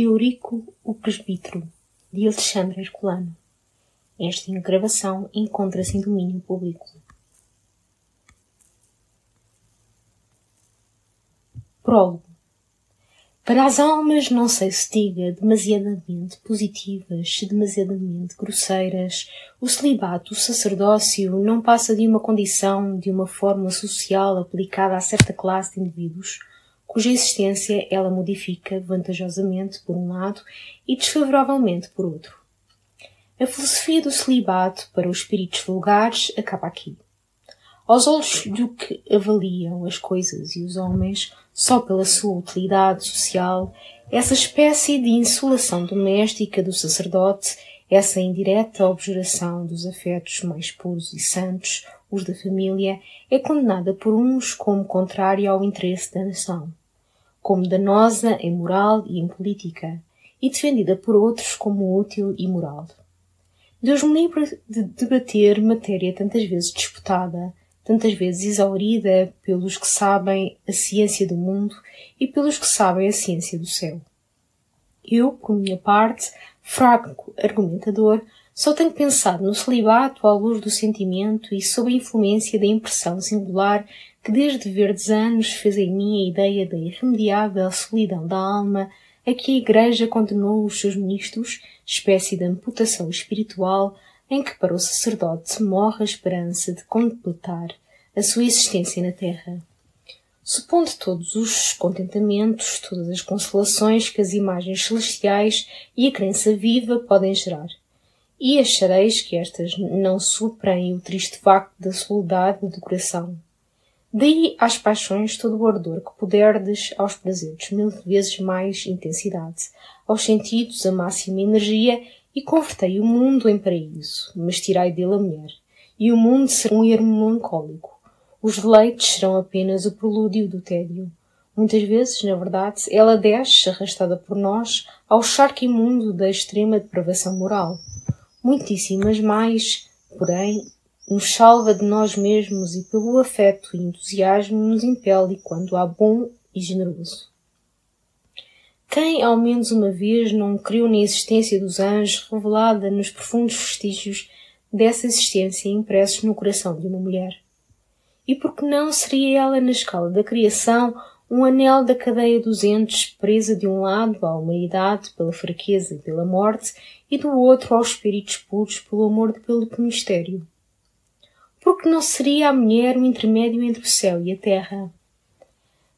Eurico o Presbítero, de Alexandre Herculano. Esta gravação encontra-se em domínio público. Prólogo. Para as almas, não sei se diga demasiadamente positivas, demasiadamente grosseiras, o celibato, o sacerdócio, não passa de uma condição, de uma forma social aplicada a certa classe de indivíduos, cuja existência ela modifica vantajosamente por um lado e desfavoravelmente por outro. A filosofia do celibato para os espíritos vulgares acaba aqui. Aos olhos do que avaliam as coisas e os homens, só pela sua utilidade social, essa espécie de insolação doméstica do sacerdote, essa indireta objuração dos afetos mais puros e santos, os da família, é condenada por uns como contrária ao interesse da nação como danosa em moral e em política, e defendida por outros como útil e moral. Deus me livre de debater matéria tantas vezes disputada, tantas vezes exaurida pelos que sabem a ciência do mundo e pelos que sabem a ciência do céu. Eu, por minha parte, fraco argumentador, só tenho pensado no celibato à luz do sentimento e sob a influência da impressão singular que desde verdes anos fez em mim a ideia da irremediável solidão da alma a que a Igreja condenou os seus ministros, espécie de amputação espiritual em que para o sacerdote morre a esperança de completar a sua existência na terra. Supondo todos os contentamentos, todas as consolações que as imagens celestiais e a crença viva podem gerar. E achareis que estas não suprem o triste facto da soledade do coração. Daí às paixões todo o ardor que puderdes, aos prazeres mil vezes mais intensidade, aos sentidos a máxima energia, e convertei o mundo em paraíso, mas tirai dele a mulher, e o mundo será um ermo melancólico. Os deleites serão apenas o prelúdio do tédio. Muitas vezes, na verdade, ela desce, arrastada por nós, ao charco imundo da extrema depravação moral. Muitíssimas mais, porém, nos salva de nós mesmos e pelo afeto e entusiasmo nos impele quando há bom e generoso. Quem, ao menos uma vez, não creu na existência dos anjos revelada nos profundos vestígios dessa existência impressos no coração de uma mulher? E por que não seria ela, na escala da criação, um anel da cadeia dos entes, presa de um lado à humanidade pela fraqueza e pela morte, e do outro aos espíritos puros pelo amor e pelo mistério? porque não seria a mulher o intermédio entre o céu e a terra.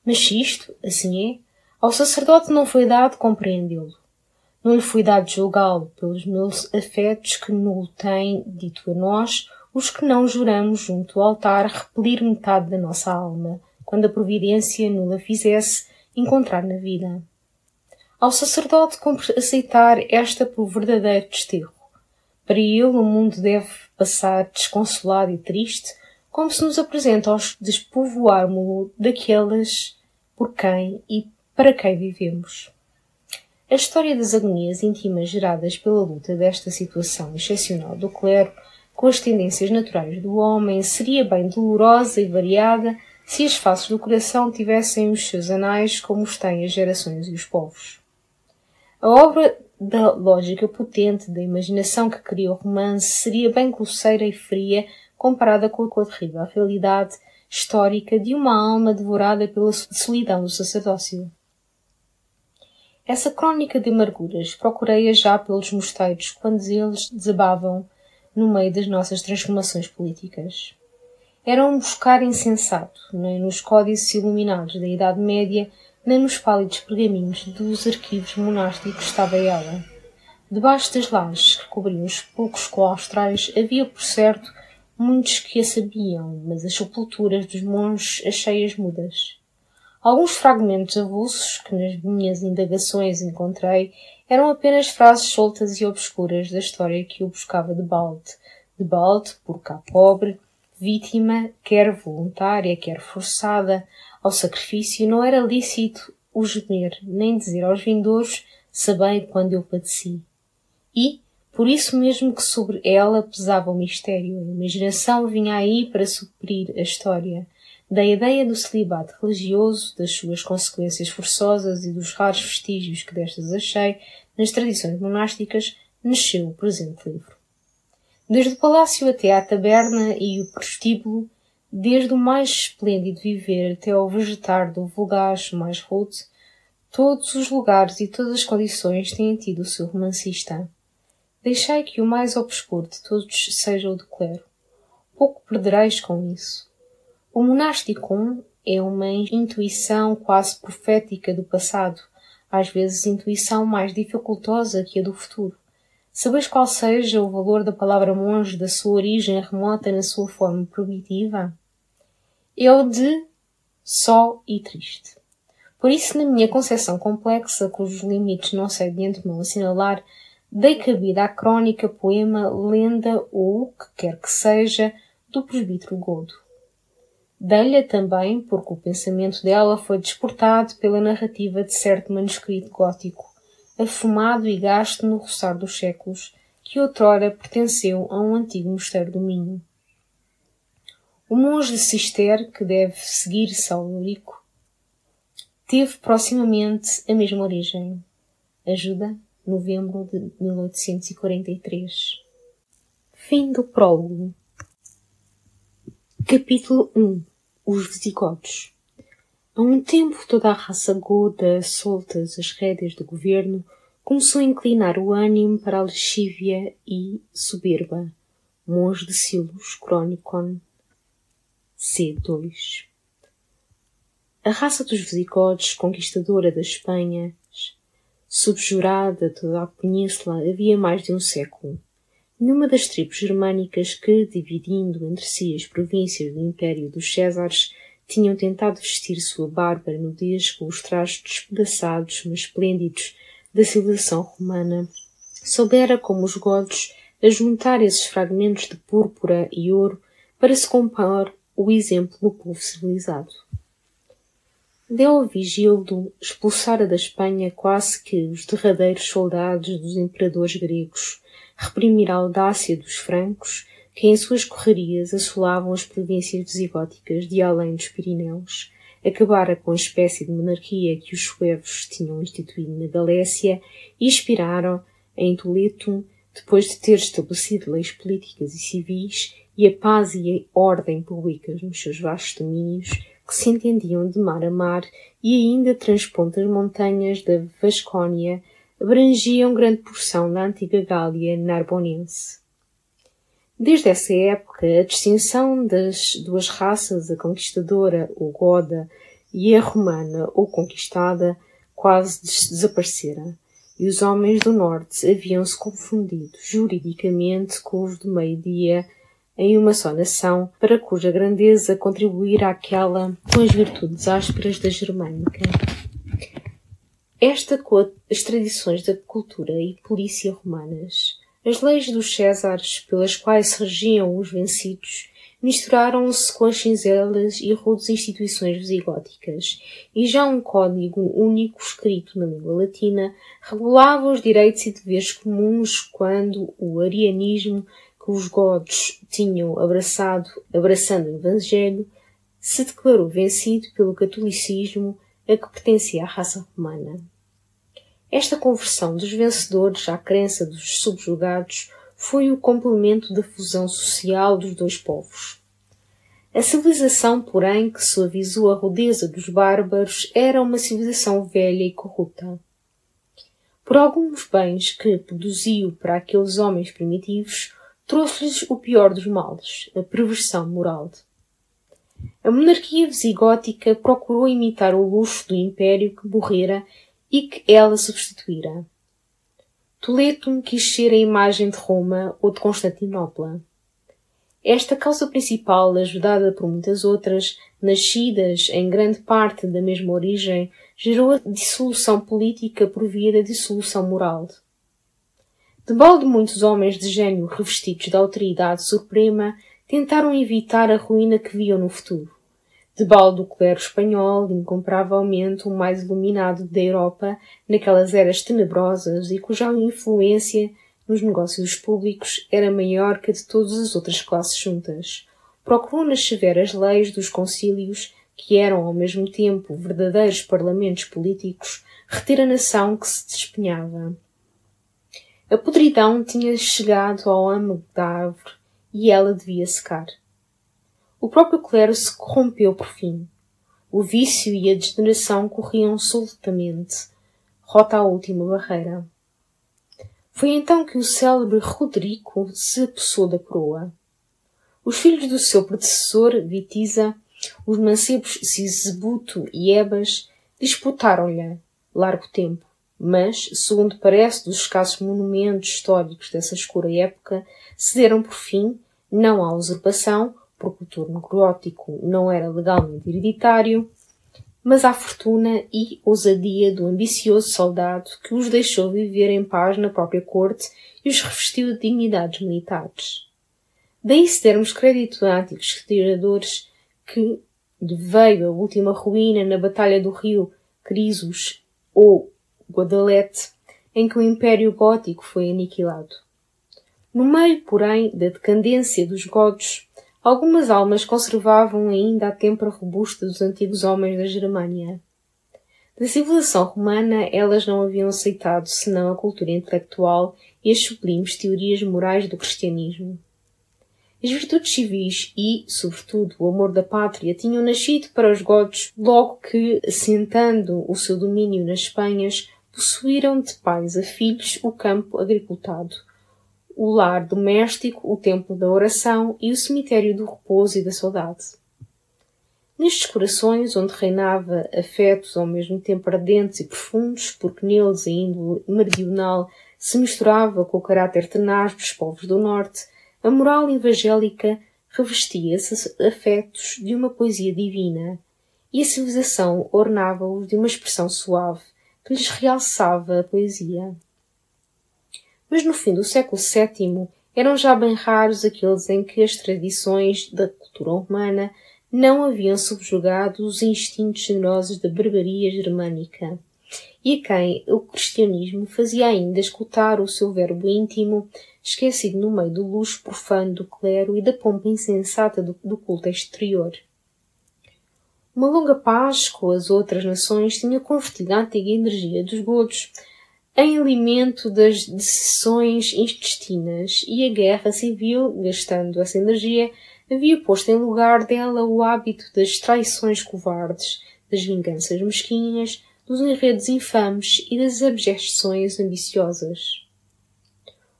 Mas isto, assim é, ao sacerdote não foi dado compreendê-lo. Não lhe foi dado julgá-lo pelos meus afetos que nulo têm dito a nós, os que não juramos junto ao altar repelir metade da nossa alma, quando a providência nula fizesse encontrar na vida. Ao sacerdote cumpre aceitar esta por verdadeiro desterro. Para ele o mundo deve passar desconsolado e triste, como se nos apresenta aos despovoarmo-lo daquelas por quem e para quem vivemos. A história das agonias íntimas geradas pela luta desta situação excepcional do clero com as tendências naturais do homem seria bem dolorosa e variada se as faces do coração tivessem os seus anais como os têm as gerações e os povos. A obra da lógica potente da imaginação que cria o romance seria bem grosseira e fria comparada com a terrível realidade histórica de uma alma devorada pela solidão do sacerdócio. Essa crônica de amarguras procurei-a já pelos mosteiros quando eles desabavam no meio das nossas transformações políticas. Era um buscar insensato, nem nos códices iluminados da Idade Média nem nos pálidos pergaminhos dos arquivos monásticos estava ela. Debaixo das lajes que cobriam os poucos claustrais havia, por certo, muitos que a sabiam, mas as sepulturas dos monges achei-as mudas. Alguns fragmentos avulsos que nas minhas indagações encontrei eram apenas frases soltas e obscuras da história que eu buscava de balde, de balde, por cá pobre, vítima, quer voluntária, quer forçada, ao sacrifício, não era lícito o gemer, nem dizer aos vindouros, sabei quando eu padeci. E, por isso mesmo que sobre ela pesava o mistério, a imaginação vinha aí para suprir a história. Da ideia do celibato religioso, das suas consequências forçosas e dos raros vestígios que destas achei nas tradições monásticas, nasceu o presente livro. Desde o palácio até à taberna e o prostíbulo, desde o mais esplêndido viver até ao vegetar do vulgares mais rude, todos os lugares e todas as condições têm tido o seu romancista. Deixai que o mais obscuro de todos seja o do clero. Pouco perdereis com isso. O monástico é uma intuição quase profética do passado, às vezes intuição mais dificultosa que a do futuro. Sabeis qual seja o valor da palavra monge da sua origem remota na sua forma primitiva? É o de só e triste. Por isso, na minha concepção complexa, cujos limites não sei de antemão assinalar, dei cabida à crónica, poema, lenda ou o que quer que seja do presbítero Godo. Dei-lhe também porque o pensamento dela foi desportado pela narrativa de certo manuscrito gótico, afumado e gasto no roçar dos séculos, que outrora pertenceu a um antigo mosteiro do Minho. O monge de Cister, que deve seguir Saulurico, teve proximamente a mesma origem. Ajuda, novembro de 1843. Fim do prólogo. Capítulo 1 Os Visigodos Há um tempo toda a raça goda, soltas as rédeas do governo, começou a inclinar o ânimo para a lexívia e soberba. Monge de Silos Chronicon C2 A raça dos visigodos, conquistadora da Espanha, subjurada toda a península havia mais de um século. Numa das tribos germânicas que, dividindo entre si as províncias do Império dos Césares, tinham tentado vestir sua bárbara nudez com os trajes despedaçados, mas esplêndidos, da civilização romana, soubera como os godos a juntar esses fragmentos de púrpura e ouro para se compor o exemplo do povo civilizado. Del Vigildo expulsara da Espanha quase que os derradeiros soldados dos imperadores gregos, reprimir a audácia dos francos, que em suas correrias assolavam as províncias visigóticas de além dos Pirineus, acabara com a espécie de monarquia que os suevos tinham instituído na Galécia e inspiraram em Toledo, depois de ter estabelecido leis políticas e civis e a paz e a ordem públicas nos seus vastos domínios, que se entendiam de mar a mar e ainda transpontas montanhas da Vascónia abrangiam grande porção da antiga Gália narbonense. Desde essa época, a distinção das duas raças, a conquistadora ou goda e a romana ou conquistada, quase desaparecera, e os homens do norte haviam-se confundido juridicamente com os do meio-dia em uma só nação, para cuja grandeza contribuir àquela com as virtudes ásperas da germânica. Esta com as tradições da cultura e polícia romanas, as leis dos Césares, pelas quais se regiam os vencidos, misturaram-se com as cinzelas e rudes instituições visigóticas, e já um código único escrito na língua latina regulava os direitos e deveres comuns quando o arianismo que os godos tinham abraçado, abraçando o Evangelho, se declarou vencido pelo catolicismo a que pertencia a raça romana. Esta conversão dos vencedores à crença dos subjugados foi o complemento da fusão social dos dois povos. A civilização, porém, que suavizou a rudeza dos bárbaros era uma civilização velha e corrupta. Por alguns bens que produziu para aqueles homens primitivos, trouxe-lhes o pior dos males, a perversão moral. A monarquia visigótica procurou imitar o luxo do império que morrera e que ela substituíra. Toledo quis ser a imagem de Roma ou de Constantinopla. Esta causa principal, ajudada por muitas outras, nascidas em grande parte da mesma origem, gerou a dissolução política por via da dissolução moral. De balde muitos homens de gênio revestidos da autoridade suprema tentaram evitar a ruína que viam no futuro de baldo clero espanhol, incomparavelmente o mais iluminado da Europa naquelas eras tenebrosas e cuja influência nos negócios públicos era maior que a de todas as outras classes juntas. procurou nas severas leis dos concílios, que eram ao mesmo tempo verdadeiros parlamentos políticos, reter a nação que se despenhava. A podridão tinha chegado ao âmago da árvore e ela devia secar. O próprio clero se corrompeu por fim. O vício e a degeneração corriam soltamente, rota a última barreira. Foi então que o célebre Rodrigo se apossou da coroa. Os filhos do seu predecessor, Vitiza, os mancebos Sisebuto e Ebas, disputaram-lhe largo tempo, mas, segundo parece dos escassos monumentos históricos dessa escura época, cederam por fim, não à usurpação, porque o turno gótico não era legalmente hereditário, mas à fortuna e ousadia do ambicioso soldado que os deixou viver em paz na própria corte e os revestiu de dignidades militares. Daí se dermos crédito a antigos historiadores que veio a última ruína na Batalha do Rio Crisos ou Guadalete, em que o Império Gótico foi aniquilado. No meio, porém, da decadência dos godos, Algumas almas conservavam ainda a têmpera robusta dos antigos homens da Germânia. Da civilização romana, elas não haviam aceitado senão a cultura intelectual e as sublimes teorias morais do cristianismo. As virtudes civis e, sobretudo, o amor da pátria tinham nascido para os godos logo que, assentando o seu domínio nas Espanhas, possuíram de pais a filhos o campo agricultado, o lar doméstico, o templo da oração e o cemitério do repouso e da saudade. Nestes corações, onde reinava afetos ao mesmo tempo ardentes e profundos, porque neles a índole meridional se misturava com o caráter tenaz dos povos do norte, a moral evangélica revestia esses afetos de uma poesia divina, e a civilização ornava-os de uma expressão suave que lhes realçava a poesia mas no fim do século VII eram já bem raros aqueles em que as tradições da cultura romana não haviam subjugado os instintos generosos da barbaria germânica, e a quem o cristianismo fazia ainda escutar o seu verbo íntimo, esquecido no meio do luxo profano do clero e da pompa insensata do, do culto exterior. Uma longa paz com as outras nações tinha convertido a antiga energia dos godos em alimento das decisões intestinas e a guerra civil, gastando essa energia, havia posto em lugar dela o hábito das traições covardes, das vinganças mesquinhas, dos enredos infames e das abjeções ambiciosas.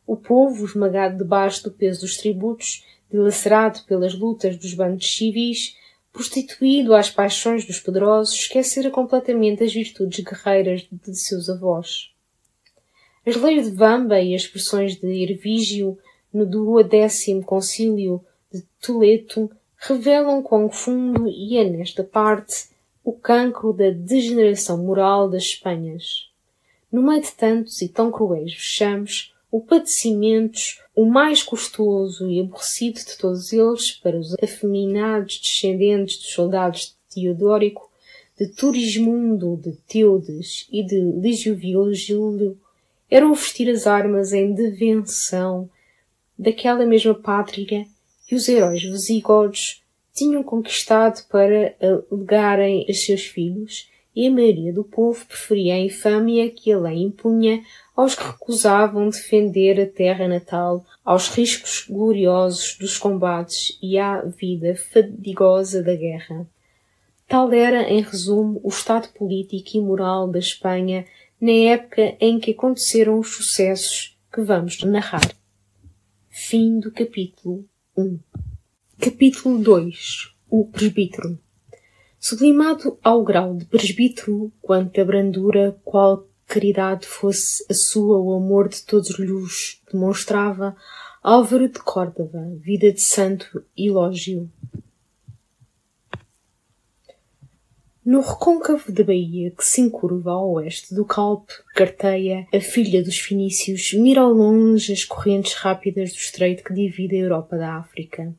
O povo, esmagado debaixo do peso dos tributos, dilacerado pelas lutas dos bandos civis, prostituído às paixões dos poderosos, esquecera completamente as virtudes guerreiras de seus avós. As leis de Vamba e as expressões de Hervígio no duodécimo concílio de Toledo revelam quão fundo e é nesta parte o cancro da degeneração moral das Espanhas. No meio de tantos e tão cruéis vexames, o padecimento, o mais custoso e aborrecido de todos eles para os afeminados descendentes dos soldados de Teodórico, de Turismundo, de Teudes e de Ligio Virgílio, eram vestir as armas em devenção daquela mesma pátria que os heróis visigodos tinham conquistado para legarem a seus filhos, e a maioria do povo preferia a infâmia que a lei impunha aos que recusavam defender a terra natal, aos riscos gloriosos dos combates e à vida fadigosa da guerra. Tal era, em resumo, o estado político e moral da Espanha na época em que aconteceram os sucessos que vamos narrar. Fim do capítulo 1. Capítulo 2. O presbítero. Sublimado ao grau de presbítero, quanto a brandura, qual caridade fosse a sua, o amor de todos lhes demonstrava, Álvaro de Córdova, vida de santo, elogio. No recôncavo da baía que se encurva ao oeste do Calpe, Carteia, a filha dos fenícios, mira ao longe as correntes rápidas do estreito que divide a Europa da África.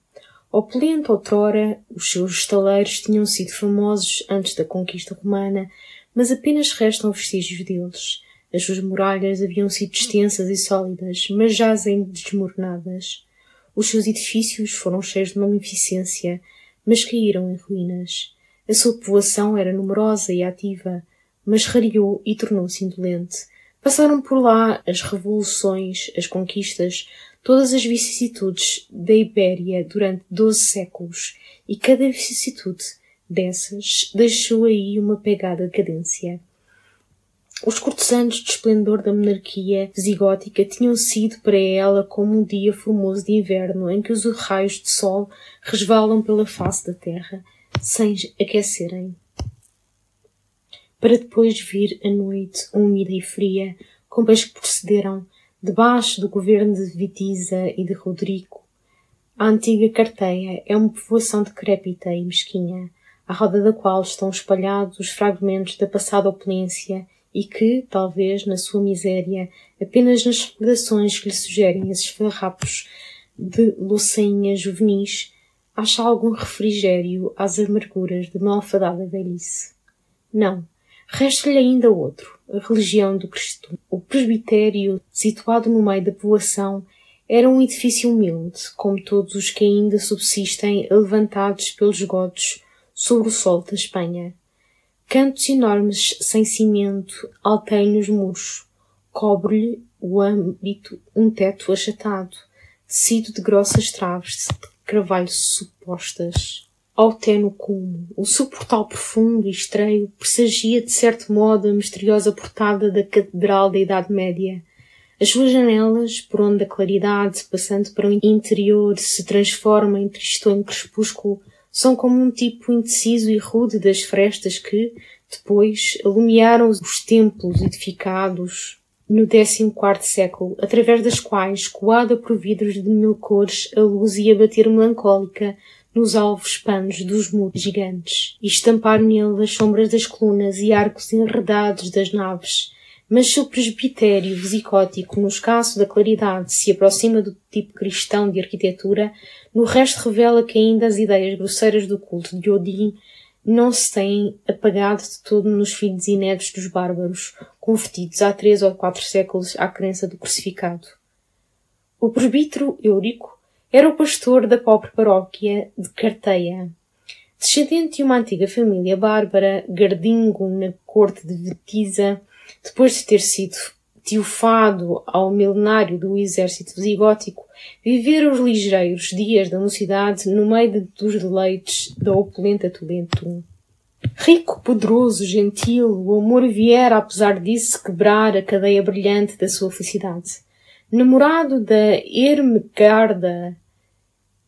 Opulente outrora, os seus estaleiros tinham sido famosos antes da conquista romana, mas apenas restam vestígios deles. As suas muralhas haviam sido extensas e sólidas, mas jazem desmoronadas. Os seus edifícios foram cheios de magnificência, mas caíram em ruínas. A sua povoação era numerosa e ativa, mas rareou e tornou-se indolente. Passaram por lá as revoluções, as conquistas, todas as vicissitudes da Ibéria durante doze séculos, e cada vicissitude dessas deixou aí uma pegada de cadência. Os cortesanos de esplendor da monarquia visigótica tinham sido para ela como um dia formoso de inverno em que os raios de sol resvalam pela face da terra, sem aquecerem. Para depois vir a noite úmida e fria, como as que procederam, debaixo do governo de Vitiza e de Rodrigo. A antiga Carteia é uma povoação decrépita e mesquinha, à roda da qual estão espalhados os fragmentos da passada opulência e que, talvez, na sua miséria, apenas nas recordações que lhe sugerem esses farrapos de louçainhas juvenis, acha algum refrigério às amarguras de malfadada velhice. Não, resta-lhe ainda outro, a religião do Cristo. O presbitério, situado no meio da povoação, era um edifício humilde, como todos os que ainda subsistem levantados pelos godos sobre o solo da Espanha. Cantos enormes sem cimento alteiam os muros. Cobre-lhe o âmbito um teto achatado, tecido de grossas traves carvalho supostas. Ao cume, o seu portal profundo e estreio pressagia de certo modo a misteriosa portada da Catedral da Idade Média. As suas janelas, por onde a claridade, passando para o interior, se transforma em tristonho crepúsculo, são como um tipo indeciso e rude das frestas que, depois, alumiaram os templos edificados no XIV século, através das quais, coada por vidros de mil cores, a luz ia bater melancólica nos alvos panos dos muros gigantes, e estampar nele as sombras das colunas e arcos enredados das naves, mas se o presbitério vesicótico, no escasso da claridade, se aproxima do tipo cristão de arquitetura, no resto revela que ainda as ideias grosseiras do culto de Odin não se têm apagado de todo nos filhos inéditos dos bárbaros, convertidos há três ou quatro séculos à crença do crucificado. O presbítero Eurico era o pastor da pobre paróquia de Carteia. Descendente de uma antiga família bárbara, gardingo na corte de Vitiza, depois de ter sido tiofado ao milenário do exército visigótico, viver os ligeiros dias da mocidade no meio dos deleites da opulenta Tulento. Rico, poderoso, gentil, o amor viera, apesar disso, quebrar a cadeia brilhante da sua felicidade. Namorado da Ermegarda,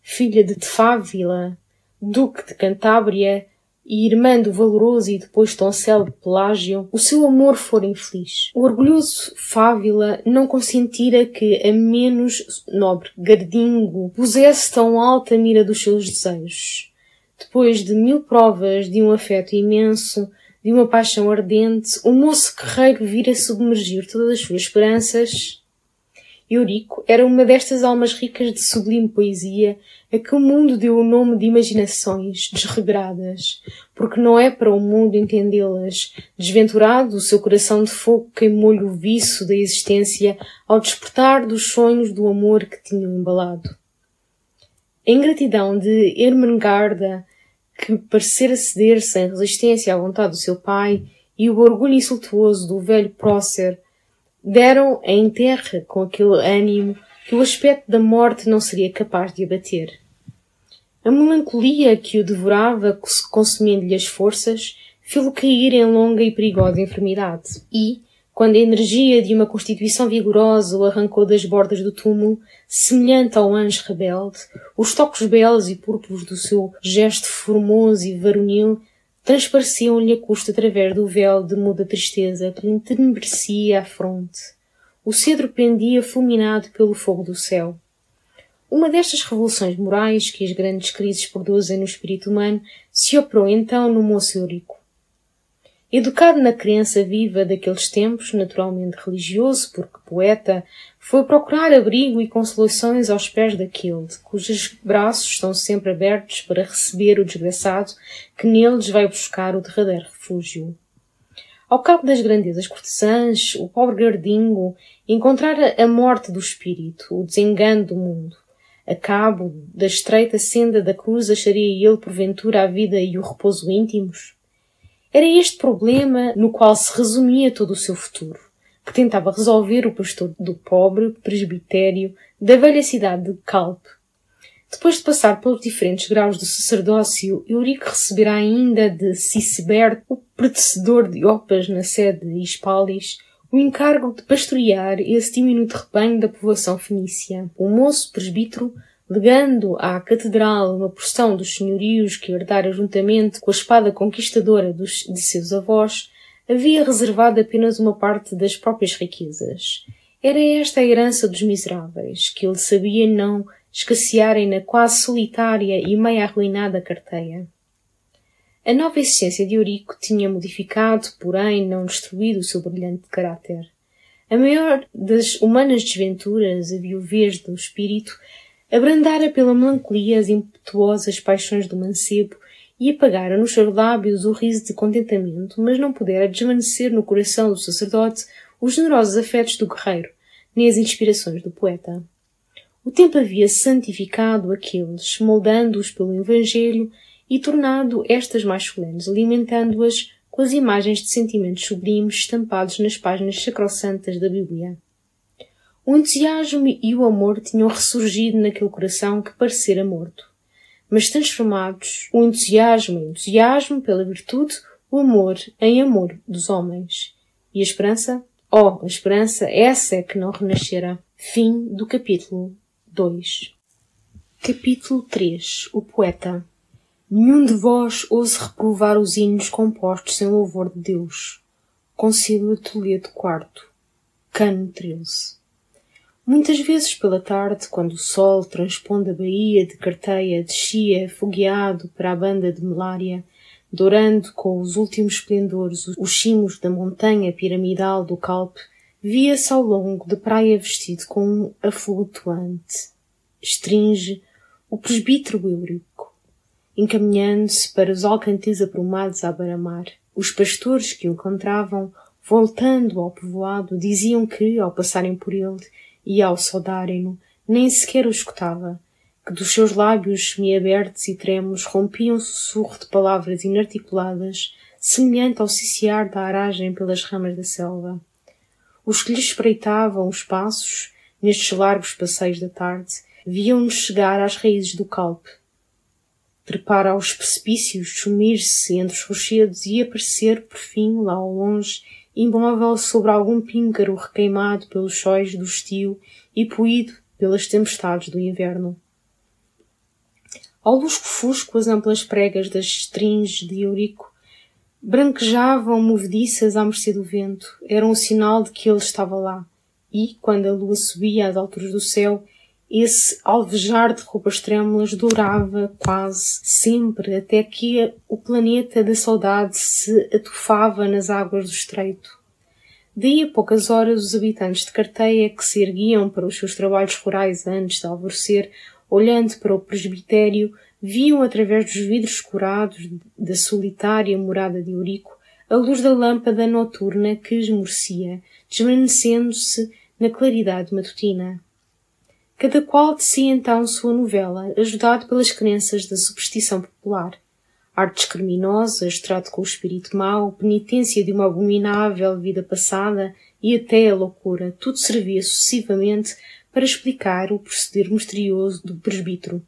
filha de Tefávila, duque de Cantábria, e irmã do valoroso e depois tão célebre Pelágio, o seu amor fora infeliz. O orgulhoso Fávila não consentira que a menos nobre Gardingo pusesse tão alta mira dos seus desejos. Depois de mil provas de um afeto imenso, de uma paixão ardente, o moço guerreiro vira submergir todas as suas esperanças Eurico era uma destas almas ricas de sublime poesia a que o mundo deu o nome de imaginações desregradas, porque não é para o mundo entendê-las. Desventurado, o seu coração de fogo queimou-lhe o viço da existência ao despertar dos sonhos do amor que tinham embalado. A ingratidão de Ermengarda, que parecera ceder sem resistência à vontade do seu pai, e o orgulho insultuoso do velho Prócer, deram em terra com aquele ânimo que o aspecto da morte não seria capaz de abater. A melancolia que o devorava, consumindo-lhe as forças, fê-lo cair em longa e perigosa enfermidade. E, quando a energia de uma constituição vigorosa o arrancou das bordas do túmulo, semelhante ao anjo rebelde, os toques belos e púrpuros do seu gesto formoso e varonil transpareciam-lhe a custa através do véu de muda tristeza que lhe entenebrecia a fronte. O cedro pendia fulminado pelo fogo do céu. Uma destas revoluções morais que as grandes crises produzem no espírito humano se operou então no moço Eurico. Educado na crença viva daqueles tempos, naturalmente religioso, porque poeta, foi procurar abrigo e consolações aos pés daquele, cujos braços estão sempre abertos para receber o desgraçado que neles vai buscar o derradeiro refúgio. Ao cabo das grandezas cortesãs, o pobre gardingo encontrara a morte do espírito, o desengano do mundo. A cabo da estreita senda da cruz acharia ele porventura a vida e o repouso íntimos? Era este problema no qual se resumia todo o seu futuro, que tentava resolver o pastor do pobre presbitério da velha cidade de Calpe. Depois de passar pelos diferentes graus do sacerdócio, Eurico receberá ainda de Cicebert, o predecessor de Opas na sede de Hispalis, o encargo de pastorear esse diminuto rebanho da povoação fenícia. O moço presbítero, legando à catedral uma porção dos senhorios que herdara juntamente com a espada conquistadora dos, de seus avós, havia reservado apenas uma parte das próprias riquezas. Era esta a herança dos miseráveis, que ele sabia não escassearem na quase solitária e meia arruinada carteia. A nova existência de Eurico tinha modificado, porém não destruído o seu brilhante caráter. A maior das humanas desventuras, a viuvez do espírito, abrandara pela melancolia as impetuosas paixões do mancebo e apagara nos seus lábios o riso de contentamento, mas não pudera desvanecer no coração do sacerdote os generosos afetos do guerreiro, nem as inspirações do poeta. O tempo havia santificado aqueles, moldando-os pelo Evangelho e tornado estas mais solenes, alimentando-as com as imagens de sentimentos sublimes estampados nas páginas sacrossantas da Bíblia. O entusiasmo e o amor tinham ressurgido naquele coração que parecera morto, mas transformados o entusiasmo em entusiasmo pela virtude, o amor em amor dos homens. E a esperança? Oh, a esperança, essa é que não renascerá. Fim do capítulo 2. Capítulo 3. O poeta. Nenhum de vós ouse reprovar os hinos compostos em louvor de Deus. Concílio Toledo IV. Cano 13. Muitas vezes pela tarde, quando o sol, transpondo a baía de Carteia, descia fogueado para a banda de Melária, dourando com os últimos esplendores os cimos da montanha piramidal do Calpe, via-se ao longo da praia vestido com um aflutuante. Estringe o presbítero Eurico encaminhando-se para os alcantes aprumados à beira-mar. Os pastores que o encontravam, voltando ao povoado, diziam que, ao passarem por ele e ao saudarem-no, nem sequer o escutava, que dos seus lábios semiabertos e tremos rompia um sussurro de palavras inarticuladas, semelhante ao ciciar da aragem pelas ramas da selva. Os que lhe espreitavam os passos, nestes largos passeios da tarde, viam-nos chegar às raízes do calpe, trepar aos precipícios, sumir-se entre os rochedos e aparecer, por fim, lá ao longe, imóvel sobre algum píncaro requeimado pelos sóis do estio e poído pelas tempestades do inverno. Ao lusco-fusco, as amplas pregas das estringes de Eurico branquejavam movediças à mercê do vento. Eram um sinal de que ele estava lá. E, quando a lua subia às alturas do céu, esse alvejar de roupas trêmulas durava quase sempre até que o planeta da saudade se atufava nas águas do estreito. Daí a poucas horas os habitantes de Carteia que se erguiam para os seus trabalhos rurais antes de alvorecer, olhando para o presbitério, viam através dos vidros curados da solitária morada de Eurico a luz da lâmpada noturna que esmorecia, desvanecendo-se na claridade matutina. Cada qual tecia então sua novela, ajudado pelas crenças da superstição popular. Artes criminosas, trato com o espírito mau, penitência de uma abominável vida passada e até a loucura, tudo servia sucessivamente para explicar o proceder misterioso do presbítero.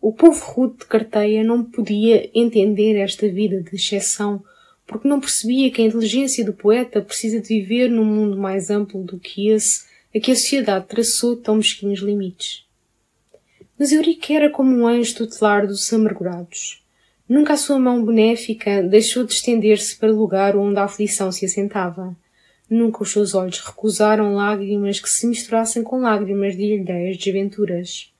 O povo rude de Carteia não podia entender esta vida de exceção, porque não percebia que a inteligência do poeta precisa de viver num mundo mais amplo do que esse a que a sociedade traçou tão mesquinhos limites. Mas Eurico era como um anjo tutelar dos amargurados. Nunca a sua mão benéfica deixou de estender-se para o lugar onde a aflição se assentava. Nunca os seus olhos recusaram lágrimas que se misturassem com lágrimas de alheias desventuras.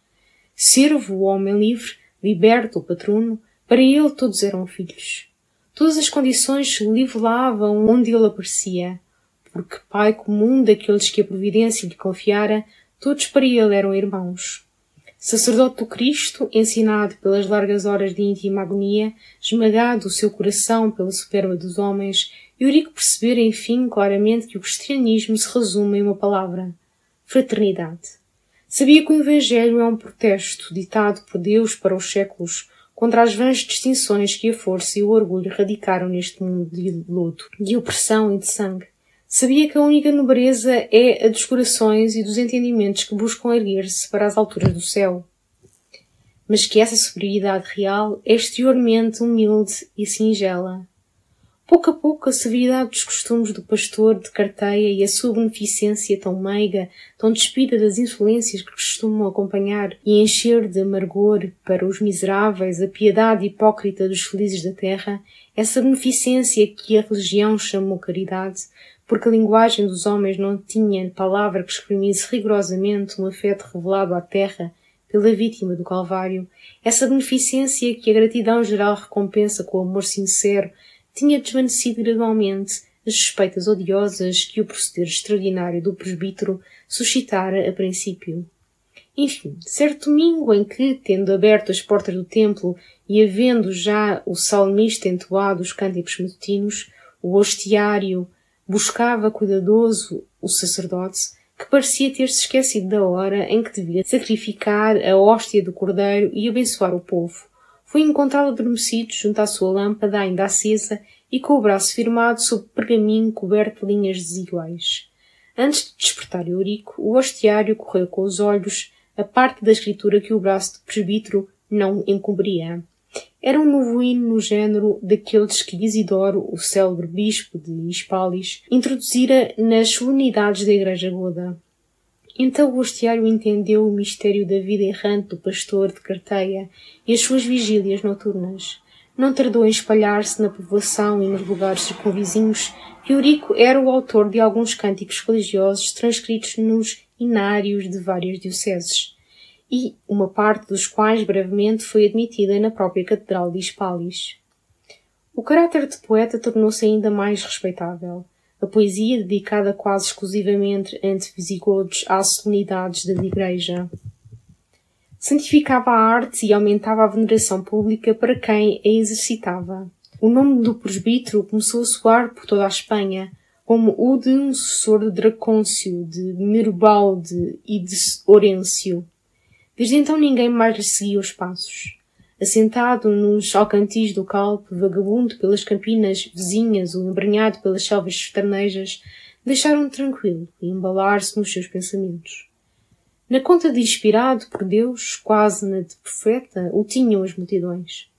Servo o homem livre, liberto o patrono, para ele todos eram filhos. Todas as condições se livelavam onde ele aparecia, porque pai comum daqueles que a providência lhe confiara, todos para ele eram irmãos. Sacerdote do Cristo, ensinado pelas largas horas de íntima agonia, esmagado o seu coração pela superba dos homens, Eurico percebera enfim claramente que o cristianismo se resume em uma palavra: fraternidade. Sabia que o Evangelho é um protesto ditado por Deus para os séculos contra as vãs distinções que a força e o orgulho radicaram neste mundo de luto, de opressão e de sangue. Sabia que a única nobreza é a dos corações e dos entendimentos que buscam erguer-se para as alturas do céu. Mas que essa superioridade real é exteriormente humilde e singela, Pouco a pouco a severidade dos costumes do pastor de carteia e a sua beneficência tão meiga, tão despida das insolências que costumam acompanhar e encher de amargor para os miseráveis a piedade hipócrita dos felizes da terra, essa beneficência que a religião chamou caridade, porque a linguagem dos homens não tinha palavra que exprimisse rigorosamente um afeto revelado à terra pela vítima do Calvário, essa beneficência que a gratidão geral recompensa com o amor sincero tinha desvanecido gradualmente as suspeitas odiosas que o proceder extraordinário do presbítero suscitara a princípio. Enfim, certo domingo em que, tendo aberto as portas do templo e havendo já o salmista entoado os cânticos matutinos, o hostiário buscava cuidadoso o sacerdote, que parecia ter-se esquecido da hora em que devia sacrificar a hóstia do cordeiro e abençoar o povo foi encontrado adormecido junto à sua lâmpada ainda acesa e com o braço firmado sob pergaminho coberto de linhas desiguais. Antes de despertar Eurico, o hostiário correu com os olhos a parte da escritura que o braço de presbítero não encobria. Era um novo hino no género daqueles que Isidoro, o célebre bispo de Hispalis, introduzira nas solenidades da Igreja Goda. Então o hostiário entendeu o mistério da vida errante do pastor de Carteia e as suas vigílias noturnas. Não tardou em espalhar-se na povoação e nos lugares circunvizinhos que Eurico era o autor de alguns cânticos religiosos transcritos nos inários de várias dioceses, e uma parte dos quais brevemente foi admitida na própria Catedral de Hispalis. O caráter de poeta tornou-se ainda mais respeitável a poesia dedicada quase exclusivamente entre visigodos às solenidades da Igreja. Santificava a arte e aumentava a veneração pública para quem a exercitava. O nome do presbítero começou a soar por toda a Espanha, como o de um sucessor de Dracôncio, de Merubalde e de Orêncio. Desde então ninguém mais lhe seguia os passos assentado nos alcantis do Calpe, vagabundo pelas campinas vizinhas ou embrenhado pelas selvas sertanejas, deixaram-no tranquilo e embalar-se nos seus pensamentos. Na conta de inspirado por Deus, quase na de profeta, o tinham as multidões.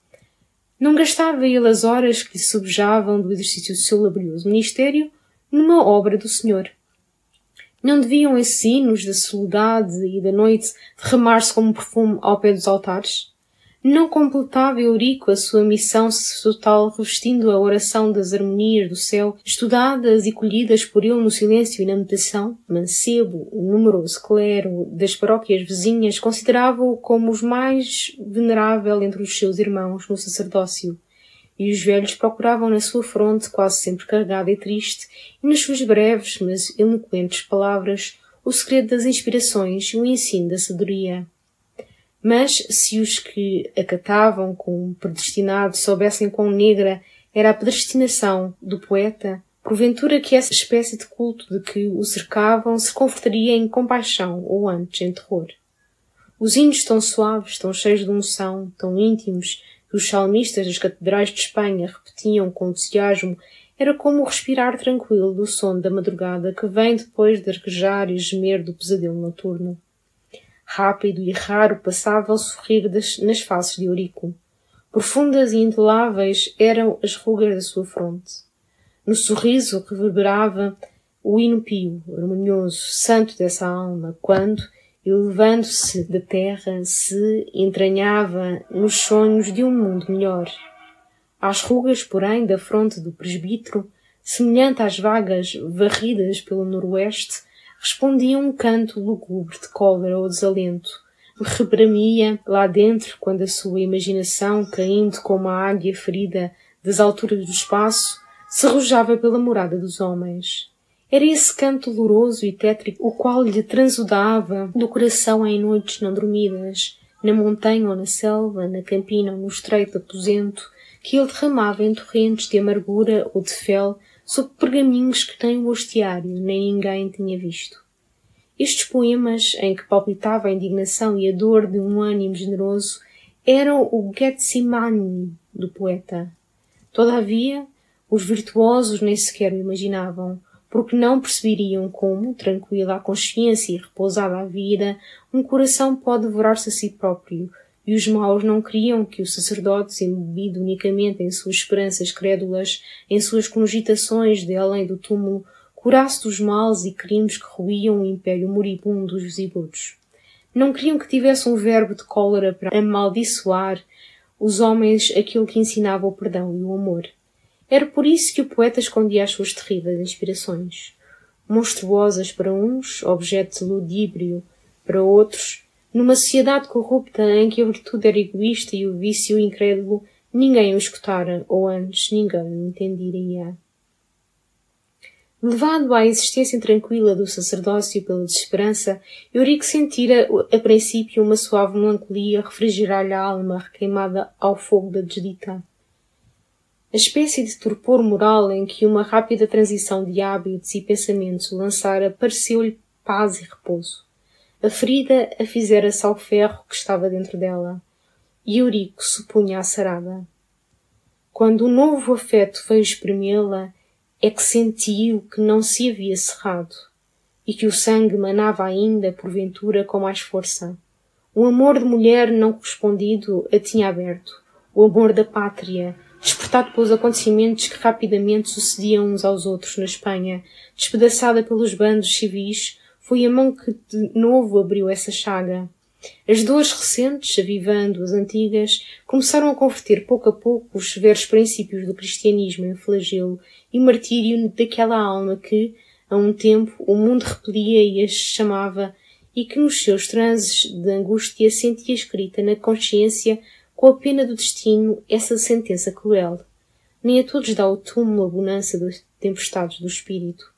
Não gastava ele as horas que lhe subjavam do exercício do seu laborioso ministério numa obra do Senhor. Não deviam esses hinos da soledade e da noite derramar-se como perfume ao pé dos altares? Não completava Eurico a sua missão sacerdotal revestindo a oração das harmonias do céu, estudadas e colhidas por ele no silêncio e na meditação? Mancebo, o numeroso clero das paróquias vizinhas, considerava-o como os mais venerável entre os seus irmãos no sacerdócio. E os velhos procuravam na sua fronte, quase sempre carregada e triste, e nas suas breves, mas eloquentes palavras, o segredo das inspirações e o ensino da sabedoria. Mas se os que acatavam com predestinado soubessem quão negra era a predestinação do poeta, porventura que essa espécie de culto de que o cercavam se converteria em compaixão ou antes em terror. Os hinos tão suaves, tão cheios de unção, tão íntimos, os salmistas das catedrais de Espanha repetiam com entusiasmo, era como o respirar tranquilo do sono da madrugada que vem depois de arquejar e gemer do pesadelo noturno. Rápido e raro passava o sorrir das, nas faces de Eurico. Profundas e indeláveis eram as rugas da sua fronte. No sorriso reverberava o hino pio, harmonioso, santo dessa alma, quando, elevando-se da terra, se entranhava nos sonhos de um mundo melhor. Às rugas, porém, da fronte do presbítero, semelhante às vagas varridas pelo noroeste, respondia um canto lúgubre de cólera ou desalento. Rebramia lá dentro quando a sua imaginação, caindo como a águia ferida das alturas do espaço, se arrojava pela morada dos homens. Era esse canto doloroso e tétrico o qual lhe transudava do coração em noites não dormidas, na montanha ou na selva, na campina ou no estreito aposento, que ele derramava em torrentes de amargura ou de fel sob pergaminhos que nem o hostiário nem ninguém tinha visto. Estes poemas, em que palpitava a indignação e a dor de um ânimo generoso, eram o Getsemane do poeta. Todavia, os virtuosos nem sequer o imaginavam, porque não perceberiam como, tranquila a consciência e repousada a vida, um coração pode devorar-se a si próprio, e os maus não queriam que o sacerdote, embebido unicamente em suas esperanças crédulas, em suas cogitações de além do túmulo, curasse dos males e crimes que ruíam o império moribundo dos visigodos. Não queriam que tivesse um verbo de cólera para amaldiçoar os homens aquilo que ensinava o perdão e o amor. Era por isso que o poeta escondia as suas terríveis inspirações. Monstruosas para uns, objeto de ludíbrio para outros, numa sociedade corrupta em que a virtude era egoísta e o vício incrédulo, ninguém o escutara, ou antes, ninguém o entenderia. Levado à existência tranquila do sacerdócio pela desesperança, Eurico sentira a princípio uma suave melancolia refrigerar-lhe a alma requeimada ao fogo da desdita. A espécie de torpor moral em que uma rápida transição de hábitos e pensamentos o lançara pareceu-lhe paz e repouso. A ferida a fizera ao ferro que estava dentro dela, e Eurico supunha-a sarada. Quando o novo afeto veio espremê-la, é que sentiu que não se havia cerrado, e que o sangue manava ainda, porventura, com mais força. O amor de mulher não correspondido a tinha aberto, o amor da pátria, despertado pelos acontecimentos que rapidamente sucediam uns aos outros na Espanha, despedaçada pelos bandos civis, foi a mão que de novo abriu essa chaga. As dores recentes, avivando as antigas, começaram a converter pouco a pouco os severos princípios do cristianismo em flagelo e martírio daquela alma que, a um tempo, o mundo repelia e as chamava, e que nos seus transes de angústia sentia escrita na consciência com a pena do destino essa sentença cruel. Nem a todos dá o túmulo a bonança das tempestades do espírito.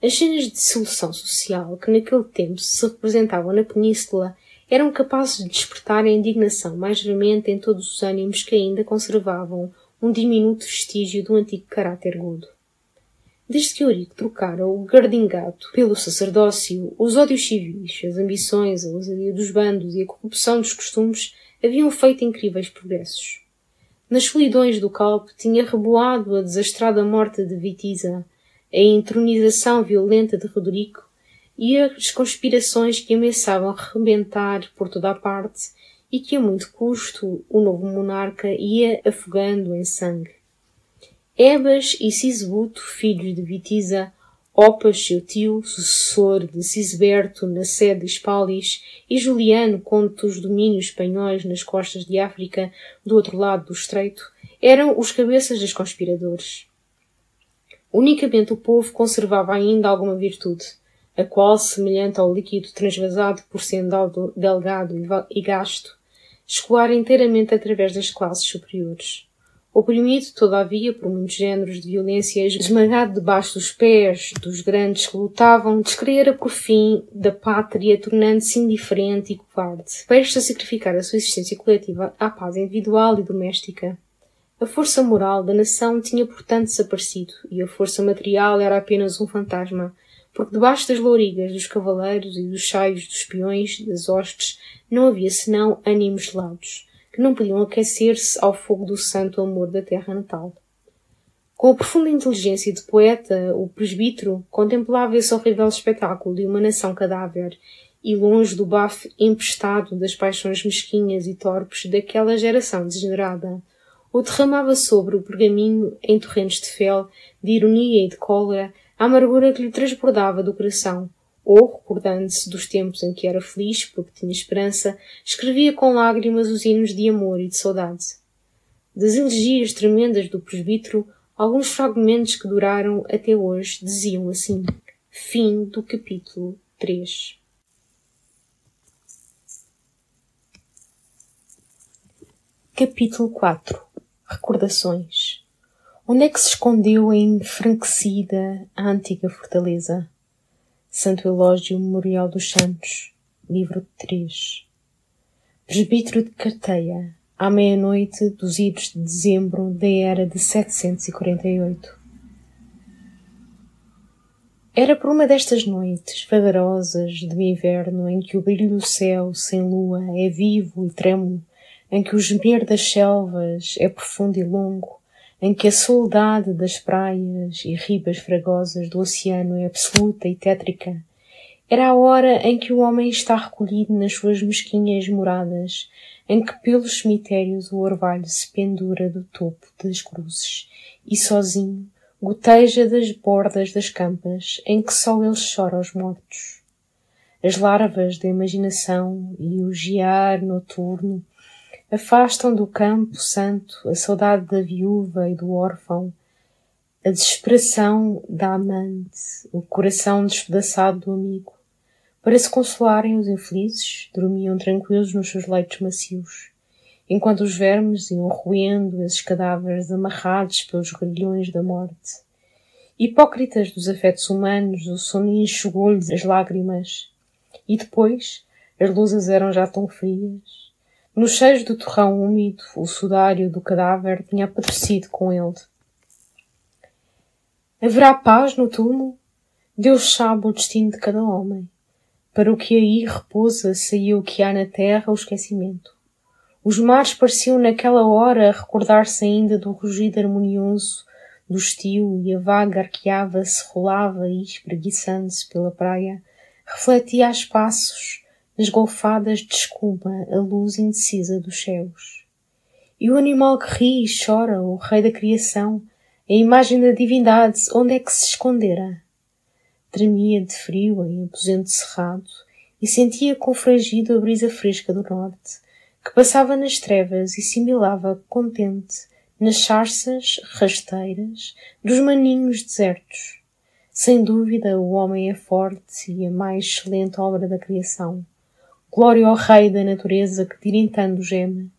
As cenas de dissolução social que naquele tempo se representavam na península eram capazes de despertar a indignação mais veemente em todos os ânimos que ainda conservavam um diminuto vestígio do antigo caráter gordo. Desde que Eurico trocara o gardingato pelo sacerdócio, os ódios civis, as ambições, a ousadia dos bandos e a corrupção dos costumes haviam feito incríveis progressos. Nas solidões do Calpe tinha reboado a desastrada morte de Vitiza, a entronização violenta de Roderico e as conspirações que ameaçavam rebentar por toda a parte e que a muito custo o novo monarca ia afogando em sangue. Ebas e Sisbuto, filhos de Vitiza, Opas, seu tio, sucessor de Sisberto na sede de Spalis, e Juliano, conde dos domínios espanhóis nas costas de África, do outro lado do estreito, eram os cabeças dos conspiradores. Unicamente o povo conservava ainda alguma virtude, a qual, semelhante ao líquido transvasado por sendo delgado e gasto, escoara inteiramente através das classes superiores. Oprimido, todavia, por muitos géneros de violência, esmagado debaixo dos pés dos grandes que lutavam, descreera por fim da pátria, tornando-se indiferente e covarde, prestes a sacrificar a sua existência coletiva à paz individual e doméstica. A força moral da nação tinha, portanto, desaparecido, e a força material era apenas um fantasma, porque debaixo das lourigas dos cavaleiros e dos chaios dos peões, das hostes, não havia senão ânimos gelados que não podiam aquecer-se ao fogo do santo amor da terra natal. Com a profunda inteligência de poeta, o presbítero contemplava esse horrível espetáculo de uma nação cadáver e longe do bafo empestado das paixões mesquinhas e torpes daquela geração degenerada, ou derramava sobre o pergaminho, em torrentes de fel, de ironia e de cólera, a amargura que lhe transbordava do coração, ou, recordando-se dos tempos em que era feliz porque tinha esperança, escrevia com lágrimas os hinos de amor e de saudade. Das elegias tremendas do presbítero, alguns fragmentos que duraram até hoje diziam assim: Fim do capítulo 3. Capítulo 4 Recordações Onde é que se escondeu a enfranquecida a antiga fortaleza? Santo Elógio Memorial dos Santos, livro 3. Presbítero de Carteia, à meia-noite dos idos de dezembro da era de 748. Era por uma destas noites vagarosas de inverno em que o brilho do céu sem lua é vivo e trêmulo, em que o gemer das selvas é profundo e longo, em que a soledade das praias e ribas fragosas do oceano é absoluta e tétrica, era a hora em que o homem está recolhido nas suas mesquinhas moradas, em que pelos cemitérios o orvalho se pendura do topo das cruzes, e sozinho goteja das bordas das campas em que só ele chora aos mortos. As larvas da imaginação e o giar noturno afastam do campo santo a saudade da viúva e do órfão, a desesperação da amante, o coração despedaçado do amigo. Para se consolarem os infelizes, dormiam tranquilos nos seus leitos macios enquanto os vermes iam roendo esses cadáveres amarrados pelos grilhões da morte. Hipócritas dos afetos humanos, o sono enxugou-lhes as lágrimas. E depois, as luzes eram já tão frias. No cheiro do torrão úmido, o sudário do cadáver tinha apodrecido com ele. Haverá paz no túmulo? Deus sabe o destino de cada homem. Para o que aí repousa saiu o que há na terra o esquecimento. Os mares pareciam naquela hora recordar-se ainda do rugido harmonioso do estio e a vaga arqueava-se, rolava e, espreguiçando-se pela praia, refletia a espaços, nas golfadas de escuma, a luz indecisa dos céus. E o animal que ri e chora, o rei da criação, a imagem da divindade, onde é que se escondera? Tremia de frio em aposento cerrado e sentia confrangido a brisa fresca do norte, que passava nas trevas e similava contente nas charças rasteiras dos maninhos desertos. Sem dúvida, o homem é forte e a mais excelente obra da criação. Glória ao Rei da natureza que tirintando geme.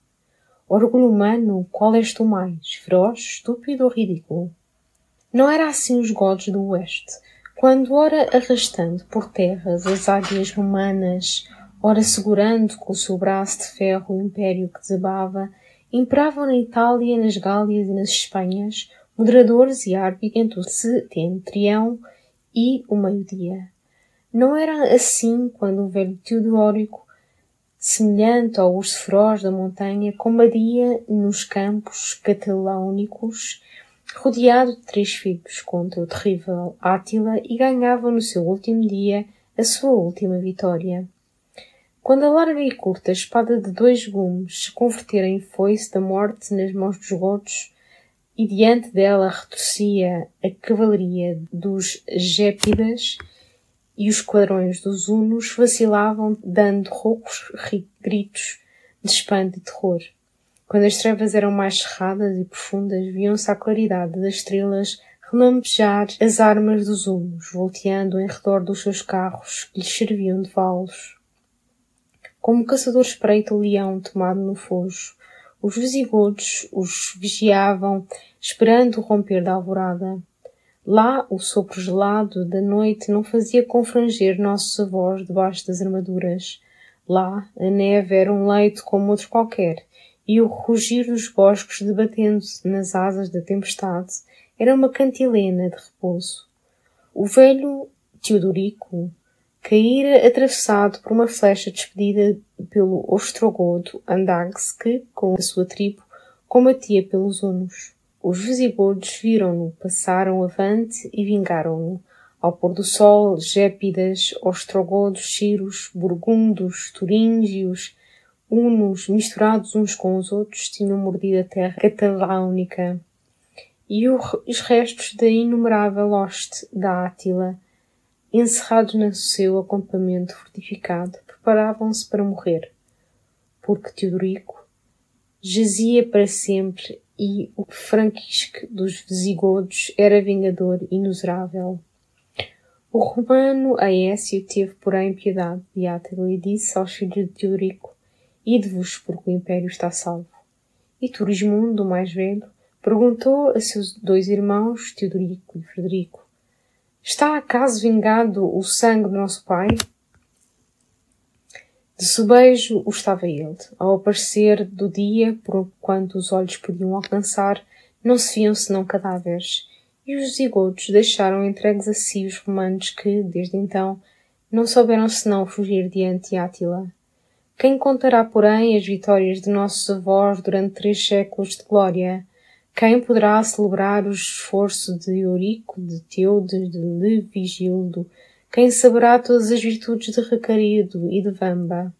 Orgulho humano, qual és tu mais, feroz, estúpido ou ridículo? Não era assim os godos do Oeste, quando, ora arrastando por terras as águias romanas, ora segurando com o seu braço de ferro o império que desabava, imperavam na Itália, nas Gálias e nas Espanhas moderadores e árbitros entre o setentrião e o meio-dia. Não era assim quando o velho Teodórico, semelhante ao urso feroz da montanha, combatia nos campos catalâunicos, rodeado de três filhos contra o terrível Átila e ganhava no seu último dia a sua última vitória. Quando a larga e curta espada de dois gumes se convertera em foice da morte nas mãos dos godos, e diante dela retorcia a cavalaria dos gépidas, e os quadrões dos hunos vacilavam dando roucos gritos de espanto e terror. Quando as trevas eram mais cerradas e profundas, viam-se à claridade das estrelas relampejar as armas dos hunos, volteando em redor dos seus carros que lhes serviam de valos. Como caçador espreita o leão tomado no fojo, os visigodos os vigiavam, esperando o romper da alvorada. Lá o sopro gelado da noite não fazia confranger nossos avós debaixo das armaduras. Lá a neve era um leito como outro qualquer, e o rugir dos bosques debatendo-se nas asas da tempestade era uma cantilena de repouso. O velho Teodorico, caíra atravessado por uma flecha despedida pelo ostrogodo Andax que, com a sua tribo, combatia pelos hunos. Os visigodos viram-no, passaram avante e vingaram-no. Ao pôr do sol, gépidas, ostrogodos, ciros, burgundos, turíngios, hunos, misturados uns com os outros, tinham mordido a terra cataláunica. E os restos da inumerável hoste da Átila, encerrados no seu acampamento fortificado, preparavam-se para morrer, porque Teodorico jazia para sempre e o franquisque dos visigodos era vingador inusurável. O romano Aécio teve, porém, piedade de Átila e disse aos filhos de Teodorico, Ide-vos, porque o império está salvo. E Turismundo, o mais velho, perguntou a seus dois irmãos, Teodorico e Frederico, Está acaso vingado o sangue do nosso pai? De sobejo o estava ele. Ao aparecer do dia, por quanto os olhos podiam alcançar, não se viam senão cadáveres, e os zigotos deixaram entregues a si os romanos que, desde então, não souberam senão fugir diante Átila. Quem contará, porém, as vitórias de nossos avós durante três séculos de glória? Quem poderá celebrar o esforço de Eurico, de Teude, de Levigildo? Quem saberá todas as virtudes de Recaredo e de Vamba?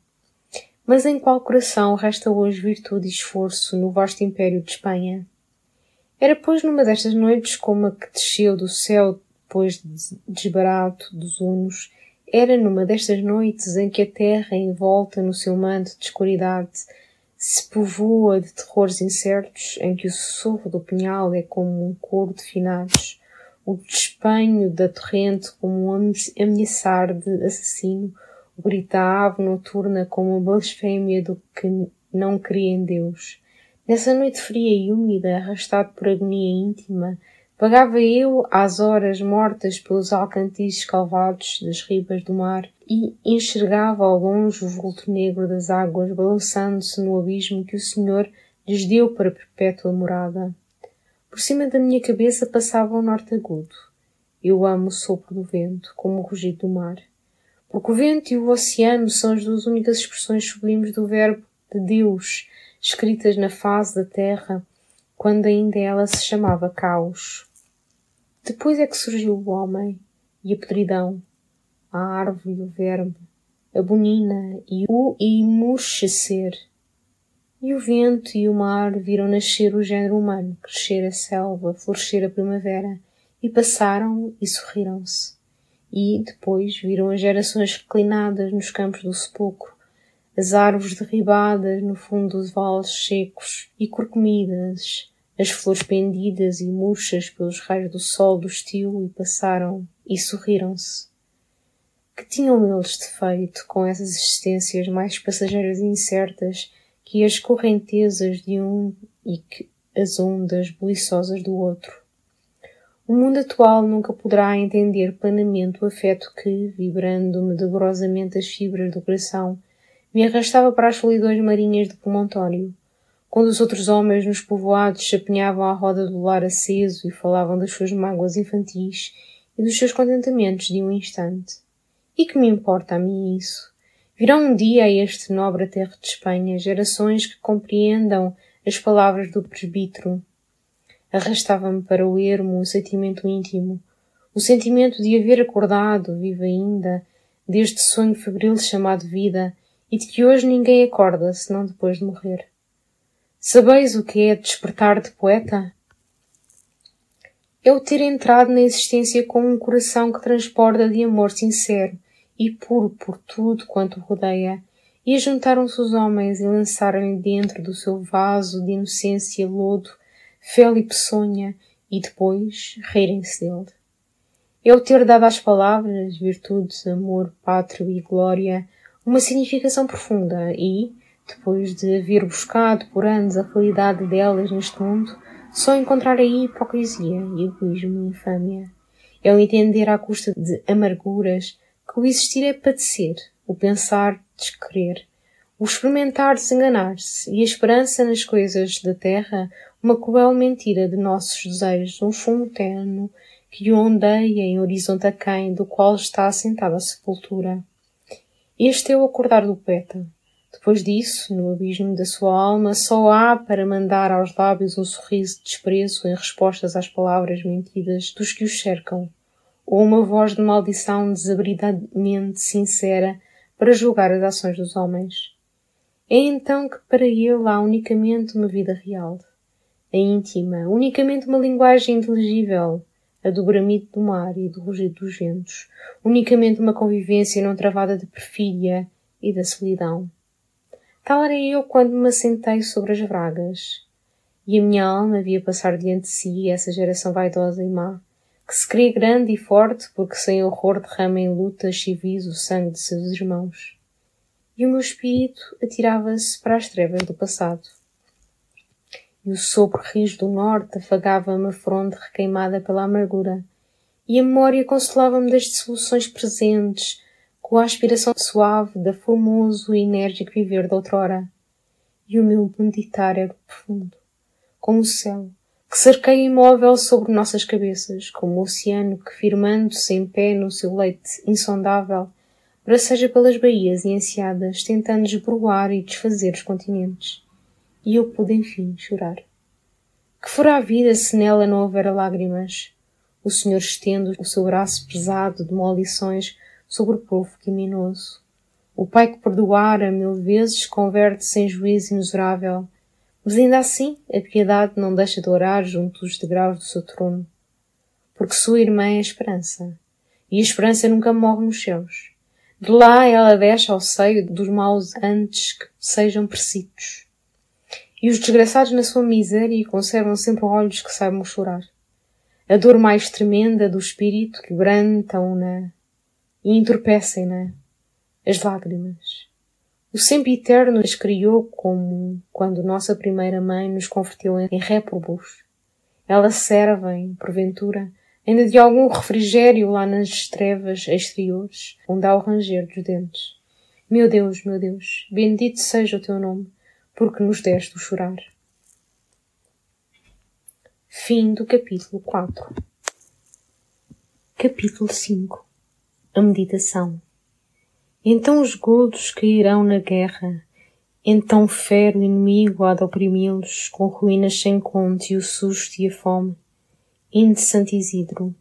Mas em qual coração resta hoje virtude e esforço no vasto império de Espanha? Era, pois, numa destas noites como a que desceu do céu depois de desbarato dos hunos, era numa destas noites em que a terra, envolta no seu manto de escuridade, se povoa de terrores incertos, em que o sussurro do punhal é como um coro de finados, o despenho da torrente como um ameaçar de assassino, o ave noturna como uma blasfémia do que não cria em Deus. Nessa noite fria e úmida, arrastado por agonia íntima, vagava eu às horas mortas pelos alcantices calvados das ribas do mar e enxergava ao longe o vulto negro das águas balançando-se no abismo que o Senhor lhes deu para perpétua morada. Por cima da minha cabeça passava o norte agudo. Eu amo o sopro do vento, como o rugido do mar. Porque o vento e o oceano são as duas únicas expressões sublimes do verbo de Deus, escritas na face da terra, quando ainda ela se chamava caos. Depois é que surgiu o homem e a podridão, a árvore e o verbo, a bonina e o imurchecer. E o vento e o mar viram nascer o género humano, crescer a selva, florescer a primavera, e passaram e sorriram-se. E, depois, viram as gerações reclinadas nos campos do sepulcro, as árvores derribadas no fundo dos vales secos e corcomidas, as flores pendidas e murchas pelos raios do sol do estio e passaram e sorriram-se. Que tinham eles de feito com essas existências mais passageiras e incertas que as correntezas de um e que as ondas buliçosas do outro? O mundo atual nunca poderá entender plenamente o afeto que, vibrando-me dolorosamente as fibras do coração, me arrastava para as solidões marinhas de Promontório, quando os outros homens nos povoados se apinhavam à roda do lar aceso e falavam das suas mágoas infantis e dos seus contentamentos de um instante. E que me importa a mim isso? Virão um dia a este nobre terra de Espanha gerações que compreendam as palavras do presbítero. Arrastava-me para o ermo um sentimento íntimo, o sentimento de haver acordado, vivo ainda, deste sonho febril chamado vida, e de que hoje ninguém acorda senão depois de morrer. Sabeis o que é despertar de poeta? É o ter entrado na existência com um coração que transborda de amor sincero e puro por tudo quanto rodeia, e ajuntaram-se os homens e lançaram-lhe dentro do seu vaso de inocência lodo, fel e peçonha, e depois rirem-se dele. O ter dado às palavras virtudes, amor, pátrio e glória, uma significação profunda e, depois de haver buscado por anos a realidade delas neste mundo, só encontrar aí hipocrisia, egoísmo e infâmia. O entender à custa de amarguras que o existir é padecer, o pensar descrer, o experimentar desenganar-se e a esperança nas coisas da terra uma cruel mentira de nossos desejos, um fumo terno que ondeia em horizonte aquém do qual está assentada a sepultura. Este é o acordar do poeta. Depois disso, no abismo da sua alma, só há para mandar aos lábios um sorriso de desprezo em respostas às palavras mentidas dos que os cercam, ou uma voz de maldição desabridadamente sincera para julgar as ações dos homens. É então que para ele há unicamente uma vida real, a íntima, unicamente uma linguagem inteligível, a do gramito do mar e do rugido dos ventos, unicamente uma convivência não travada de perfídia e da solidão. Tal era eu quando me assentei sobre as vragas, e a minha alma via passar diante de si essa geração vaidosa e má, que se crê grande e forte porque sem horror derrama em lutas civis o sangue de seus irmãos. E o meu espírito atirava-se para as trevas do passado e o sopro rijo do norte afagava-me a fronte requeimada pela amargura, e a memória consolava-me das dissoluções presentes, com a aspiração suave da formoso e enérgico viver de outrora. E o meu meditar era profundo, como o céu, que cerqueia imóvel sobre nossas cabeças, como o oceano que, firmando-se em pé no seu leite insondável, braceja pelas baías e enseadas, tentando desbroar e desfazer os continentes. E eu pude, enfim, chorar. Que fora a vida se nela não houver lágrimas? O Senhor estende o seu braço pesado de molições sobre o povo criminoso. O Pai que perdoara mil vezes converte-se em juízo inusurável, mas ainda assim a piedade não deixa de orar junto dos degraus do seu trono, porque sua irmã é a esperança, e a esperança nunca morre nos céus. De lá ela desce ao seio dos maus antes que sejam precitos. E os desgraçados na sua miséria conservam sempre olhos que saibam chorar. A dor mais tremenda do espírito quebrantam-na e entorpecem-na as lágrimas. O sempre eterno as criou como quando nossa primeira mãe nos converteu em réprobos. Elas servem, porventura, ainda de algum refrigério lá nas trevas exteriores, onde há o ranger dos dentes. Meu Deus, meu Deus, bendito seja o teu nome, porque nos deste o chorar. Fim do capítulo 4 Capítulo 5 A meditação então os godos cairão na guerra, então fere o inimigo há de oprimi-los com ruínas sem conto e o susto e a fome. Inde Santo Isidro,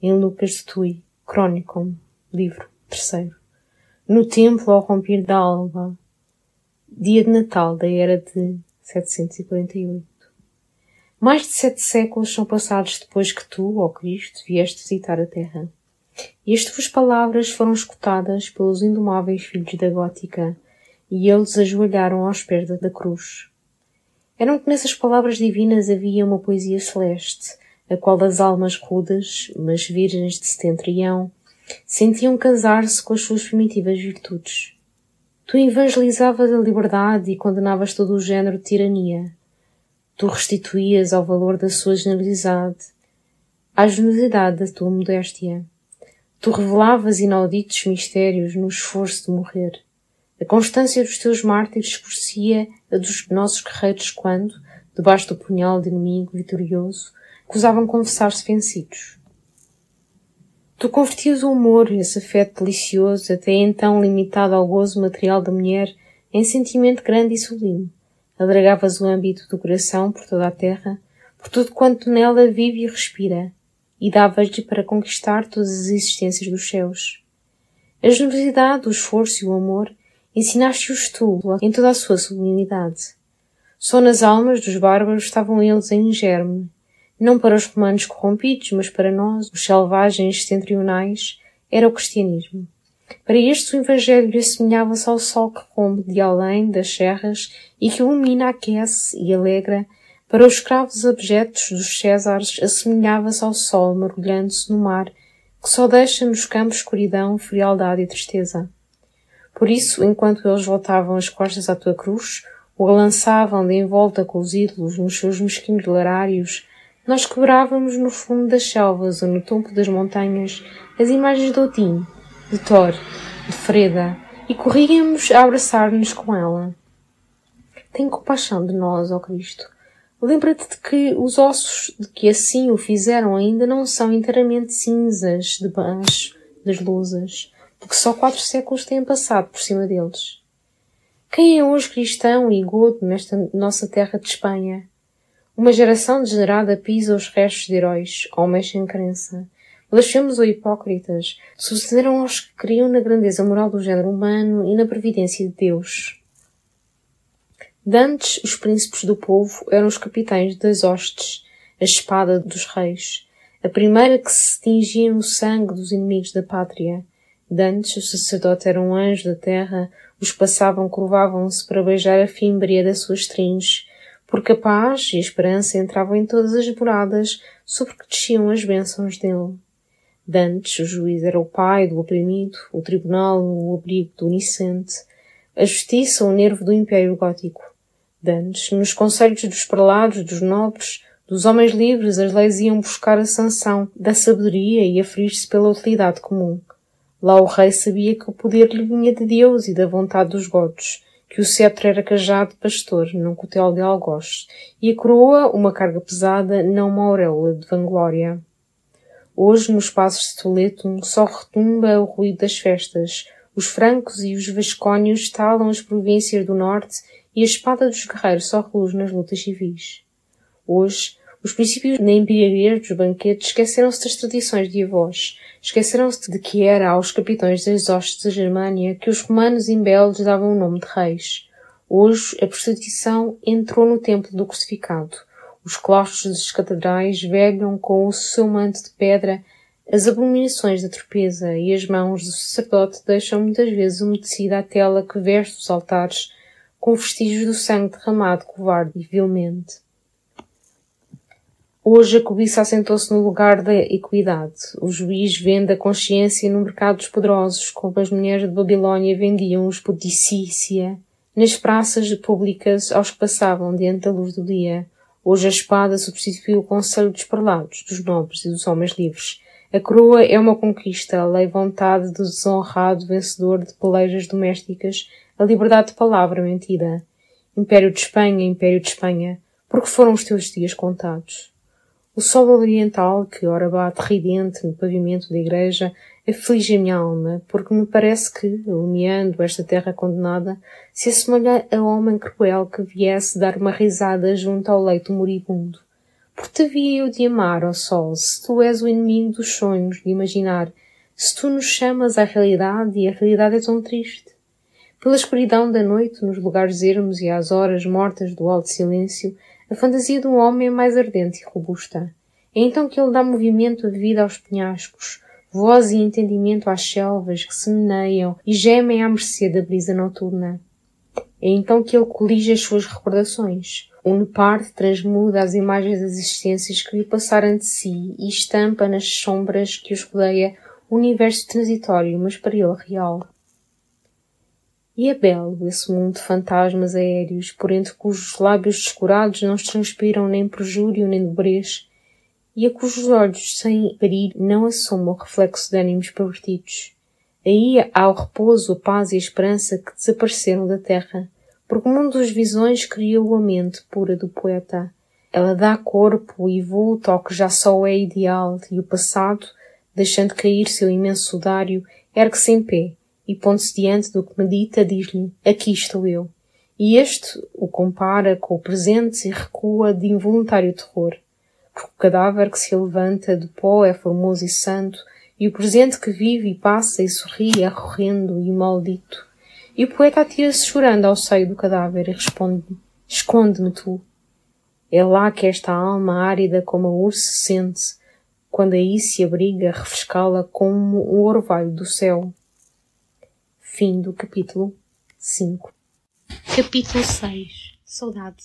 em Lucas de Tui, Chronicon, livro terceiro. No templo ao romper da alva, dia de Natal da era de 748. Mais de sete séculos são passados depois que tu, ó Cristo, vieste visitar a terra. E as tuas palavras foram escutadas pelos indomáveis filhos da gótica, e eles ajoelharam aos pés da cruz. Eram que nessas palavras divinas havia uma poesia celeste, a qual as almas rudas, mas virgens de setentrião, sentiam casar-se com as suas primitivas virtudes. Tu evangelizavas a liberdade e condenavas todo o género de tirania. Tu restituías ao valor da sua generosidade, à generosidade da tua modéstia. Tu revelavas inauditos mistérios no esforço de morrer. A constância dos teus mártires escurecia a dos nossos guerreiros quando, debaixo do punhal de inimigo vitorioso, acusavam confessar-se vencidos. Tu convertias o humor, esse afeto delicioso, até então limitado ao gozo material da mulher, em sentimento grande e sublime. Alargavas o âmbito do coração por toda a terra, por tudo quanto nela vive e respira, e davas-lhe para conquistar todas as existências dos céus. A generosidade, o esforço e o amor ensinaste-os tu em toda a sua sublimidade. Só nas almas dos bárbaros estavam eles em germe, não para os romanos corrompidos, mas para nós, os selvagens setentrionais, era o cristianismo. Para estes o Evangelho assemelhava-se ao sol que come de além das serras e que ilumina, aquece e alegra para os escravos abjetos dos Césares assemelhava-se ao sol mergulhando-se no mar, que só deixa nos campos escuridão, frialdade e tristeza. Por isso, enquanto eles voltavam as costas à tua cruz, ou a lançavam de envolta com os ídolos nos seus mesquinhos larários, nós quebrávamos no fundo das selvas ou no topo das montanhas as imagens de Odin, de Thor, de Freda, e corríamos a abraçar-nos com ela. Tem compaixão de nós, ó Cristo. Lembra-te de que os ossos de que assim o fizeram ainda não são inteiramente cinzas debaixo das lousas, porque só quatro séculos têm passado por cima deles. Quem é hoje cristão e godo nesta nossa terra de Espanha? Uma geração degenerada pisa os restos de heróis, homens sem crença. Blasfemos ou hipócritas sucederam aos que criam na grandeza moral do género humano e na previdência de Deus. Dantes, os príncipes do povo eram os capitães das hostes, a espada dos reis, a primeira que se tingia no sangue dos inimigos da pátria. Dantes, o sacerdote era um anjo da terra, os passavam, curvavam-se para beijar a fímbria das suas trins, porque a paz e a esperança entravam em todas as moradas sobre que desciam as bênçãos dele. Dantes, o juiz era o pai do oprimido, o tribunal, o abrigo do inocente, a justiça, o nervo do império gótico. Dantes, nos conselhos dos prelados, dos nobres, dos homens livres, as leis iam buscar a sanção da sabedoria e a ferir-se pela utilidade comum. Lá o rei sabia que o poder lhe vinha de Deus e da vontade dos godos, que o cetro era cajado de pastor, num cotel de algoz, e a coroa uma carga pesada, não uma auréola de vanglória. Hoje, nos passos de Toledo, só retumba o ruído das festas. Os francos e os vascónios estalam as províncias do norte e a espada dos guerreiros só reluz nas lutas civis. Hoje, os princípios na embriaguez dos banquetes esqueceram-se das tradições de avós, esqueceram-se de que era aos capitães das hostes da Germânia que os romanos imbelos davam o nome de reis. Hoje, a prostituição entrou no templo do crucificado, os claustros das catedrais velham com o seu manto de pedra as abominações da torpeza e as mãos do sacerdote deixam muitas vezes umedecida a tela que veste os altares com vestígios do sangue derramado covarde e vilmente. Hoje a cobiça assentou-se no lugar da equidade. O juiz vende a consciência no mercado dos poderosos, como as mulheres de Babilónia vendiam os pudicícia nas praças públicas aos que passavam diante da luz do dia. Hoje a espada substituiu o conselho dos parlados, dos nobres e dos homens livres. A coroa é uma conquista, a lei vontade do desonrado vencedor de pelejas domésticas, a liberdade de palavra mentida. Império de Espanha, Império de Espanha, porque foram os teus dias contados. O sol oriental, que ora bate ridente no pavimento da igreja, aflige a minha alma, porque me parece que, alumiando esta terra condenada, se assemelha a homem cruel que viesse dar uma risada junto ao leito moribundo. Por te havia eu de amar, ó sol, se tu és o inimigo dos sonhos, de imaginar, se tu nos chamas à realidade e a realidade é tão triste. Pela escuridão da noite, nos lugares ermos e às horas mortas do alto silêncio, a fantasia de um homem é mais ardente e robusta. É então que ele dá movimento à vida aos penhascos, voz e entendimento às selvas que se meneiam e gemem à mercê da brisa noturna. É então que ele colige as suas recordações. O Nepard transmuda as imagens das existências que lhe passaram de si e estampa nas sombras que os rodeia um universo transitório, mas para ele real. E é belo esse mundo de fantasmas aéreos, por entre cujos lábios descurados não transpiram nem perjúrio nem dobrez, e a cujos olhos, sem parir, não assomam o reflexo de ânimos pervertidos. Aí há o repouso, a paz e a esperança que desapareceram da terra, porque o mundo das visões criou a mente pura do poeta. Ela dá corpo e vulto ao que já só é ideal, e o passado, deixando cair seu imenso sudário, ergue-se em pé, e pondo-se diante do que medita, diz-lhe, aqui estou eu. E este o compara com o presente e recua de involuntário terror porque o cadáver que se levanta do pó é formoso e santo, e o presente que vive e passa e sorri é horrendo e maldito. E o poeta atira-se chorando ao seio do cadáver e responde-lhe, esconde-me tu. É lá que esta alma árida como a urso sente-se, quando aí se abriga, refrescá-la como o orvalho do céu. Fim do capítulo 5 Capítulo 6 Saudade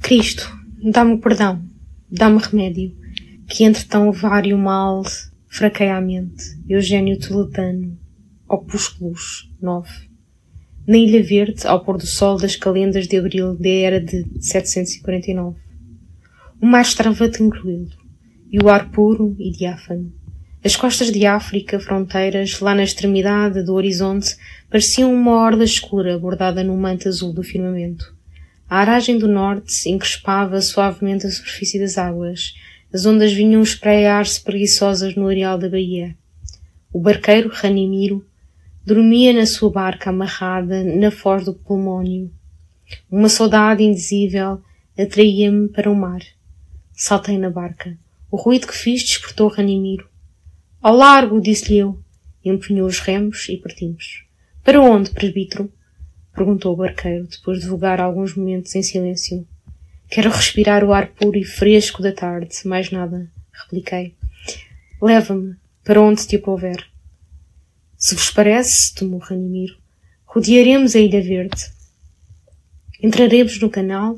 Cristo, dá-me perdão Dá-me remédio, que entre tão vário mal fraqueia a mente. Eugênio Tuletano, Opúsculos 9. Na Ilha Verde, ao pôr do sol das calendas de abril da era de 749. O mar estava tranquilo, e o ar puro e diáfano. As costas de África, fronteiras, lá na extremidade do horizonte, pareciam uma orla escura bordada no manto azul do firmamento. A aragem do norte encrespava suavemente a superfície das águas. As ondas vinham espreiar-se preguiçosas no areal da baía. O barqueiro Ranimiro dormia na sua barca amarrada na foz do pulmónio. Uma saudade indizível atraía-me para o mar. Saltei na barca. O ruído que fiz despertou Ranimiro. Ao largo, disse-lhe eu. Empunhou os remos e partimos. Para onde, presbítero? Perguntou o barqueiro, depois de vogar alguns momentos em silêncio. Quero respirar o ar puro e fresco da tarde, mais nada, repliquei. Leva-me, para onde te aprouver. Se vos parece, tomou Ranimiro, rodearemos a Ilha Verde. Entraremos no canal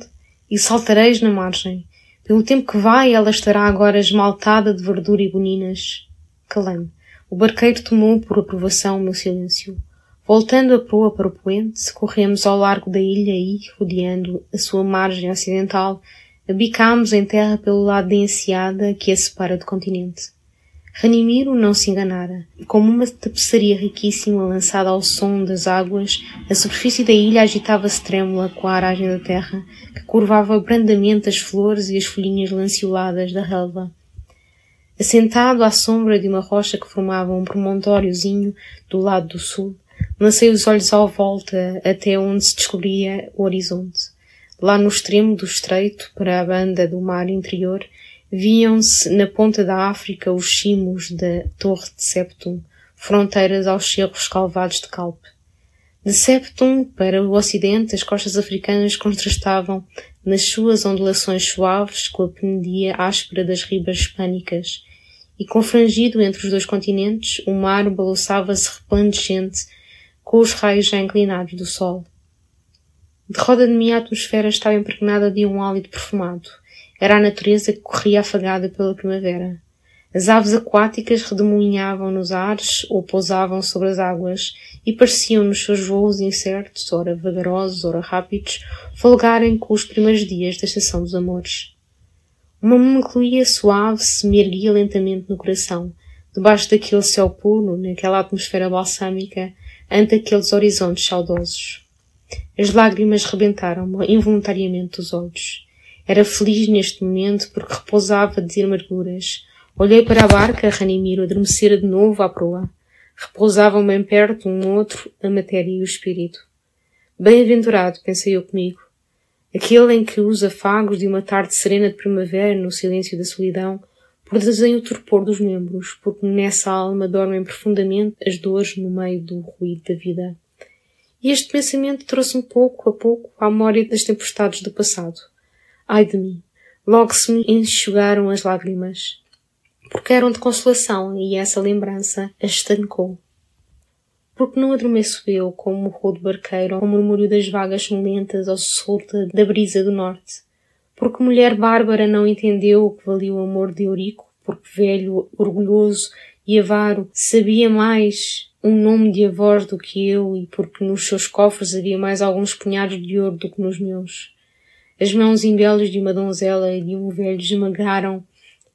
e saltareis na margem. Pelo tempo que vai, ela estará agora esmaltada de verdura e boninas. Calei-me. O barqueiro tomou por aprovação o meu silêncio. Voltando a proa para o poente, corremos ao largo da ilha e, rodeando a sua margem ocidental, abicámos em terra pelo lado da enseada que a separa do continente. Ranimiro não se enganara. Como uma tapeçaria riquíssima lançada ao som das águas, a superfície da ilha agitava-se trêmula com a aragem da terra, que curvava brandamente as flores e as folhinhas lanceoladas da relva. Assentado à sombra de uma rocha que formava um promontóriozinho do lado do sul, lancei os olhos à volta até onde se descobria o horizonte. Lá no extremo do estreito, para a banda do mar interior, viam-se na ponta da África os cimos da Torre de Septum, fronteiras aos cerros calvados de Calpe. De Septum para o ocidente, as costas africanas contrastavam nas suas ondulações suaves com a penedia áspera das ribas hispânicas, e confrangido entre os dois continentes, o mar balançava-se resplandecente com os raios já inclinados do sol. De roda de mim a atmosfera estava impregnada de um hálito perfumado. Era a natureza que corria afagada pela primavera. As aves aquáticas redemoinhavam nos ares ou pousavam sobre as águas e pareciam nos seus voos incertos, ora vagarosos, ora rápidos, folgarem com os primeiros dias da estação dos amores. Uma melancolia suave se me erguia lentamente no coração, debaixo daquele céu puro, naquela atmosfera balsâmica, ante aqueles horizontes saudosos. As lágrimas rebentaram-me involuntariamente dos olhos. Era feliz neste momento porque repousava de amarguras. Olhei para a barca, Ranimiro adormecera de novo à proa. Repousavam bem perto um outro a matéria e o espírito. Bem-aventurado, pensei eu comigo. Aquele em que os afagos de uma tarde serena de primavera no silêncio da solidão produzem o torpor dos membros, porque nessa alma dormem profundamente as dores no meio do ruído da vida. E este pensamento trouxe-me pouco a pouco à memória das tempestades do passado. Ai de mim! Logo se me enxugaram as lágrimas, porque eram de consolação e essa lembrança a estancou. Porque não adormeço eu como o rodo barqueiro ao murmúrio das vagas sonolentas ao solta da brisa do norte. Porque mulher bárbara não entendeu o que valia o amor de Eurico, porque velho, orgulhoso e avaro sabia mais um nome de avós do que eu e porque nos seus cofres havia mais alguns punhados de ouro do que nos meus. As mãos imbelas de uma donzela e de um velho esmagaram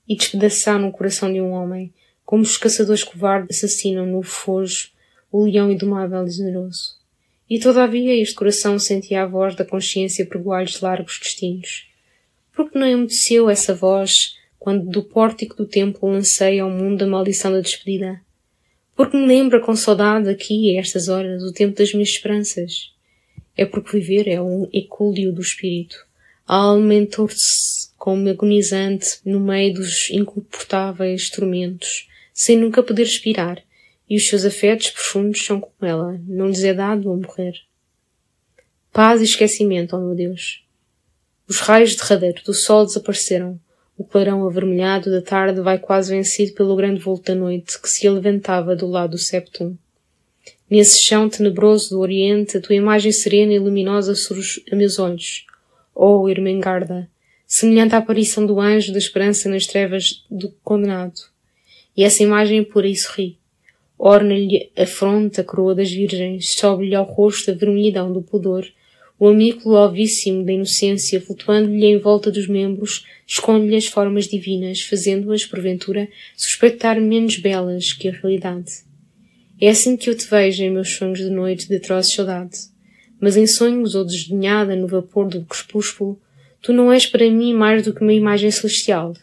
e despedaçaram o coração de um homem, como os caçadores covardes assassinam no fojo o leão indomável e generoso. E todavia este coração sentia a voz da consciência pregoar-lhes largos destinos. Por que não emudeceu essa voz quando do pórtico do templo lancei ao mundo a maldição da despedida? Porque me lembra com saudade aqui, a estas horas, o tempo das minhas esperanças. É porque viver é um ecúlio do espírito a alma entorce como agonizante no meio dos incomportáveis tormentos, sem nunca poder expirar, e os seus afetos profundos são como ela, não lhes é dado a morrer. Paz e esquecimento, oh meu Deus. Os raios derradeiros do sol desapareceram. O clarão avermelhado da tarde vai quase vencido pelo grande vulto da noite que se levantava do lado do septum. Nesse chão tenebroso do Oriente, a tua imagem serena e luminosa surge a meus olhos, ou Irmengarda, semelhante à aparição do anjo da esperança nas trevas do condenado. E essa imagem por aí sorri. Orna-lhe a fronte a coroa das virgens, sobe-lhe ao rosto a vermelhidão do pudor, o amículo alvíssimo da inocência flutuando-lhe em volta dos membros, esconde-lhe as formas divinas, fazendo-as, porventura, suspeitar menos belas que a realidade. É assim que eu te vejo em meus sonhos de noite de atroz saudade mas em sonhos ou desdenhada no vapor do crepúsculo, tu não és para mim mais do que uma imagem celestial,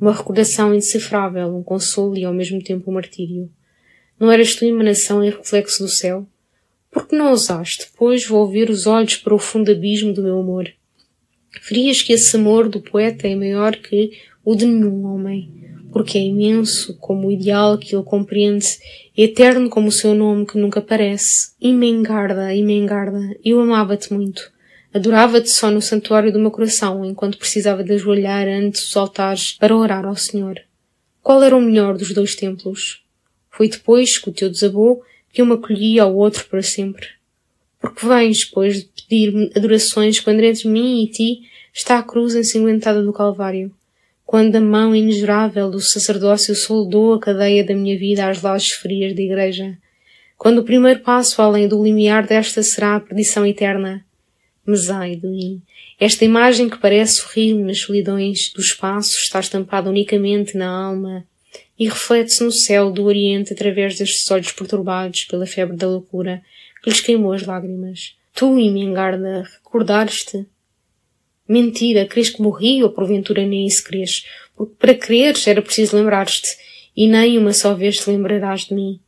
uma recordação indecifrável, um consolo e ao mesmo tempo um martírio. Não eras tu emanação e reflexo do céu? Por que não ousaste, pois, volver os olhos para o fundo abismo do meu amor? Frias que esse amor do poeta é maior que o de nenhum homem, porque é imenso como o ideal que ele compreende eterno como o seu nome que nunca parece. Imengarda, Imengarda, eu amava-te muito. Adorava-te só no santuário do meu coração, enquanto precisava de ajoelhar ante os altares para orar ao Senhor. Qual era o melhor dos dois templos? Foi depois que o teu desabou que eu me acolhi ao outro para sempre. Porque vens, pois, de pedir-me adorações quando entre mim e ti está a cruz ensanguentada do Calvário quando a mão inexorável do sacerdócio soldou a cadeia da minha vida às lajes frias da igreja, quando o primeiro passo além do limiar desta será a perdição eterna. Mas ai de mim, esta imagem que parece sorrir nas solidões do espaço está estampada unicamente na alma e reflete-se no céu do Oriente através destes olhos perturbados pela febre da loucura que lhes queimou as lágrimas. Tu, Imengarda, recordares-te? Mentira, crês que morri ou porventura nem isso crês? Porque para creres era preciso lembrar-te e nem uma só vez te lembrarás de mim.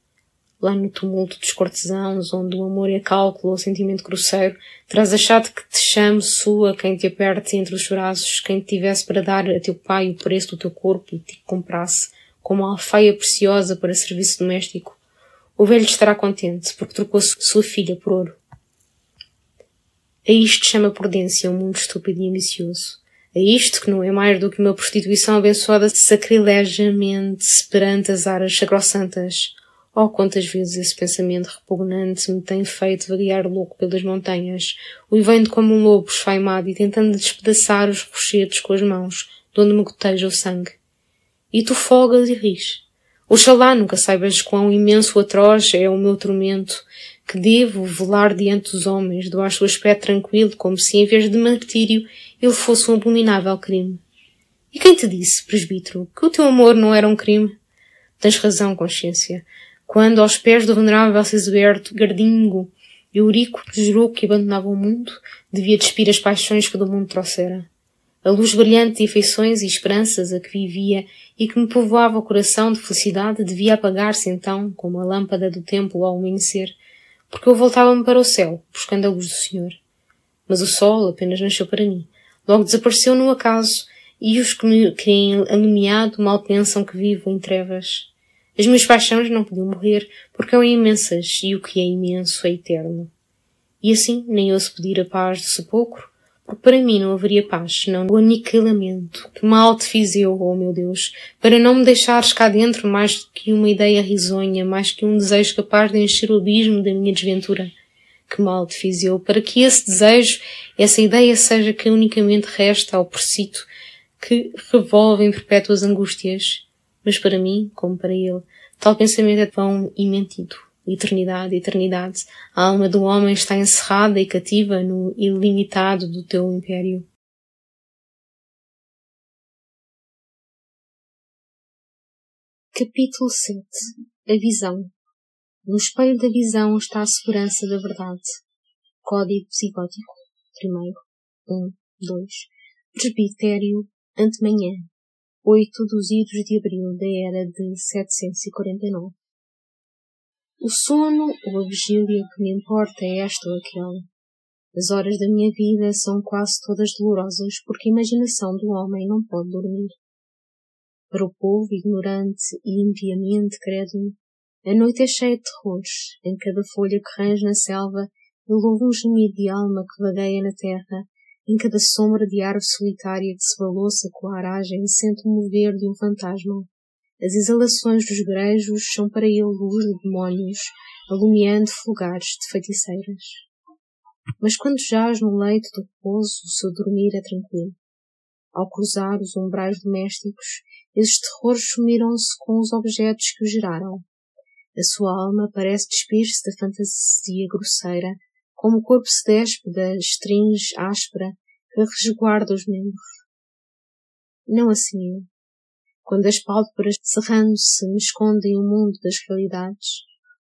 Lá no tumulto dos cortesãos, onde o amor é cálculo ou sentimento grosseiro, terás achado que te chame sua quem te aperte entre os braços, quem te tivesse para dar a teu pai o preço do teu corpo e te comprasse como uma alfaia preciosa para serviço doméstico. O velho estará contente, porque trocou sua filha por ouro. A isto chama prudência um mundo estúpido e ambicioso. A isto que não é mais do que uma prostituição abençoada sacrilegiamente perante as aras sacrossantas. Oh, quantas vezes esse pensamento repugnante me tem feito vaguear louco pelas montanhas, uivando como um lobo esfaimado e tentando despedaçar os rochedos com as mãos, de onde me goteja o sangue. E tu folgas e ris. Oxalá nunca saibas quão imenso atroz é o meu tormento, que devo velar diante dos homens, do seu aspecto tranquilo, como se em vez de martírio ele fosse um abominável crime. E quem te disse, presbítero, que o teu amor não era um crime? Tens razão, consciência. Quando, aos pés do venerável Cesiberto, Gardingo, Eurico jurou que abandonava o mundo, devia despir as paixões que do mundo trouxera. A luz brilhante de afeições e esperanças a que vivia e que me povoava o coração de felicidade devia apagar-se então, como a lâmpada do templo ao amanhecer, porque eu voltava-me para o céu, buscando a luz do Senhor. Mas o sol apenas nasceu para mim. Logo desapareceu no acaso, e os que me creem alumiado mal pensam que vivo em trevas. As minhas paixões não podiam morrer, porque são imensas, e o que é imenso é eterno. E assim nem ouço pedir a paz de sepulcro, porque para mim não haveria paz, senão o aniquilamento. Que mal te fiz eu, oh meu Deus, para não me deixares cá dentro mais do que uma ideia risonha, mais que um desejo capaz de encher o abismo da minha desventura. Que mal te fiz eu, para que esse desejo, essa ideia seja que unicamente resta ao precito que revolve em perpétuas angústias mas para mim, como para ele, tal pensamento é pão e mentido. Eternidade, eternidade. A alma do homem está encerrada e cativa no ilimitado do teu império. Capítulo 7 A visão No espelho da visão está a segurança da verdade. Código psicótico. Primeiro. Um, dois. Presbitério. Antemanhã. 8 dos idos de abril da era de 749. O sono ou a vigília que me importa é esta ou aquela. As horas da minha vida são quase todas dolorosas porque a imaginação do homem não pode dormir. Para o povo ignorante e impiamente crédulo, a noite é cheia de terrores. Em cada folha que range na selva, eu louvo um gemido de alma que vagueia na terra em cada sombra de árvore solitária que se balouça com a aragem sente o mover de um fantasma. As exalações dos grejos são para ele luz de demónios, alumiando fogares de feiticeiras. Mas quando jaz no leito do repouso, o seu dormir é tranquilo. Ao cruzar os umbrais domésticos, esses terrores sumiram-se com os objetos que o geraram. A sua alma parece despir-se da fantasia grosseira como o corpo se despe da estringe áspera que resguarda os membros. Não assim eu. Quando as pálpebras cerrando-se me escondem o mundo das realidades,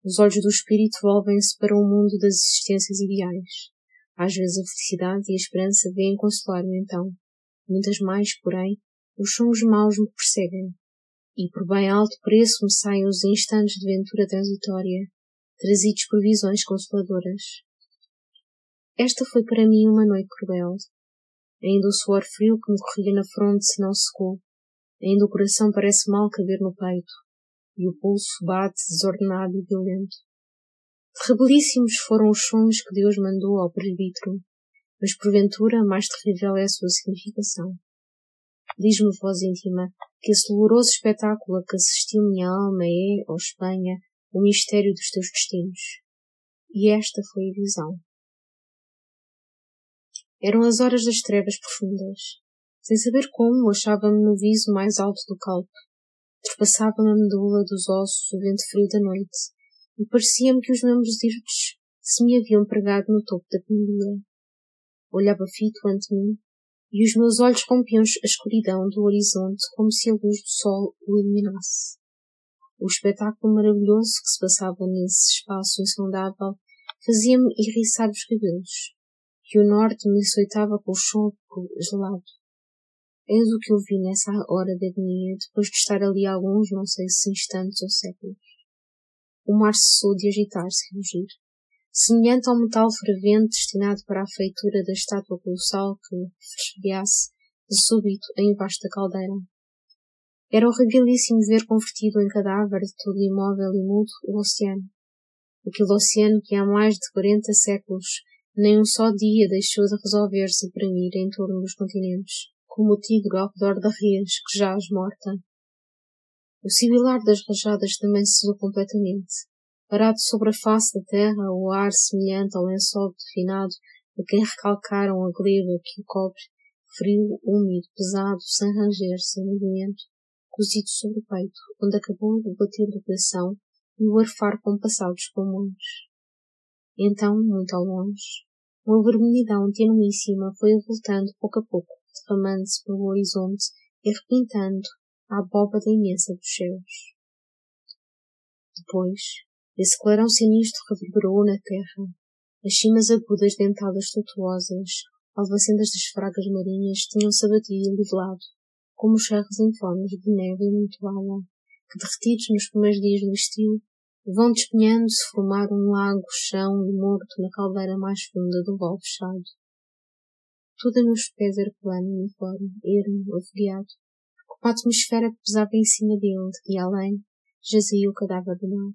os olhos do espírito volvem-se para o mundo das existências ideais. Às vezes a felicidade e a esperança vêm consolar-me então. Muitas mais, porém, os sons maus me perseguem. E por bem alto preço me saem os instantes de ventura transitória, trazidos por visões consoladoras. Esta foi para mim uma noite cruel. Ainda o suor frio que me corria na fronte se não secou. Ainda o coração parece mal caber no peito. E o pulso bate desordenado e violento. Terribilíssimos foram os sons que Deus mandou ao presbítero, mas porventura mais terrível é a sua significação. Diz-me voz íntima que esse doloroso espetáculo a que assistiu minha alma é, ou Espanha, o mistério dos teus destinos. E esta foi a visão. Eram as horas das trevas profundas. Sem saber como, achava-me no viso mais alto do calpo. Trespassava-me a medula dos ossos o vento frio da noite, e parecia-me que os membros irtos se me haviam pregado no topo da penilha. Olhava fito ante mim, e os meus olhos rompiam a escuridão do horizonte como se a luz do sol o iluminasse. O espetáculo maravilhoso que se passava nesse espaço insondável fazia-me erriçar os cabelos, e o norte me açoitava com o choco gelado. Eis o que eu vi nessa hora de agonia, depois de estar ali alguns, não sei se instantes ou séculos. O mar cessou de agitar-se e rugir, semelhante ao metal fervente destinado para a feitura da estátua colossal que fervilhasse de súbito em vasta caldeira. Era horribilíssimo ver convertido em cadáver de todo imóvel e mudo o oceano. Aquele oceano que há mais de quarenta séculos nem um só dia deixou de resolver-se para ir em torno dos continentes, como o tigre ao redor da rês que jaz morta. O sibilar das rajadas também cessou completamente. Parado sobre a face da terra, o ar semelhante ao lençol definado a quem recalcaram a gleba que o cobre, frio, úmido, pesado, sem ranger, sem movimento, cozido sobre o peito, onde acabou de bater o coração e o arfar compassados pulmões. Então, muito ao longe, uma vermelhidão tenuíssima foi voltando pouco a pouco, derramando-se pelo horizonte e repintando a abóbada imensa dos céus. Depois, esse clarão sinistro reverberou na terra. As cimas agudas dentadas tortuosas, alvacendas das fragas marinhas, tinham-se abatido e nivelado, como os cerros informes de neve amontoada, que derretidos nos primeiros dias do estio, vão despenhando-se formar um lago chão e morto na caldeira mais funda do vale fechado. Tudo meus pés era plano, uniforme, ermo, afogueado, com a atmosfera que pesava em cima dele, e além, jazia o cadáver do mar.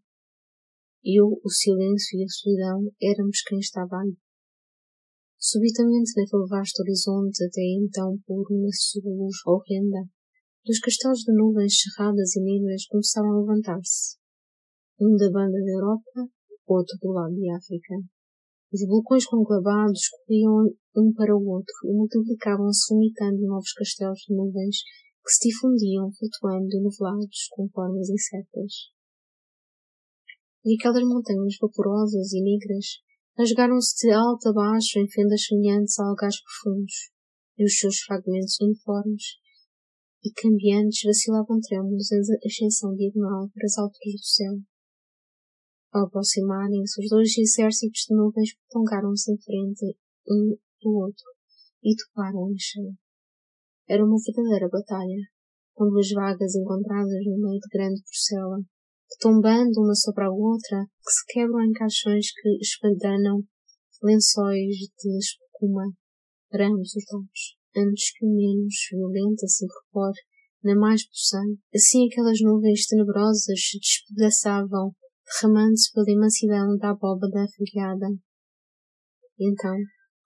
Eu, o silêncio e a solidão, éramos quem estava ali. Subitamente naquele vasto horizonte, até então por uma luz horrenda, dos castelos de nuvens cerradas e negras começaram a levantar-se. Um da banda da Europa, outro do lado de África. Os vulcões conclavados corriam um para o outro e multiplicavam-se vomitando novos castelos de nuvens que se difundiam, flutuando nuvelados com formas incertas. E aquelas montanhas vaporosas e negras rasgaram-se de alto a baixo em fendas semelhantes a algares profundos, e os seus fragmentos uniformes e cambiantes vacilavam trêmulos em ascensão diagonal para as alturas do céu. Ao aproximarem-se, os dois exércitos de nuvens prolongaram-se em frente um do outro e toparam em cheio. Era uma verdadeira batalha, com duas vagas encontradas no meio de grande porcela, tombando uma sobre a outra, que se quebram em caixões que espandanam lençóis de espuma para ambos os lados, antes que o menos violenta se incorpore na mais possante. Assim aquelas nuvens tenebrosas se despedaçavam, derramando-se pela imensidão da abóbada afilhada. Então,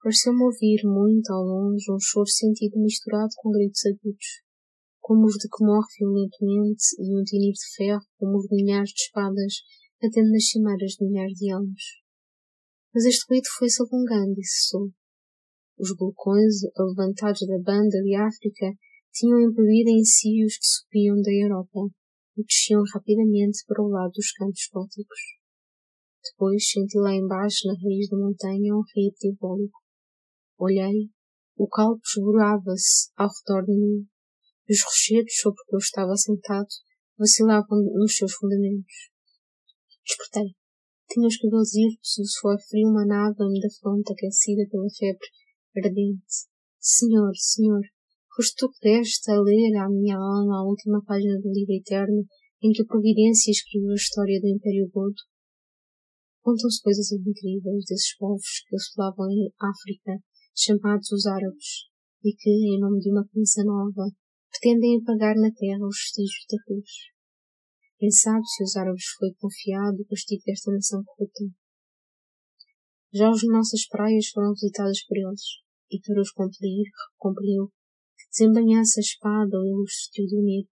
pareceu-me ouvir muito ao longe um choro sentido misturado com gritos agudos como os de que morre violentamente e um tinir de ferro, como os de milhares de espadas, batendo nas cimeiras de milhares de anos. Mas este ruído foi-se alongando e cessou. Os vulcões, levantados da banda de África, tinham embebido em si os que subiam da Europa e desciam rapidamente para o lado dos campos góticos. Depois senti lá embaixo, na raiz da montanha, um rio diabólico. Olhei, o calpo esburava-se ao redor de mim, e os rochedos sobre que eu estava sentado vacilavam nos seus fundamentos. Despertei. Tinha os cabelos hirtos o suor frio manava-me da fronte aquecida pela febre ardente. Senhor, Senhor, foste tu que deste a ler à minha alma a última página do livro eterno em que a Providência escreveu a história do Império Godo? Contam-se coisas incríveis desses povos que assolavam em África, chamados os árabes, e que, em nome de uma crença nova, pretendem apagar na terra os vestígios da cruz. Quem sabe se os árabes foi confiado o castigo desta nação corrupta. Já as nossas praias foram visitadas por eles, e para os cumprir, cumpriu desembanhasse a espada o ilustre Teodomiro,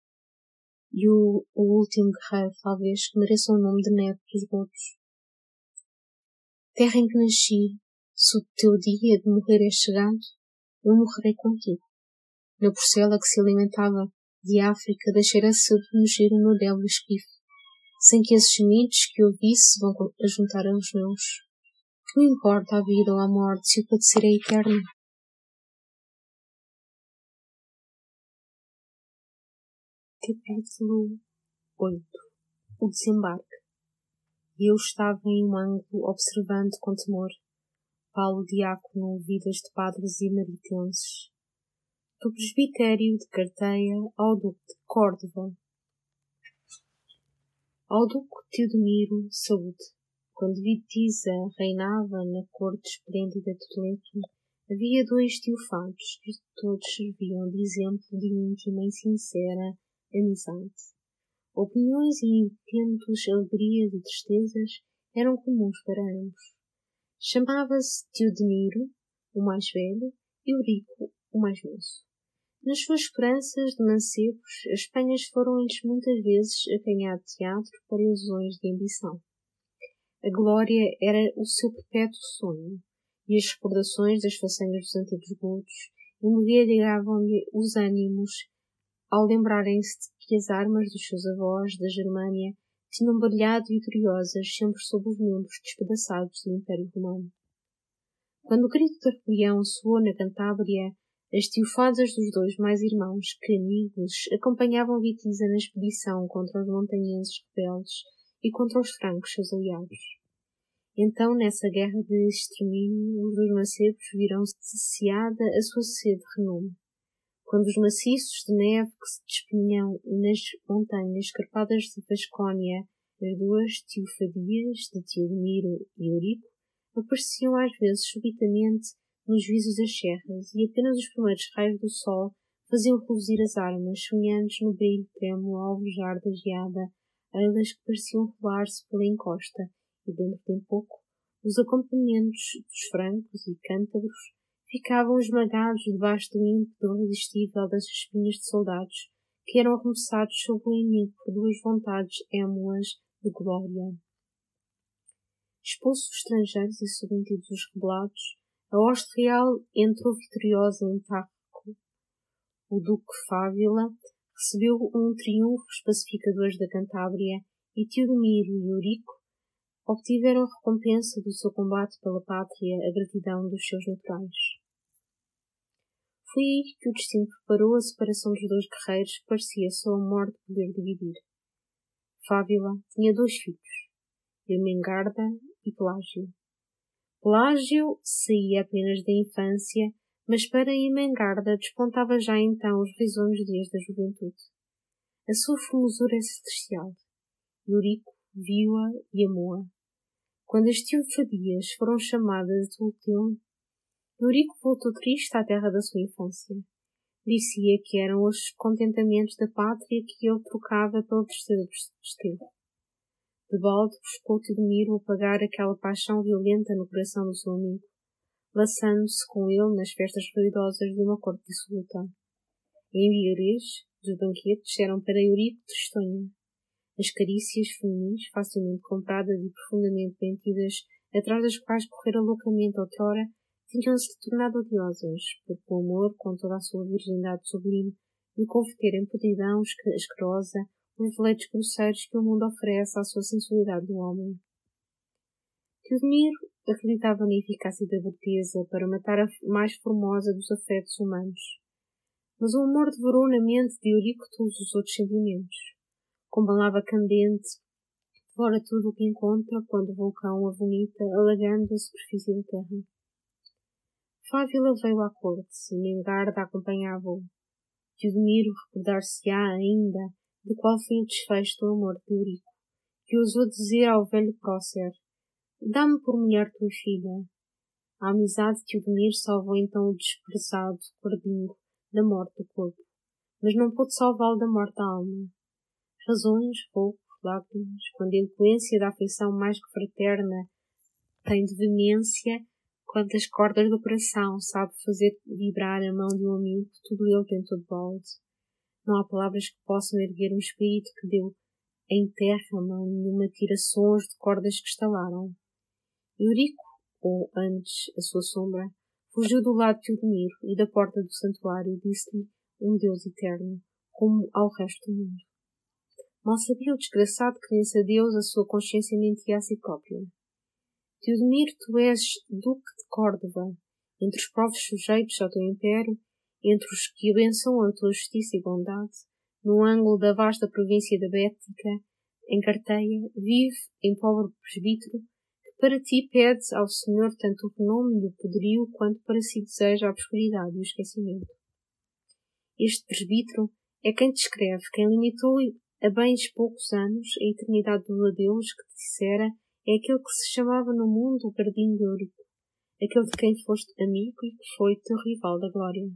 e o, o último guerreiro, talvez, que mereça o nome de neto dos godos. Terra em que nasci, se o teu dia de morrer é chegado, eu morrerei contigo na porcela que se alimentava de África deixara-se mexer no débil esquife, sem que esses mitos que eu visse vão ajuntar aos meus. Que me importa a vida ou a morte se o padecer é eterno? Capítulo 8 o desembarque. E eu estava em um ângulo observando com temor. Paulo Diácono, vidas de padres e maritenses. Do presbitério de Carteia ao Duque de Córdoba. Ao Duque Teodomiro, saúde. Quando Vitiza reinava na corte esplêndida de Toledo, havia dois tiofados que todos serviam de exemplo de íntima e sincera amizade. Opiniões e intentos, alegrias e tristezas eram comuns para ambos. Chamava-se Teodemiro, o mais velho, e Eurico, o mais moço. Nas suas esperanças de mancebos, as penhas foram-lhes muitas vezes acanhado teatro para ilusões de ambição. A glória era o seu perpétuo sonho, e as recordações das façanhas dos antigos godos embriagavam-lhe os ânimos ao lembrarem-se de que as armas dos seus avós da Germânia tinham brilhado vitoriosas sempre sob os membros despedaçados do Império Romano. Quando o grito da rebelião soou na Cantábria, as tiofadas dos dois mais irmãos que amigos acompanhavam Vitiza na expedição contra os montanhenses rebeldes e contra os francos seus aliados. Então, nessa guerra de extermínio, os dois mancebos viram saciada a sua sede de renome quando os maciços de neve que se despenham nas montanhas escarpadas de Vascónia, as duas tiofadias de Teodomiro e Eurico, apareciam às vezes subitamente nos visos das serras e apenas os primeiros raios do sol faziam reluzir as armas, sonhantes no brilho trêmulo ao alvejar da geada, elas que pareciam rolar-se pela encosta, e dentro de pouco os acompanhamentos dos francos e cântabros ficavam esmagados debaixo do ímpeto irresistível das espinhas de soldados que eram arremessados sobre o inimigo por duas vontades émulas de glória. Expulsos os estrangeiros e submetidos os rebelados, a hoste real entrou vitoriosa em Tarco. O duque Fávila recebeu um triunfo os pacificadores da Cantábria e Teodomiro e Eurico obtiveram a recompensa do seu combate pela pátria a gratidão dos seus naturais. Foi aí que o destino preparou a separação dos dois guerreiros que parecia só a morte poder dividir. Fábila tinha dois filhos, Ermengarda e Pelágio. Pelágio saía apenas da infância, mas para Ermengarda despontava já então os risonhos dias da juventude. A sua formosura é celestial. Eurico viu-a e amou-a. Quando as teofadias foram chamadas de Ultão, Eurico voltou triste à terra da sua infância. Dizia que eram os contentamentos da pátria que ele trocava pela tristeza do desterro. De balde buscou Teodomiro apagar aquela paixão violenta no coração do seu amigo, laçando-se com ele nas festas ruidosas de uma corte dissoluta. Em Vigarês, dos banquetes eram para Eurico tristonha, as carícias feminis, facilmente compradas e profundamente mentidas, atrás das quais correra loucamente outrora, tinham-se tornado odiosas, porque o amor, com toda a sua virgindade sublime, lhe convertera em podridão asquerosa os deleites grosseiros que o mundo oferece à sua sensualidade do homem. Teodomiro acreditava na eficácia da beleza para matar a mais formosa dos afetos humanos. Mas o amor devorou na mente de Eurico todos os outros sentimentos como lava candente, devora tudo o que encontra quando o vulcão a vomita, alagando a superfície da terra. Fávila veio à corte e Mengarda acompanhava-o. Teodomiro recordar-se-á ainda de qual foi o desfecho do amor de Eurico, que ousou dizer ao velho Prócer, Dá-me por mulher tua filha. A amizade de Teodomiro salvou então o desprezado cordinho da morte do corpo, mas não pôde salvá-lo da morte da alma razões, roucos, lágrimas, quando a eloquência da afeição mais que fraterna tem de veemência, quando as cordas do coração sabe fazer vibrar a mão de um amigo, tudo ele tem todo balde. Não há palavras que possam erguer um espírito que deu em terra mão nenhuma tira sons de cordas que estalaram. Eurico, ou antes a sua sombra, fugiu do lado de Teodomiro e da porta do santuário disse-lhe um Deus eterno, como ao resto do mundo. Mal sabia o desgraçado que nesse adeus a sua consciência mentia a si própria. Teodomiro, tu és duque de Córdoba, entre os povos sujeitos ao teu império, entre os que abençoam a tua justiça e bondade, no ângulo da vasta província da Bética, em Carteia, vive em pobre presbítero, que para ti pede ao Senhor tanto o renome e o poderio, quanto para si deseja a obscuridade e o esquecimento. Este presbítero é quem te escreve, quem limitou a bens poucos anos a eternidade do adeus que te dissera é aquele que se chamava no mundo o Jardim de Eurico, aquele de quem foste amigo e que foi teu rival da glória.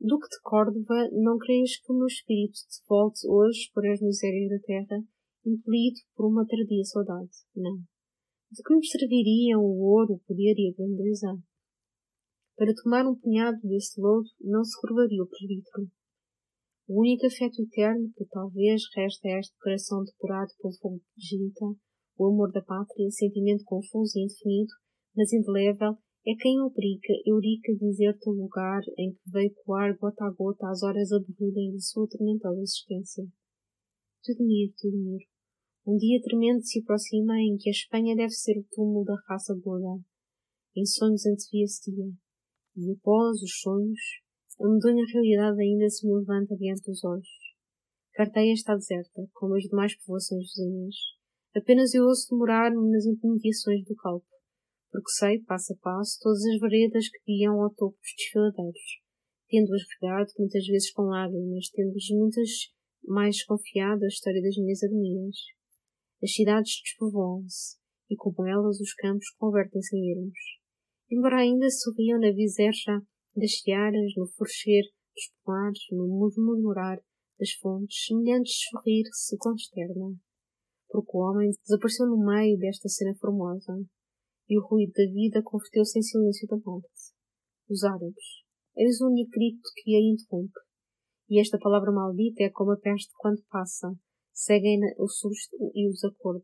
Duque de Córdoba, não crees que o meu espírito te volte hoje por as misérias da terra, impelido por uma tardia saudade? Não. De que me serviriam o ouro, o poder e a grandeza? Para tomar um punhado desse lodo não se curvaria o presbítero. O único afeto eterno que talvez resta a este coração depurado pelo fogo de Gita, o amor da pátria, sentimento confuso e indefinido, mas indelével, é quem obriga Eurica a dizer-te o lugar em que veio coar gota a gota as horas aborridas de sua tormentosa existência. Te admiro. Um dia tremendo se aproxima em que a Espanha deve ser o túmulo da raça gorda. Em sonhos antevia-se dia. E após os sonhos, a medonha realidade ainda se me levanta diante dos olhos. Carteia está deserta, como as demais povoações vizinhas. Apenas eu ouço demorar-me nas imediações do calpo porque sei, passo a passo, todas as veredas que guiam ao topo dos desfiladeiros, tendo-as regado muitas vezes com lágrimas, tendo-lhes muitas mais confiado a história das minhas agonias. As cidades despovoam-se, e como elas os campos convertem-se em ermos. Embora ainda sorriam na viserja das searas, no forcher dos pomares, no murmurar das fontes, semelhantes sorrir se consterna. Porque o homem desapareceu no meio desta cena formosa, e o ruído da vida converteu-se em silêncio da morte. Os árabes. Eis o único grito que a interrompe. E esta palavra maldita é como a peste quando passa. Seguem o susto e o desacordo.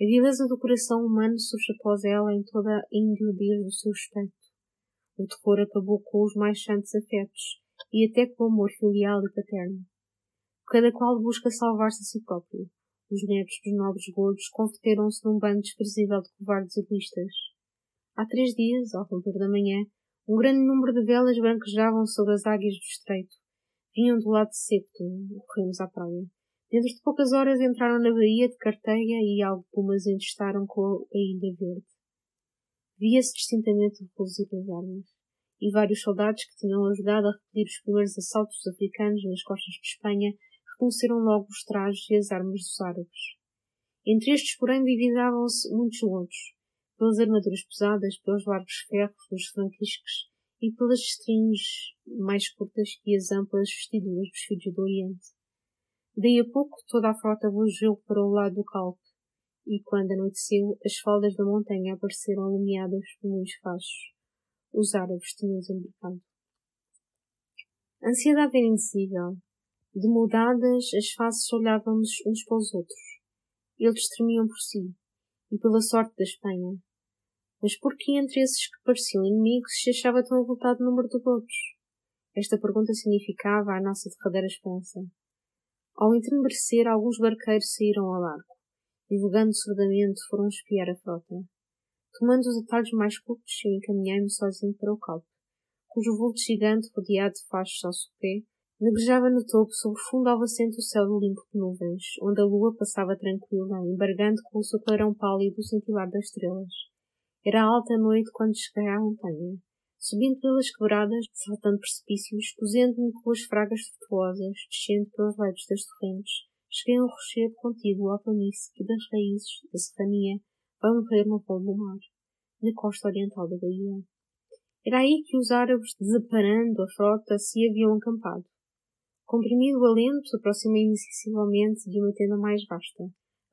A vileza do coração humano surge após ela em toda a indiodez do seu aspecto. O terror acabou com os mais santos afetos e até com o amor filial e paterno. Cada qual busca salvar-se a si próprio, os netos dos nobres gordos converteram-se num bando desprezível de covardes egoístas. Há três dias, ao romper da manhã, um grande número de velas branquejavam sobre as águias do estreito. Vinham do lado Septo, corremos à praia. Dentro de poucas horas entraram na baía de Carteia e algumas entestaram com a Ilha Verde. Via-se distintamente o reluzir das armas, e vários soldados que tinham ajudado a repelir os primeiros assaltos africanos nas costas de Espanha reconheceram logo os trajes e as armas dos árabes. Entre estes, porém, divisavam-se muitos outros, pelas armaduras pesadas, pelos largos ferros dos franquiscos e pelas estrinhas mais curtas que as amplas vestiduras dos filhos do Oriente. Daí a pouco toda a frota voou para o lado do calpe, e quando anoiteceu, as faldas da montanha apareceram alumiadas por muitos fachos. Os árabes tinham desembarcado. A ansiedade era indizível, Demudadas, as faces olhávamos uns para os outros. Eles tremiam por si, e pela sorte da Espanha. Mas por que entre esses que pareciam inimigos se achava tão avultado número de outros? Esta pergunta significava a nossa derradeira esperança. Ao entenebrecer, alguns barqueiros saíram ao largo, vogando surdamente foram espiar a frota. Tomando os atalhos mais curtos, eu encaminhei-me sozinho para o calpe, cujo vulto gigante, rodeado de fachos ao sopé, Negrejava no topo, sob o fundo alvacente o céu limpo de nuvens, onde a lua passava tranquila, embargando com o seu clarão pálido o cintilar das estrelas. Era alta noite quando cheguei à montanha. Subindo pelas quebradas, saltando precipícios, cozendo-me com as fragas tortuosas, descendo pelos leitos das torrentes, cheguei a um rochedo contíguo à planície que das raízes da serrania vai morrer no polo do mar, na costa oriental da baía. Era aí que os árabes, desaparando a frota, se haviam acampado. Comprimido o alento, aproximei-me sensivelmente de uma tenda mais vasta,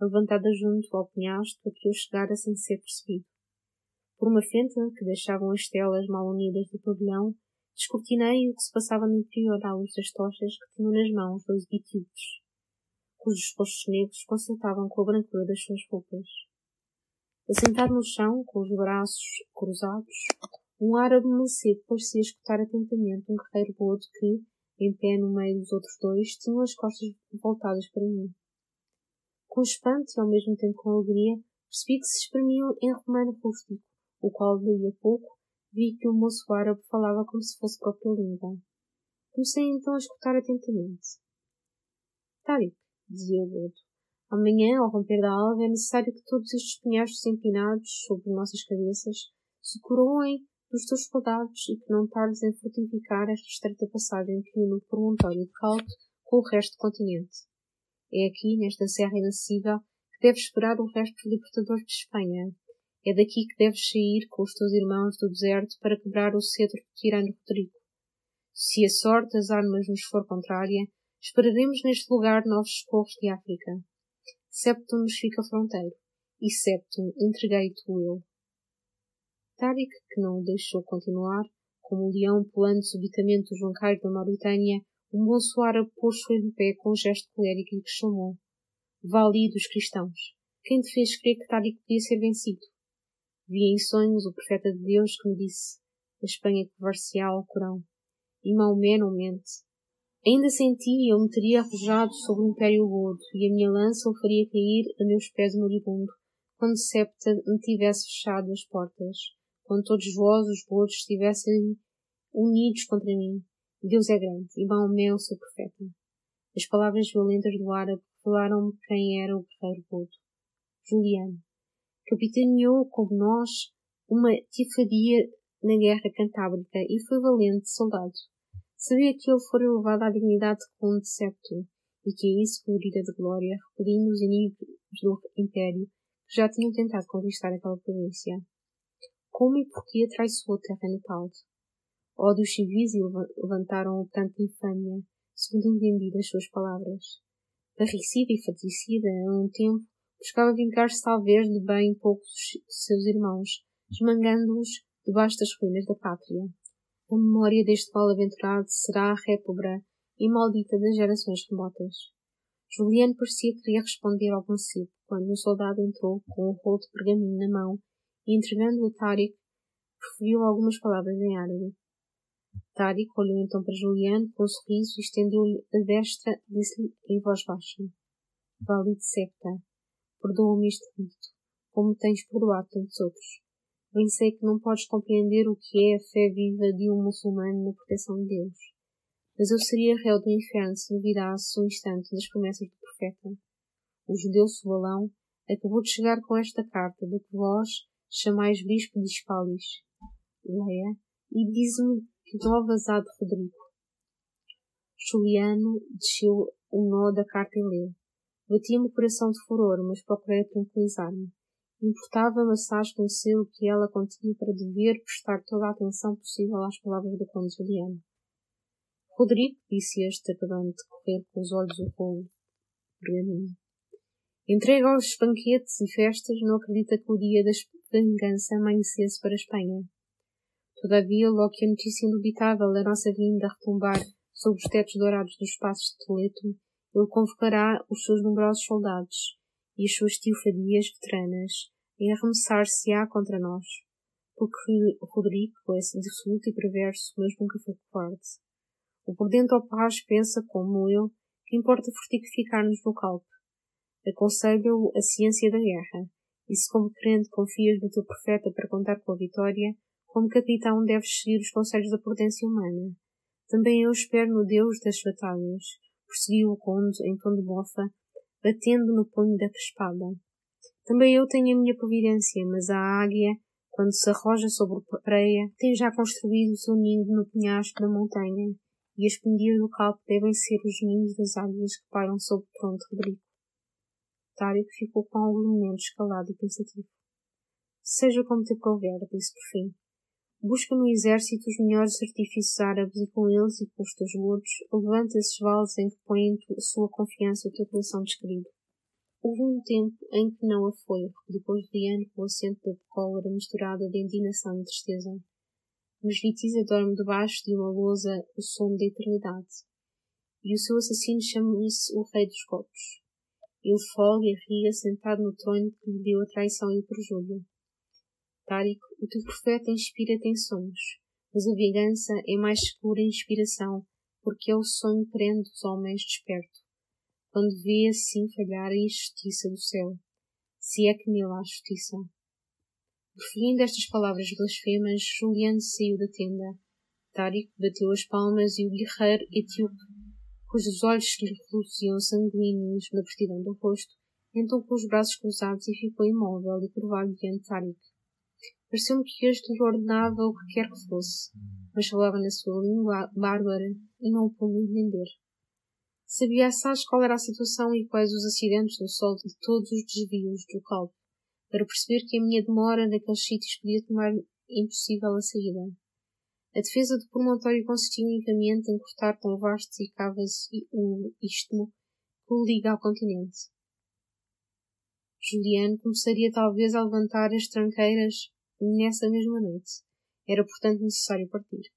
levantada junto ao penhasco a que eu chegara sem ser percebido. Por uma fenda que deixavam as telas mal unidas do pavilhão, descortinei o que se passava no interior à luz das tochas que tinham nas mãos dois etíopes, cujos rostos negros concertavam com a brancura das suas roupas. Assentado no chão, com os braços cruzados, um árabe mancebo parecia escutar atentamente um guerreiro gordo que, em pé no meio dos outros dois, tinham as costas voltadas para mim. Com espanto e ao mesmo tempo com alegria, percebi que se exprimiam em romano rústico, o qual daí a pouco vi que o moço árabe falava como se fosse própria língua. Comecei então a escutar atentamente. Tarik, dizia o gordo, Amanhã, ao romper da alva, é necessário que todos estes penhascos empinados sobre nossas cabeças se coroem dos teus soldados e que não tardes em fortificar esta estreita passagem que une o promontório de Caldo com o resto do continente. É aqui, nesta serra inacessível, que deves esperar o resto dos libertadores de Espanha. É daqui que deves sair com os teus irmãos do deserto para quebrar o cetro do tirano Rodrigo. Se a sorte das armas nos for contrária, esperaremos neste lugar novos socorros de África. Septum nos fica fronteiro, e Septum entreguei-te eu. Tariq, que não o deixou continuar, como o leão pulando subitamente os bancais da Mauritânia, um moço árabe pôs-se em pé com um gesto colérico e exclamou: Vali dos cristãos, quem te fez crer que Tariq podia ser vencido? Vi em sonhos o profeta de Deus que me disse: A Espanha converse ao Corão. E Maomé não mente. Ainda senti eu me teria arrojado sobre o império gordo e a minha lança o faria cair a meus pés moribundo, quando Septa me tivesse fechado as portas quando todos vós, os gordos, estivessem unidos contra mim. Deus é grande, e Maomé o seu profeta. As palavras violentas do árabe revelaram-me quem era o guerreiro gordo. Juliano. Capitaneou, como nós, uma tifadia na guerra cantábrica e foi valente soldado. Sabia que ele fora elevado à dignidade de conde septo e que a isso cobriria de glória, repelindo os inimigos do império que já tinham tentado conquistar aquela província. Como e porquê traiçoou terra natal? Ódios civis levantaram tanta infâmia, segundo entendi das suas palavras. Parricida e faticida, a um tempo, buscava vingar-se talvez de bem poucos seus irmãos, esmangando-os debaixo das ruínas da pátria. A memória deste mal-aventurado será a répobra e maldita das gerações remotas. Juliano parecia que queria responder ao mancebo, quando um soldado entrou com um rolo de pergaminho na mão e entregando a Tariq, proferiu algumas palavras em árabe. Tariq olhou então para Juliano com um sorriso e estendeu-lhe a destra, disse-lhe em voz baixa: Valide septa, perdoa-me este rito, como tens perdoado tantos outros. Bem sei que não podes compreender o que é a fé viva de um muçulmano na proteção de Deus. Mas eu seria réu do inferno se duvidasse um instante das promessas do profeta. O judeu Subalão acabou de chegar com esta carta do que vós, chamais bispo de Espalis. Leia, e diz-me que novas há de Rodrigo. Juliano desceu o nó da carta e leu. Batia-me o coração de furor, mas procurei tranquilizar-me. Importava-me assaz conhecer o que ela continha para dever prestar toda a atenção possível às palavras do conde Juliano. Rodrigo, disse este, acabando de correr com os olhos o rolo pergaminho. Entrega aos banquetes e festas, não acredita que o dia da vingança amanhecesse para a Espanha. Todavia, logo que a notícia indubitável da nossa vinda a retumbar sobre os tetos dourados dos passos de Toledo, ele convocará os seus numerosos soldados e as suas tiofadias veteranas em arremessar-se-á contra nós, porque Rodrigo é dissoluto e perverso, mas nunca foi covarde. O prudente Opaz pensa, como eu, que importa fortificar-nos no calpe, Aconselho-o a ciência da guerra, e se como crente confias no teu profeta para contar com a vitória, como capitão deves seguir os conselhos da prudência humana. Também eu espero no Deus das batalhas, prosseguiu o conde em tom de mofa, batendo no punho da espada. Também eu tenho a minha providência, mas a águia, quando se arroja sobre a preia, tem já construído o seu ninho no penhasco da montanha, e as pendias do calpo devem ser os ninhos das águias que pairam sobre o trono de Rodrigo que ficou com alguns momentos calado e pensativo. Seja como te couber, disse por fim. Busca no exército os melhores artifícios árabes e com eles e com os teus gordos, levanta esses vales em que põe a sua confiança o teu coração desquerido. Houve um tempo em que não a foi, depois de ano com o acento da cólera misturada de indignação e tristeza. Mas Vitiza dorme debaixo de uma lousa o sono da eternidade. E o seu assassino chama-se o Rei dos Gotos. Ele folga e ria sentado no trono que lhe deu a traição e o perjúrio. Tárico, o teu profeta inspira-te em sonhos, mas a vingança é mais segura inspiração, porque é o sonho prende os homens desperto, quando vê assim falhar a injustiça do céu, se é que nele há justiça. Proferindo estas palavras blasfemas, Juliano saiu da tenda. Tárico bateu as palmas e o guerreiro etíope cujos olhos lhe reluziam sanguíneos na vestidão do rosto, então com os braços cruzados e ficou imóvel e curvado diante de Tarik. Pareceu-me que este lhe ordenava o que quer que fosse, mas falava na sua língua bárbara e não o pude entender. Sabia assaz qual era a situação e quais os acidentes do sol de todos os desvios do calpo, para perceber que a minha demora naqueles sítios podia tomar impossível a saída. A defesa do promontório consistia unicamente em cortar com vastos e cavas o istmo que o liga ao continente. Juliano começaria talvez a levantar as tranqueiras nessa mesma noite. Era, portanto, necessário partir.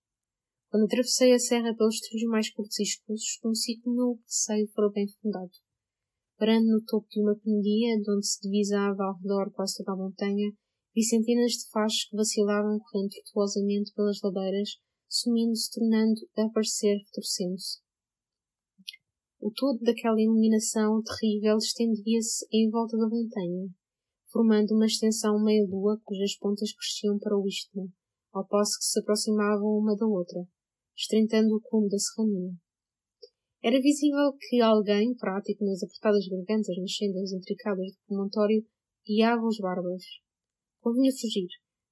Quando atravessei a serra pelos trilhos mais curtos e escusos, conheci que o meu receio fora bem fundado. Parando no topo de uma pendia, de onde se divisava ao redor quase toda a montanha, vi centenas de fachos que vacilavam correndo tortuosamente pelas ladeiras, sumindo-se, tornando a aparecer, retorcendo-se. O todo daquela iluminação terrível estendia-se em volta da montanha, formando uma extensão meia-lua cujas pontas cresciam para o istmo, ao passo que se aproximavam uma da outra, estreitando o cume da serrania. Era visível que alguém, prático nas apertadas gargantas nas sendas intricadas do promontório, guiava os bárbaros. Convinha fugir,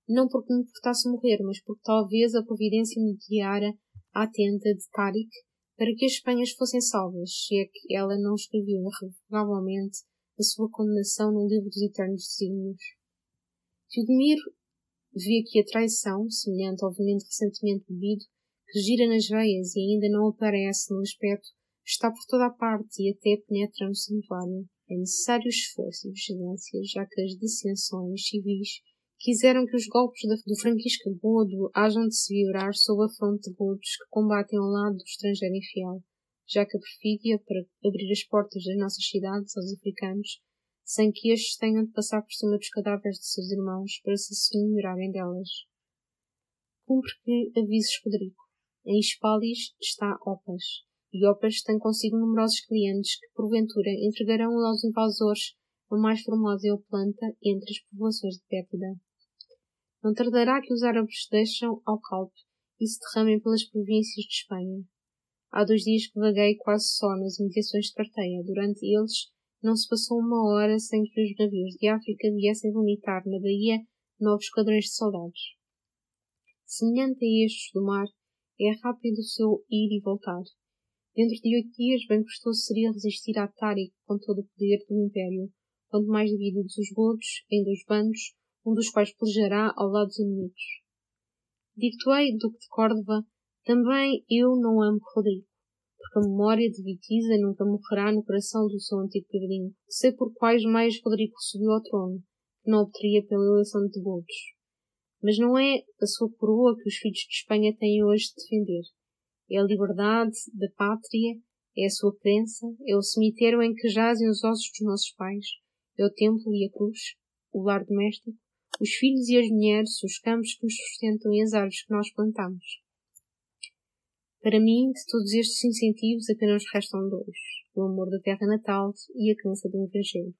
não porque me importasse morrer, mas porque talvez a providência me guiara à tenda de Tarik para que as Espanhas fossem salvas, se é que ela não escreveu irrevogavelmente a sua condenação no livro dos eternos desígnios. Teodomiro vê que a traição, semelhante ao veneno recentemente bebido, que gira nas veias e ainda não aparece no aspecto, está por toda a parte e até penetra no santuário. É necessário esforço e vigilância, já que as dissensões civis quiseram que os golpes do franquisca godo hajam de se vibrar sob a fronte de godos que combatem ao lado do estrangeiro infiel, já que a perfídia para abrir as portas das nossas cidades aos africanos, sem que estes tenham de passar por cima dos cadáveres de seus irmãos para se senhorarem delas. Cumpre que avises Rodrigo. Em Hispalis está Opas, e Opas tem consigo numerosos clientes que, porventura, entregarão aos invasores a mais formosa planta entre as povoações de Pétida. Não tardará que os árabes deixam ao calpe e se derramem pelas províncias de Espanha. Há dois dias que vaguei quase só nas imediações de Carteia. Durante eles não se passou uma hora sem que os navios de África viessem vomitar na baía novos quadrões de soldados. Semelhante a estes do mar, é rápido o seu ir e voltar. Dentro de oito dias, bem custoso seria resistir a Tárico com todo o poder do Império, quanto mais divididos os godos em dois bandos, um dos quais pelejará ao lado dos inimigos. Digo-te-ei, Duque de Córdoba, também eu não amo Rodrigo, porque a memória de Vitiza nunca morrerá no coração do seu antigo padrinho. Sei por quais meios Rodrigo subiu ao trono, que não obteria pela eleição de devotos. Mas não é a sua coroa que os filhos de Espanha têm hoje de defender. É a liberdade da pátria, é a sua crença, é o cemitério em que jazem os ossos dos nossos pais, é o templo e a cruz, o lar doméstico, os filhos e as mulheres, os campos que nos sustentam e as árvores que nós plantamos. Para mim, de todos estes incentivos, apenas restam dois: o amor da terra natal e a crença do Evangelho.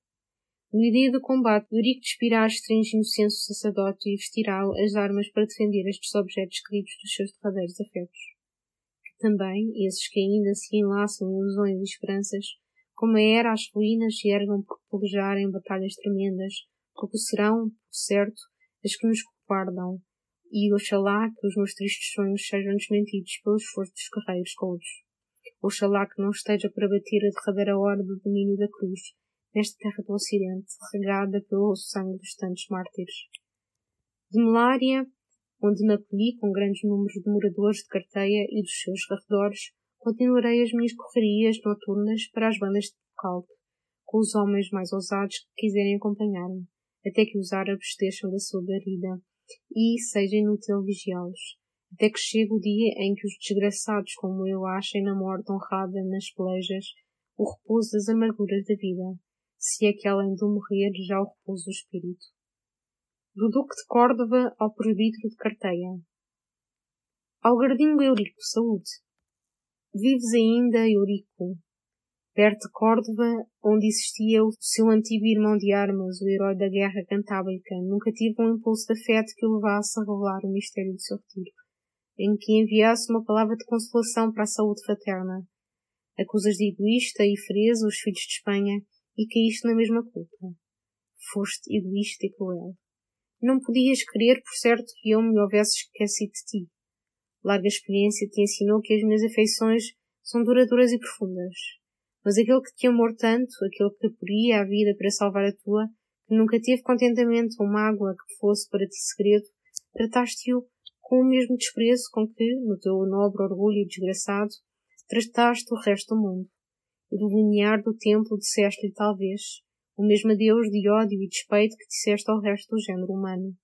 No dia do combate, Eurico despirá a estranho inocência o sacerdote e vestirá as armas para defender estes objetos queridos dos seus derradeiros afetos. Que também, esses que ainda se enlaçam em ilusões e esperanças, como a era as ruínas se ergam por pelejar em batalhas tremendas, porque serão, por certo, as que nos guardam, e oxalá que os meus tristes sonhos sejam desmentidos pelo esforço dos guerreiros coldos. Oxalá que não esteja para bater a derradeira hora do domínio da cruz, nesta terra do Ocidente, regada pelo sangue dos tantos mártires. De Melária, onde me acolhi com grandes números de moradores de Carteia e dos seus arredores, continuarei as minhas correrias noturnas para as bandas de calpe, com os homens mais ousados que quiserem acompanhar-me, até que os árabes deixam da sua guarida e seja inútil vigiá-los, até que chegue o dia em que os desgraçados como eu achem na morte honrada nas pelejas o repouso das amarguras da vida, se é que além do morrer já o repouso do espírito. Do Duque de Córdoba ao Presbítero de Carteia. Ao Gardinho Eurico, saúde! Vives ainda, Eurico, perto de Córdoba, onde existia o seu antigo irmão de armas, o herói da guerra cantábrica. Nunca tive um impulso de afeto que o levasse a revelar o mistério do seu retiro, em que enviasse uma palavra de consolação para a saúde fraterna. Acusas de egoísta e freza os filhos de Espanha, e caíste na mesma culpa. Foste egoísta e cruel. Não podias crer, por certo, que eu me houvesse esquecido de ti. Larga experiência te ensinou que as minhas afeições são duradouras e profundas. Mas aquele que te amou tanto, aquele que aporia a vida para salvar a tua, que nunca teve contentamento ou mágoa que fosse para ti segredo, trataste-o com o mesmo desprezo com que, no teu nobre orgulho desgraçado, trataste o resto do mundo. E do linear do templo disseste-lhe talvez o mesmo adeus de ódio e despeito que disseste ao resto do género humano.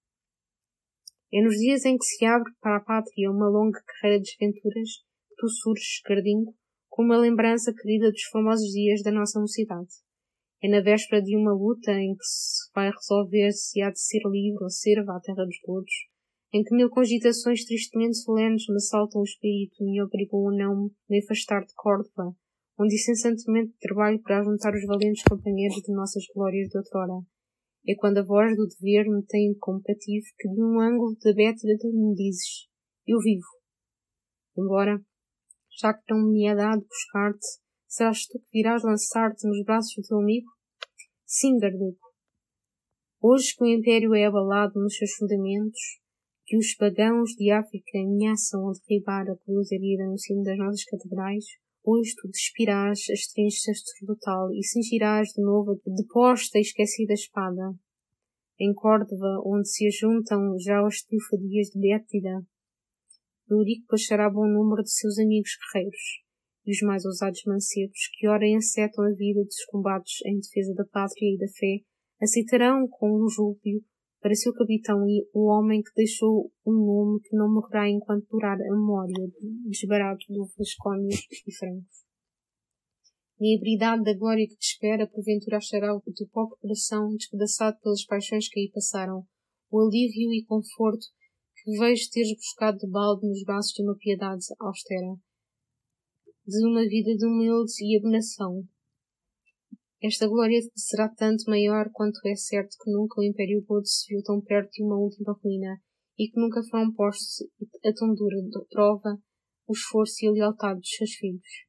É nos dias em que se abre para a pátria uma longa carreira de desventuras que tu surges, Cardinho, com uma lembrança querida dos famosos dias da nossa mocidade. É na véspera de uma luta em que se vai resolver se há de ser livre ou serva à terra dos gordos, em que mil cogitações tristemente solenes me saltam o espírito e me obrigam a não me afastar de Córdoba, onde incessantemente trabalho para juntar os valentes companheiros de nossas glórias de outrora. É quando a voz do dever me tem como cativo que de um ângulo da bétida me dizes, eu vivo. Embora, já que não me é dado buscar-te, serás tu que virás lançar-te nos braços do teu amigo? Sim, Garnico. Hoje que o Império é abalado nos seus fundamentos, que os pagãos de África ameaçam a derribar a cruz erguida no cimo das nossas catedrais, hoje tu despirás as trinchas sacerdotal e cingirás de novo a deposta e esquecida espada. Em Córdoba, onde se ajuntam já as triunfadias de Bétida, Eurico baixará bom número de seus amigos guerreiros, e os mais ousados mancebos, que ora encetam a vida dos combates em defesa da pátria e da fé, aceitarão com um júbilo para seu capitão e o homem que deixou um nome que não morrerá enquanto durar a memória desbarato do Vascónios e Francos. E a hibridade da glória que te espera, porventura achará o teu pobre coração despedaçado pelas paixões que aí passaram, o alívio e conforto vejo teres buscado de balde nos braços de uma piedade austera, de uma vida de humilde e abnegação, esta glória será tanto maior quanto é certo que nunca o Império Godo se viu tão perto de uma última ruína e que nunca foram postos a tão dura prova o esforço e a lealdade dos seus filhos.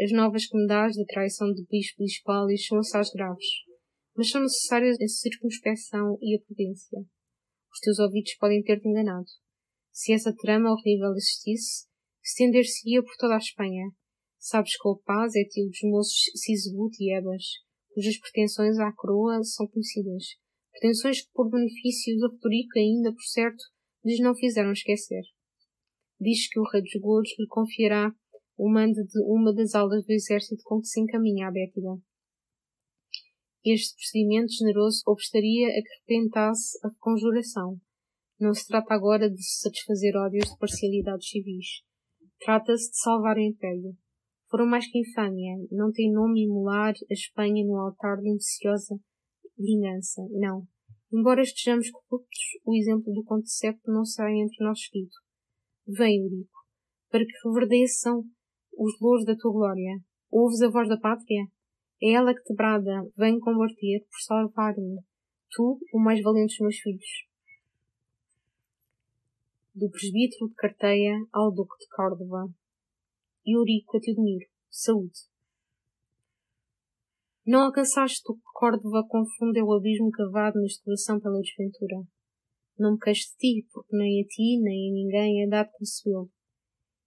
As novas dás da traição de bispo e são assaz graves, mas são necessárias a circunspeção e a prudência. Os teus ouvidos podem ter-te enganado. Se essa trama horrível existisse, estender-se-ia por toda a Espanha, Sabes que o Paz é tio dos moços Sisebut e Ebas, cujas pretensões à coroa são conhecidas. Pretensões que, por benefício do Rodrigo, ainda, por certo, lhes não fizeram esquecer. Diz que o rei dos Godos lhe confiará o mando de uma das alas do exército com que se encaminha à Bétida. Este procedimento generoso obstaria a que repentasse a conjuração. Não se trata agora de satisfazer ódios de parcialidades civis. Trata-se de salvar o império foram mais que infâmia. Não tem nome imular a Espanha no altar de ambiciosa vingança. Não. Embora estejamos corruptos, o exemplo do Conte Septo não sai entre nós escrito. Vem, Eurico, para que reverdeçam os louros da tua glória. Ouves a voz da pátria? É ela que te brada, vem combater por salvar-me. Tu, o mais valente dos meus filhos. Do presbítero de Carteia ao duque de Córdoba. Eurico a Teodomiro. Saúde. Não alcançaste o que Córdoba confundeu o abismo cavado neste coração pela desventura. Não me queixo de ti, porque nem a ti, nem a ninguém é dado concebê-lo.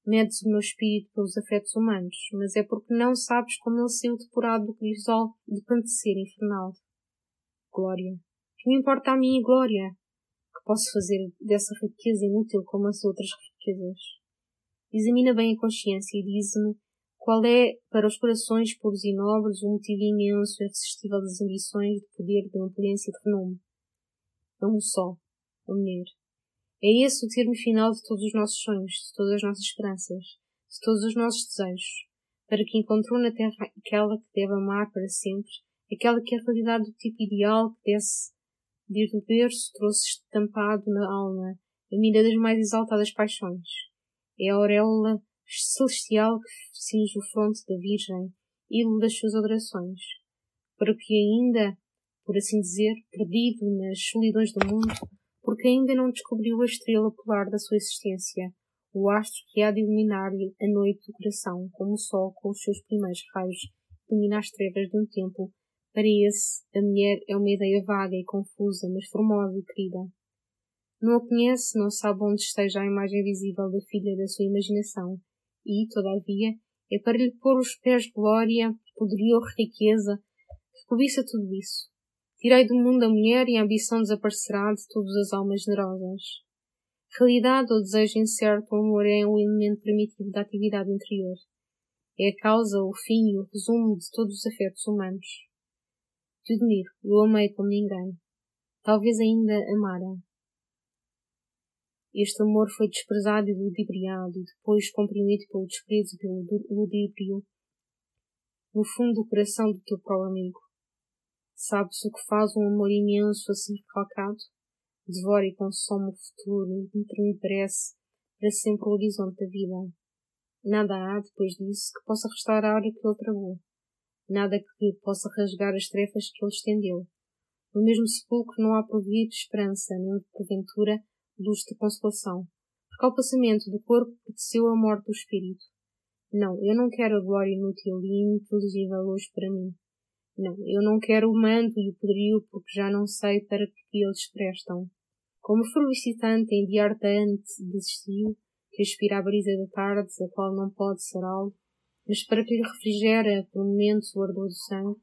Medes o meu espírito pelos afetos humanos, mas é porque não sabes como ele saiu depurado do crisol de pantecer infernal. Glória. Que me importa a minha glória? Que posso fazer dessa riqueza inútil como as outras riquezas? Examina bem a consciência e diz-me qual é, para os corações puros e nobres, o motivo imenso e irresistível das ambições de poder, de opulência e de renome. É um só, a mulher. É esse o termo final de todos os nossos sonhos, de todas as nossas esperanças, de todos os nossos desejos, para que encontrou na terra aquela que deve amar para sempre, aquela que é a realidade do tipo ideal que desce desde o berço trouxe estampado na alma, a mira das mais exaltadas paixões. É a auréola celestial que cinge o fronte da Virgem, ídolo das suas adorações, para que ainda, por assim dizer, perdido nas solidões do mundo, porque ainda não descobriu a estrela polar da sua existência, o astro que há de iluminar-lhe a noite do coração, como o sol com os seus primeiros raios ilumina as trevas de um tempo Para esse, a mulher é uma ideia vaga e confusa, mas formosa e querida. Não a conhece, não sabe onde esteja a imagem visível da filha da sua imaginação, e, todavia, é para lhe pôr os pés glória, poderio, riqueza, que cobiça tudo isso. Tirei do mundo a mulher e a ambição desaparecerá de todas as almas generosas. Realidade ou desejo incerto, o amor é um elemento primitivo da atividade interior. É a causa, o fim e o resumo de todos os afetos humanos. Te admiro, eu amei como ninguém. Talvez ainda amara. Este amor foi desprezado e ludibriado, e depois comprimido pelo desprezo e pelo ludíbrio, no fundo do coração do teu próprio amigo. Sabes o que faz um amor imenso assim recalcado? Devora e consome o futuro e entrenebrece para sempre o horizonte da vida. Nada há, depois disso, que possa restaurar o que ele travou nada que possa rasgar as trefas que ele estendeu. No mesmo sepulcro não há provido esperança, nem porventura luz de consolação, porque ao passamento do corpo pertenceu a morte do espírito. Não, eu não quero a glória inútil e ininteligível hoje para mim. Não, eu não quero o manto e o poderio porque já não sei para que eles prestam. Como felicitante em dia ardente desistiu, que aspira a brisa da tarde, a qual não pode ser algo, mas para que lhe refrigere por momentos o ardor do sangue,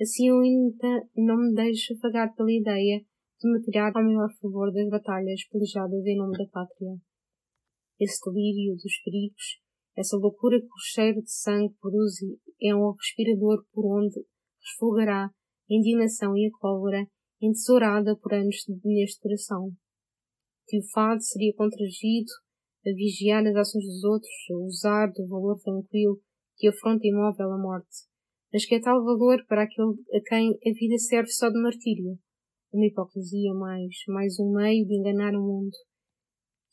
assim eu ainda não me deixo afagar pela ideia de me tirar ao maior favor das batalhas pelejadas em nome da pátria. Esse delírio dos perigos, essa loucura que o cheiro de sangue produz é um respirador por onde resfolgará a indignação e a cólera entesourada por anos neste coração. Que o fado seria contragido a vigiar as ações dos outros, a usar do valor tranquilo que afronta imóvel a morte, mas que é tal valor para aquele a quem a vida serve só de martírio. Uma hipocrisia mais, mais um meio de enganar o mundo.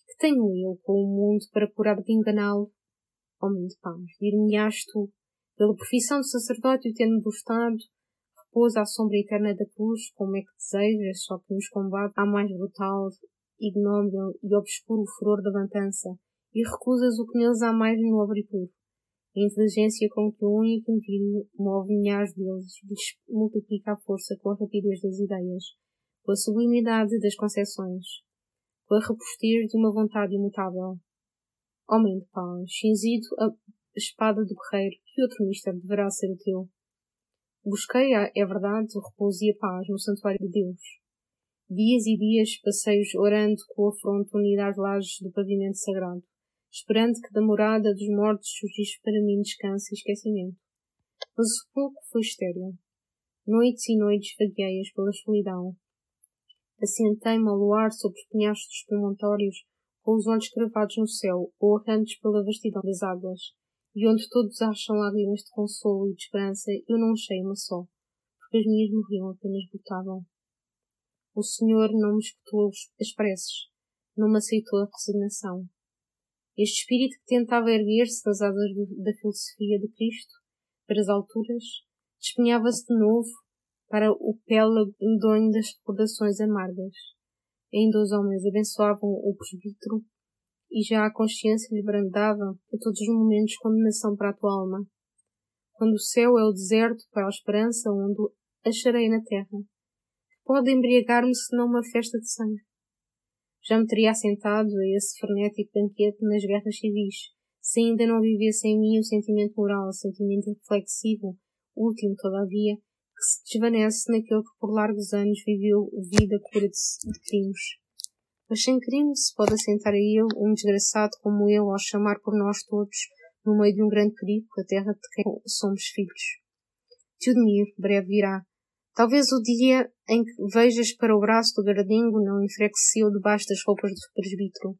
Que tenho eu com o mundo para curar de enganá-lo? Homem de paz, dir-me-ás tu, pela profissão de sacerdote o tendo Estado, repousa à sombra eterna da cruz, como é que desejas, só que nos combate há mais brutal, ignóbil e obscuro furor da matança, e recusas o que neles há mais nobre e puro. A inteligência com que um único indivíduo move milhares deles lhes multiplica a força com a rapidez das ideias, com a sublimidade das concepções, com a robustez de uma vontade imutável. Homem de paz, cinzido a espada do guerreiro, que outro mistério deverá ser o teu? Busquei, é verdade, o repouso e a paz no santuário de Deus. Dias e dias passeios orando com a fronte unida às lajes do pavimento sagrado esperando que da morada dos mortos surgisse para mim descanso e esquecimento. Mas o pouco foi estéril. Noites e noites vagueias pela solidão. Assentei-me a luar sobre os penhascos promontórios, com os olhos cravados no céu, ou errantes pela vastidão das águas, e onde todos acham lágrimas de consolo e de esperança, eu não achei uma só, porque as minhas morriam apenas botavam. O Senhor não me escutou as preces, não me aceitou a resignação. Este espírito que tentava erguer-se das asas da filosofia do Cristo para as alturas, despenhava-se de novo para o pélago medonho das recordações amargas. Ainda os homens abençoavam o presbítero e já a consciência lhe brandava a todos os momentos condenação para a tua alma. Quando o céu é o deserto para a esperança onde acharei na terra, pode embriagar-me senão uma festa de sangue? Já me teria assentado a esse frenético banquete nas guerras civis, se ainda não vivesse em mim o sentimento moral, o sentimento reflexivo, último, todavia, que se desvanece naquele que por largos anos viveu vida cura de, de crimes. Mas sem crime se pode assentar a ele um desgraçado como eu ao chamar por nós todos, no meio de um grande perigo, a terra de quem somos filhos. Teodemir breve virá, Talvez o dia em que vejas para o braço do gardingo não enfraqueceu debaixo das roupas do presbítero,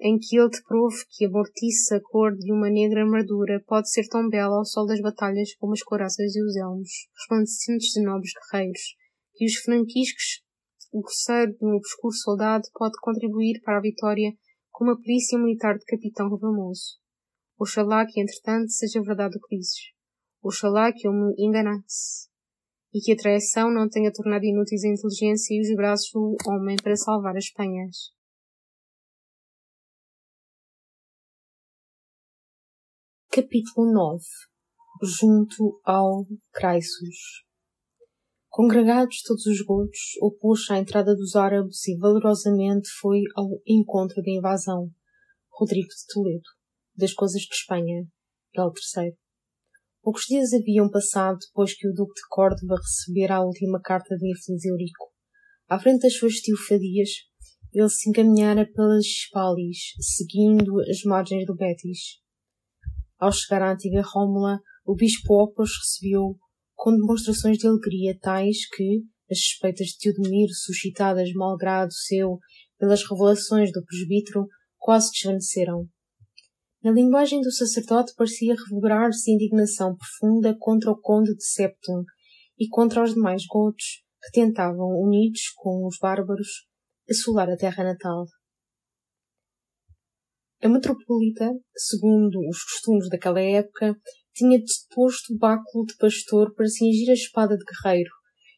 em que ele te prove que a mortiça cor de uma negra armadura pode ser tão bela ao sol das batalhas como as coraças e os elmos, resplandecentes de nobres guerreiros, que os franquiscos, o de um obscuro soldado, pode contribuir para a vitória com uma perícia militar de capitão famoso. Oxalá que, entretanto, seja verdade o que dizes. Oxalá que eu me enganasse e que a traição não tenha tornado inúteis a inteligência e os braços do homem para salvar as penhas. Capítulo 9 Junto ao Craisos Congregados todos os gotos, opôs-se à entrada dos árabes e valorosamente foi ao encontro da invasão. Rodrigo de Toledo, das coisas de Espanha, L. III. Poucos dias haviam passado depois que o Duque de Córdoba recebera a última carta de infeliz Eurico. À frente das suas tiofadias, ele se encaminhara pelas Espalis, seguindo as margens do Betis. Ao chegar à antiga Rómula, o bispo Opos recebeu com demonstrações de alegria tais que, as suspeitas de Teodomiro, suscitadas malgrado seu pelas revelações do presbítero, quase desvaneceram. Na linguagem do sacerdote parecia reverberar-se indignação profunda contra o conde de Septum e contra os demais gotos que tentavam, unidos com os bárbaros, assolar a terra natal. A metropolita, segundo os costumes daquela época, tinha disposto o báculo de pastor para cingir a espada de guerreiro,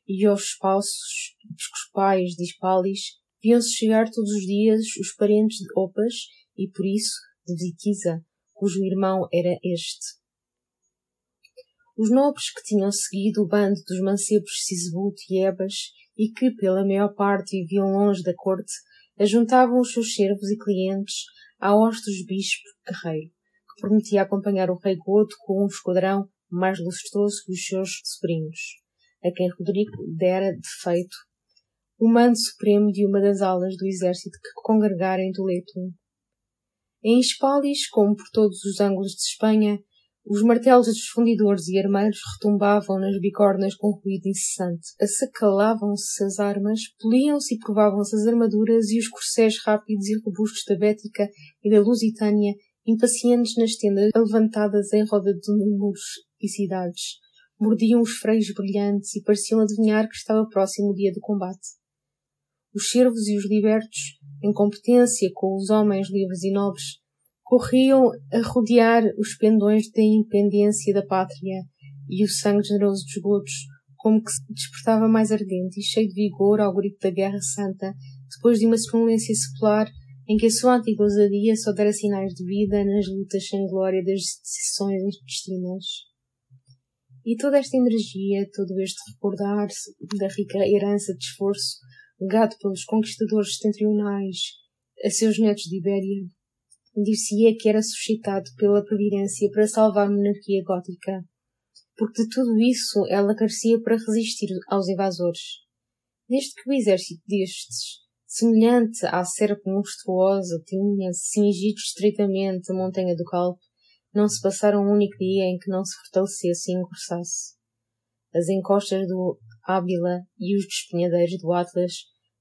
e aos espaços episcopais de Hispalis viam-se chegar todos os dias os parentes de Opas e, por isso, de Vitiza, cujo irmão era este. Os nobres que tinham seguido o bando dos mancebos Sisbut e Ebas e que, pela maior parte, viviam longe da corte, ajuntavam os seus servos e clientes à hoste dos bispo guerreiro, que prometia acompanhar o rei Godo com um esquadrão mais lustoso que os seus sobrinhos, a quem Rodrigo dera, de feito, o mando supremo de uma das alas do exército que congregara em Toledo. Em Hispalis, como por todos os ângulos de Espanha, os martelos dos fundidores e armeiros retumbavam nas bicornas com ruído incessante. Assacalavam-se as armas, poliam-se e provavam-se as armaduras e os corcéis rápidos e robustos da Bética e da Lusitânia, impacientes nas tendas levantadas em roda de muros e cidades. Mordiam os freios brilhantes e pareciam adivinhar que estava próximo o dia do combate. Os servos e os libertos, em competência com os homens livres e nobres, corriam a rodear os pendões da independência da pátria e o sangue generoso dos gotos, como que se despertava mais ardente e cheio de vigor ao grito da Guerra Santa, depois de uma sonolência secular em que a sua antiga ousadia só dera sinais de vida nas lutas sem glória das decisões intestinas. E toda esta energia, todo este recordar-se da rica herança de esforço legado pelos conquistadores setentrionais a seus netos de Ibéria, dir-se-ia que era suscitado pela Providência para salvar a monarquia gótica, porque de tudo isso ela carecia para resistir aos invasores. Desde que o exército destes, semelhante à serpe monstruosa, tinha cingido estreitamente a montanha do Calpe, não se passara um único dia em que não se fortalecesse e engrossasse. As encostas do Ábila e os despenhadeiros do Atlas,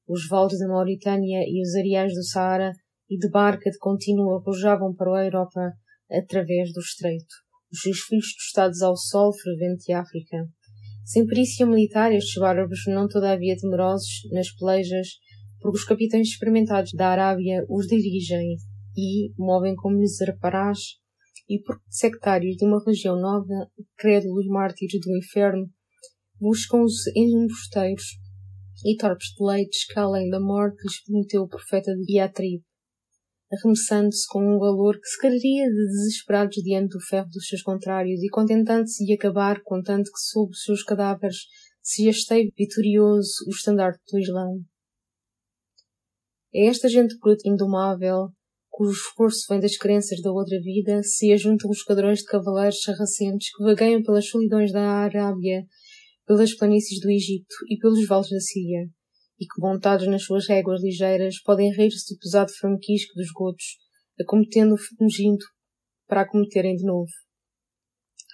os vales da Mauritânia e os areais do Saara e de barca de contínuo arrojavam para a Europa através do estreito, os seus filhos tostados ao sol fervente de África. Sem perícia militar, estes bárbaros não todavia temerosos nas pelejas, porque os capitães experimentados da Arábia os dirigem e movem como lhes e porque sectários de uma religião nova, crédulos mártires do inferno, buscam os embusteiros e torpes de leites que além da morte lhes prometeu o profeta de Beatriz arremessando-se com um valor que se cararia de desesperados diante do ferro dos seus contrários e contentando-se de acabar, contanto que sob os seus cadáveres se esteve vitorioso o estandarte do Islão. É esta gente bruta indomável, cujo esforço vem das crenças da outra vida, se ajuntam os esquadrões de cavaleiros sarracentes que vagueiam pelas solidões da Arábia, pelas planícies do Egito e pelos vales da Síria e que, montados nas suas réguas ligeiras, podem rir-se do pesado franquisco dos gotos, acometendo fugindo para acometerem de novo.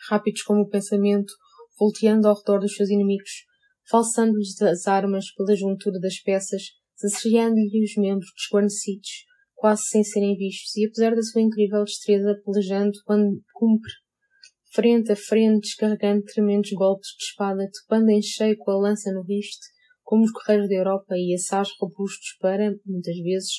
Rápidos como o pensamento, volteando ao redor dos seus inimigos, falsando-lhes as armas pela juntura das peças, saciando-lhe os membros desguarnecidos, quase sem serem vistos, e apesar da sua incrível destreza, pelejando quando cumpre, frente a frente, descarregando tremendos golpes de espada, topando em cheio com a lança no riste, como os correios da Europa e assaz robustos para, muitas vezes,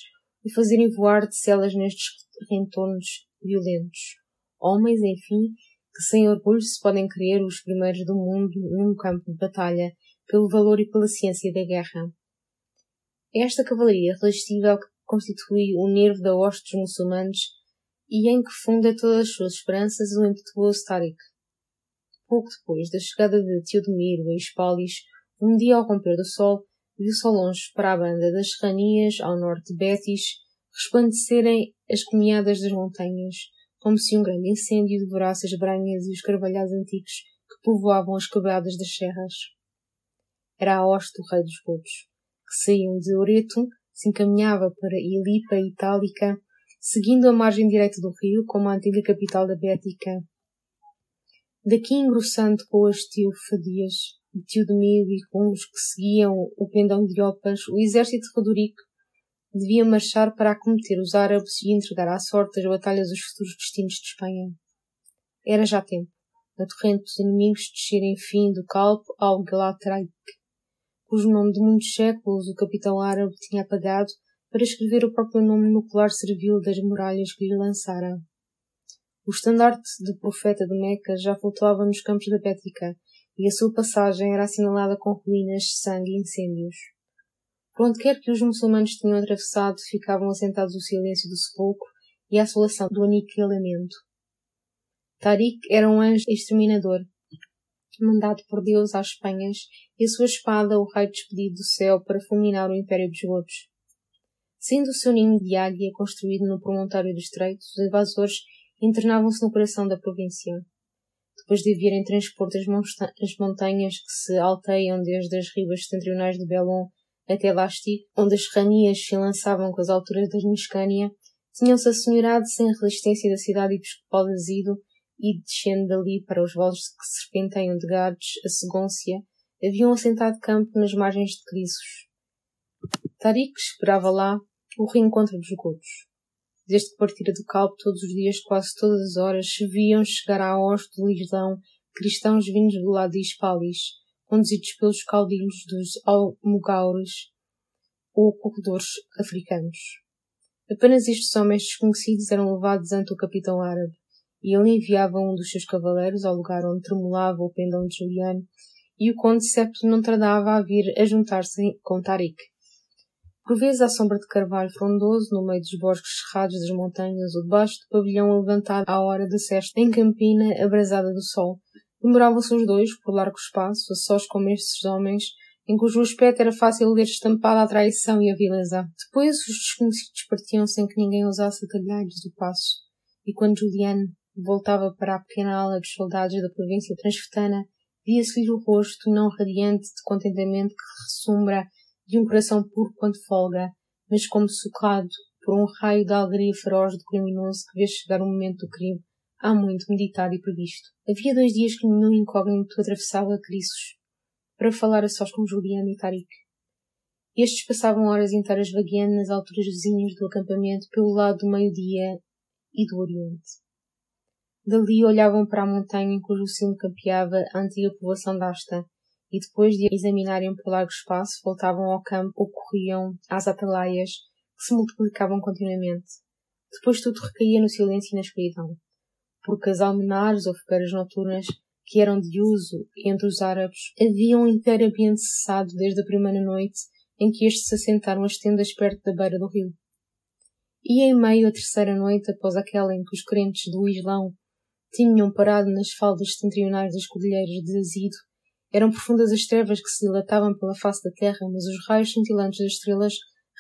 o fazerem voar de celas nestes rentornos violentos. Homens, enfim, que sem orgulho se podem crer os primeiros do mundo num campo de batalha, pelo valor e pela ciência da guerra. É esta cavalaria irresistível que constitui o nervo da hoste dos muçulmanos e em que funda todas as suas esperanças o impetuoso Tariq. Pouco depois da chegada de Teodomiro a Hispalis, Um dia, ao romper do sol, viu-se ao longe para a banda das serranias, ao norte de Betis, resplandecerem as caminhadas das montanhas, como se um grande incêndio devorasse as branhas e os carvalhais antigos que povoavam as quebradas das serras. Era a hoste do rei dos godos, que saíam de Oreto, se encaminhava para Ilipa Itálica, seguindo a margem direita do rio como a antiga capital da Bética. Daqui engrossando com as Teofadias, de Teodomiro e com os que seguiam o pendão de Opas, o exército de Rodorico devia marchar para acometer os árabes e entregar à sorte as batalhas os futuros destinos de Espanha. Era já tempo, a torrente dos inimigos descer enfim do Calpo ao Galatraik, cujo nome de muitos séculos o capitão árabe tinha apagado para escrever o próprio nome nuclear servil das muralhas que lhe lançara. O estandarte do profeta de Meca já flutuava nos campos da Bética, e a sua passagem era assinalada com ruínas, sangue e incêndios. Por onde quer que os muçulmanos tinham atravessado, ficavam assentados o silêncio do sepulcro e a assolação do aniquilamento. Tariq era um anjo exterminador, mandado por Deus às Espanhas, e a sua espada o raio despedido do céu para fulminar o Império dos Godos. Sendo o seu ninho de águia construído no promontório do Estreito, os invasores internavam-se no coração da província. Depois de virem transpor as montanhas que se alteiam desde as ribas setentrionais de Belon até Lasti, onde as serranias se lançavam com as alturas da Niscânia, tinham-se assenhorado sem resistência da cidade episcopal de Azido e, descendo dali para os vales que serpenteiam de Gades a Segôncia, haviam assentado campo nas margens de Crisos. Tariq esperava lá o reencontro dos godos. Desde que partira do Calpo, todos os dias, quase todas as horas, se viam chegar à hoste do Islão cristãos vindos do lado de conduzidos pelos caudilhos dos almogaures ou corredores africanos. Apenas estes homens desconhecidos eram levados ante o capitão árabe, e ele enviava um dos seus cavaleiros ao lugar onde tremulava o pendão de Juliano, e o conde Septo não tardava a vir a juntar-se com Tarik. Por vezes à sombra de carvalho frondoso, no meio dos bosques cerrados das montanhas, ou debaixo do pavilhão levantado à hora de sesta, em campina abrasada do sol, demoravam-se os dois, por largo espaço, a sós com estes homens, em cujo aspecto era fácil ler estampada a traição e a vileza. Depois os desconhecidos partiam sem que ninguém ousasse atalhar-lhes o passo, e quando Juliano voltava para a pequena ala dos soldados da província transfetana, via-se-lhe o rosto não radiante de contentamento que ressumbra de um coração puro quanto folga, mas como socado por um raio de alegria feroz do criminoso que vê chegar o momento do crime há muito meditado e previsto. Havia dois dias que nenhum incógnito atravessava Crissos para falar a sós com Juliano e Tarik. Estes passavam horas inteiras vagueando nas alturas vizinhas do acampamento pelo lado do meio-dia e do oriente. Dali olhavam para a montanha em cujo cimo campeava a antiga povoação d'Asta, e depois de examinarem por largo espaço, voltavam ao campo ou corriam às atalaias, que se multiplicavam continuamente. Depois tudo recaía no silêncio e na escuridão, porque as almenares ou fogueiras noturnas, que eram de uso entre os árabes, haviam inteiramente cessado desde a primeira noite em que estes se assentaram as tendas perto da beira do rio. E em meio à terceira noite, após aquela em que os crentes do Islão tinham parado nas faldas setentrionais das cordilheiras de Azido, eram profundas as trevas que se dilatavam pela face da terra, mas os raios cintilantes das estrelas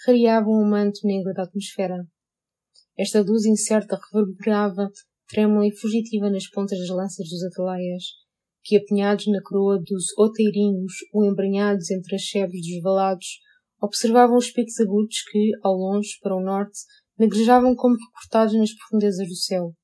rareavam o manto negro da atmosfera. Esta luz incerta reverberava, trêmula e fugitiva nas pontas das lanças dos atalaias, que, apinhados na coroa dos outeirinhos ou embranhados entre as sebes dos valados, observavam os picos agudos que, ao longe, para o norte, negrejavam como recortados nas profundezas do céu.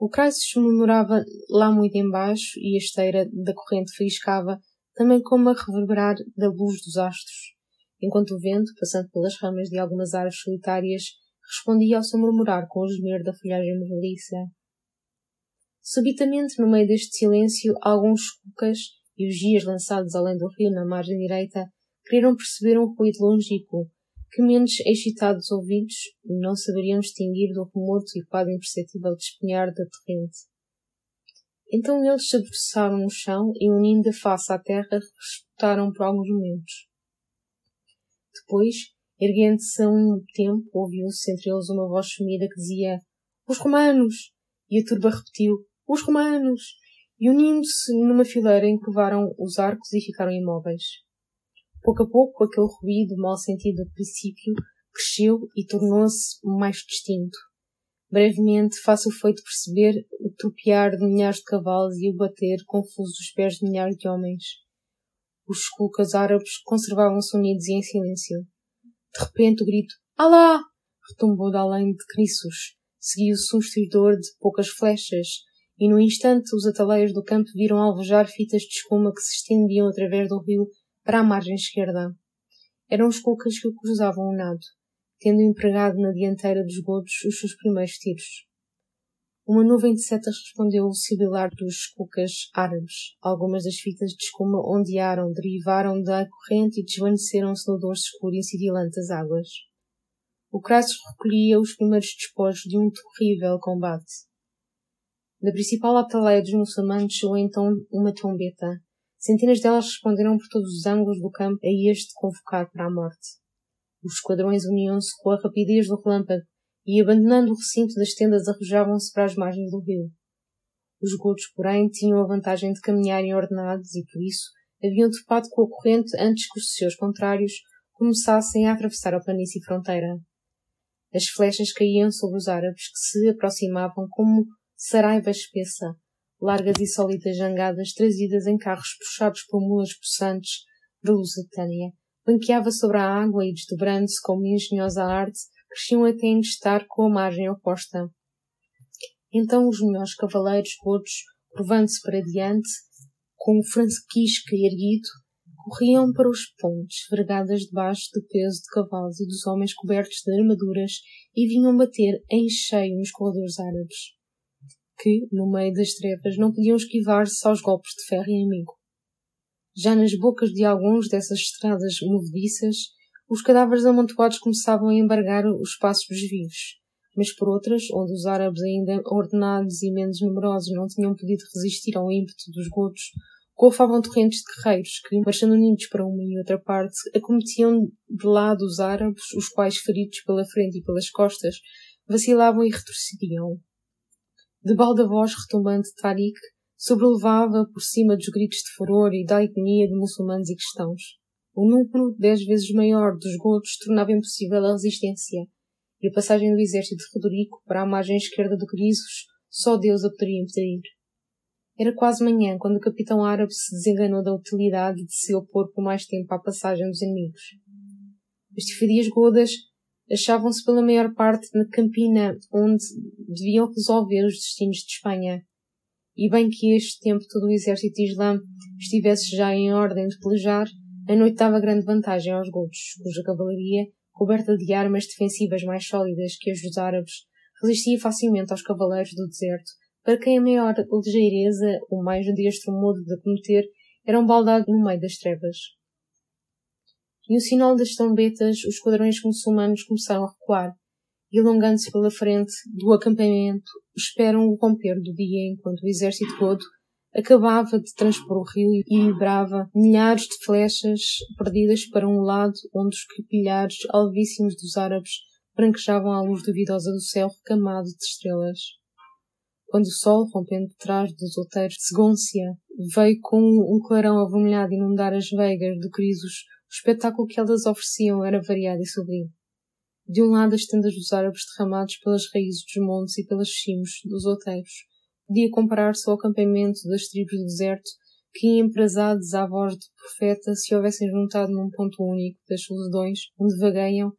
O cais se murmurava lá muito embaixo e a esteira da corrente faiscava, também como a reverberar da luz dos astros, enquanto o vento, passando pelas ramas de algumas árvores solitárias, respondia ao seu murmurar com o gemer da folhagem movediça. Subitamente, no meio deste silêncio, alguns cucas e os guias lançados além do rio na margem direita queriam perceber um ruído longínquo, que menos excitados ouvidos não saberiam distinguir do remoto e quase imperceptível despenhar da torrente. Então eles se debruçaram no chão e, unindo a face à terra, resputaram por alguns momentos. Depois, erguendo-se a um tempo, ouviu-se entre eles uma voz sumida que dizia Os romanos! E a turba repetiu Os romanos! e unindo-se numa fileira encurvaram os arcos e ficaram imóveis. Pouco a pouco, aquele ruído mal sentido a princípio cresceu e tornou-se mais distinto. Brevemente, fácil foi de perceber o tropear de milhares de cavalos e o bater confuso dos pés de milhares de homens. Os esculcas árabes conservavam-se unidos e em silêncio. De repente, o grito Alá! retumbou de além de Crissos. Seguiu-se um estridor de poucas flechas, e no instante os ataleios do campo viram alvejar fitas de espuma que se estendiam através do rio para a margem esquerda. Eram os culcas que cruzavam o nado tendo empregado na dianteira dos godos os seus primeiros tiros. Uma nuvem de setas respondeu ao sibilar dos cucas árabes. Algumas das fitas de escuma ondearam, derivaram da corrente e desvaneceram-se no dorso escuro e cintilante das águas. O Crassus recolhia os primeiros despojos de um terrível combate. Da principal ataleia dos muçulmanos soou então uma trombeta. Centenas delas responderam por todos os ângulos do campo a este convocado para a morte. Os esquadrões uniam-se com a rapidez do relâmpago e, abandonando o recinto das tendas, arrojavam-se para as margens do rio. Os godos, porém, tinham a vantagem de caminharem ordenados e, por isso, haviam topado com a corrente antes que os seus contrários começassem a atravessar a planície fronteira. As flechas caíam sobre os árabes que se aproximavam como saraiva espessa, largas e sólidas jangadas trazidas em carros puxados por mulas possantes da Lusitânia, banqueava sobre a água e, desdobrando-se com uma engenhosa arte, cresciam até em estar com a margem oposta. Então os melhores cavaleiros gordos, curvando-se para diante, com o franquisca erguido, corriam para os pontes, vergadas debaixo do peso de cavalos e dos homens cobertos de armaduras, e vinham bater em cheio nos corredores árabes, que, no meio das trevas, não podiam esquivar-se aos golpes de ferro inimigo. Já nas bocas de alguns dessas estradas movediças, os cadáveres amontoados começavam a embargar os passos dos vivos. Mas por outras, onde os árabes ainda ordenados e menos numerosos não tinham podido resistir ao ímpeto dos gotos, golfavam torrentes de guerreiros que, marchando unidos para uma e outra parte, acometiam de lado os árabes, os quais, feridos pela frente e pelas costas, vacilavam e retrocediam. De balda voz retumbante de Tariq, sobrelevava por cima dos gritos de furor e da agonia de muçulmanos e cristãos. O número dez vezes maior dos gotos tornava impossível a resistência, e a passagem do exército de Rodrigo para a margem esquerda do Crisos só Deus a poderia impedir. Era quase manhã quando o capitão árabe se desenganou da utilidade de se opor por mais tempo à passagem dos inimigos. As tifadias godas achavam-se pela maior parte na campina onde deviam resolver os destinos de Espanha, e bem que este tempo todo o exército Islã estivesse já em ordem de pelejar, a noite dava grande vantagem aos godos, cuja cavalaria, coberta de armas defensivas mais sólidas que as dos árabes, resistia facilmente aos cavaleiros do deserto, para quem a maior ligeireza, o mais destro modo de cometer, era um baldado no meio das trevas. E o sinal das trombetas, os esquadrões muçulmanos começaram a recuar, e alongando-se pela frente do acampamento, esperam o romper do dia enquanto o exército todo acabava de transpor o rio e vibrava milhares de flechas perdidas para um lado onde os capilhares alvíssimos dos árabes branquejavam à luz duvidosa do céu recamado de estrelas. Quando o sol, rompendo de trás dos outeiros de Segôncia, veio com um clarão avermelhado inundar as veigas do Crisos, o espetáculo que elas ofereciam era variado e sublime. De um lado as tendas dos árabes derramados pelas raízes dos montes e pelas cimos dos outeiros. Podia comparar-se ao acampamento das tribos do deserto que, emprasados à voz de profeta, se houvessem juntado num ponto único das solidões onde vagueiam,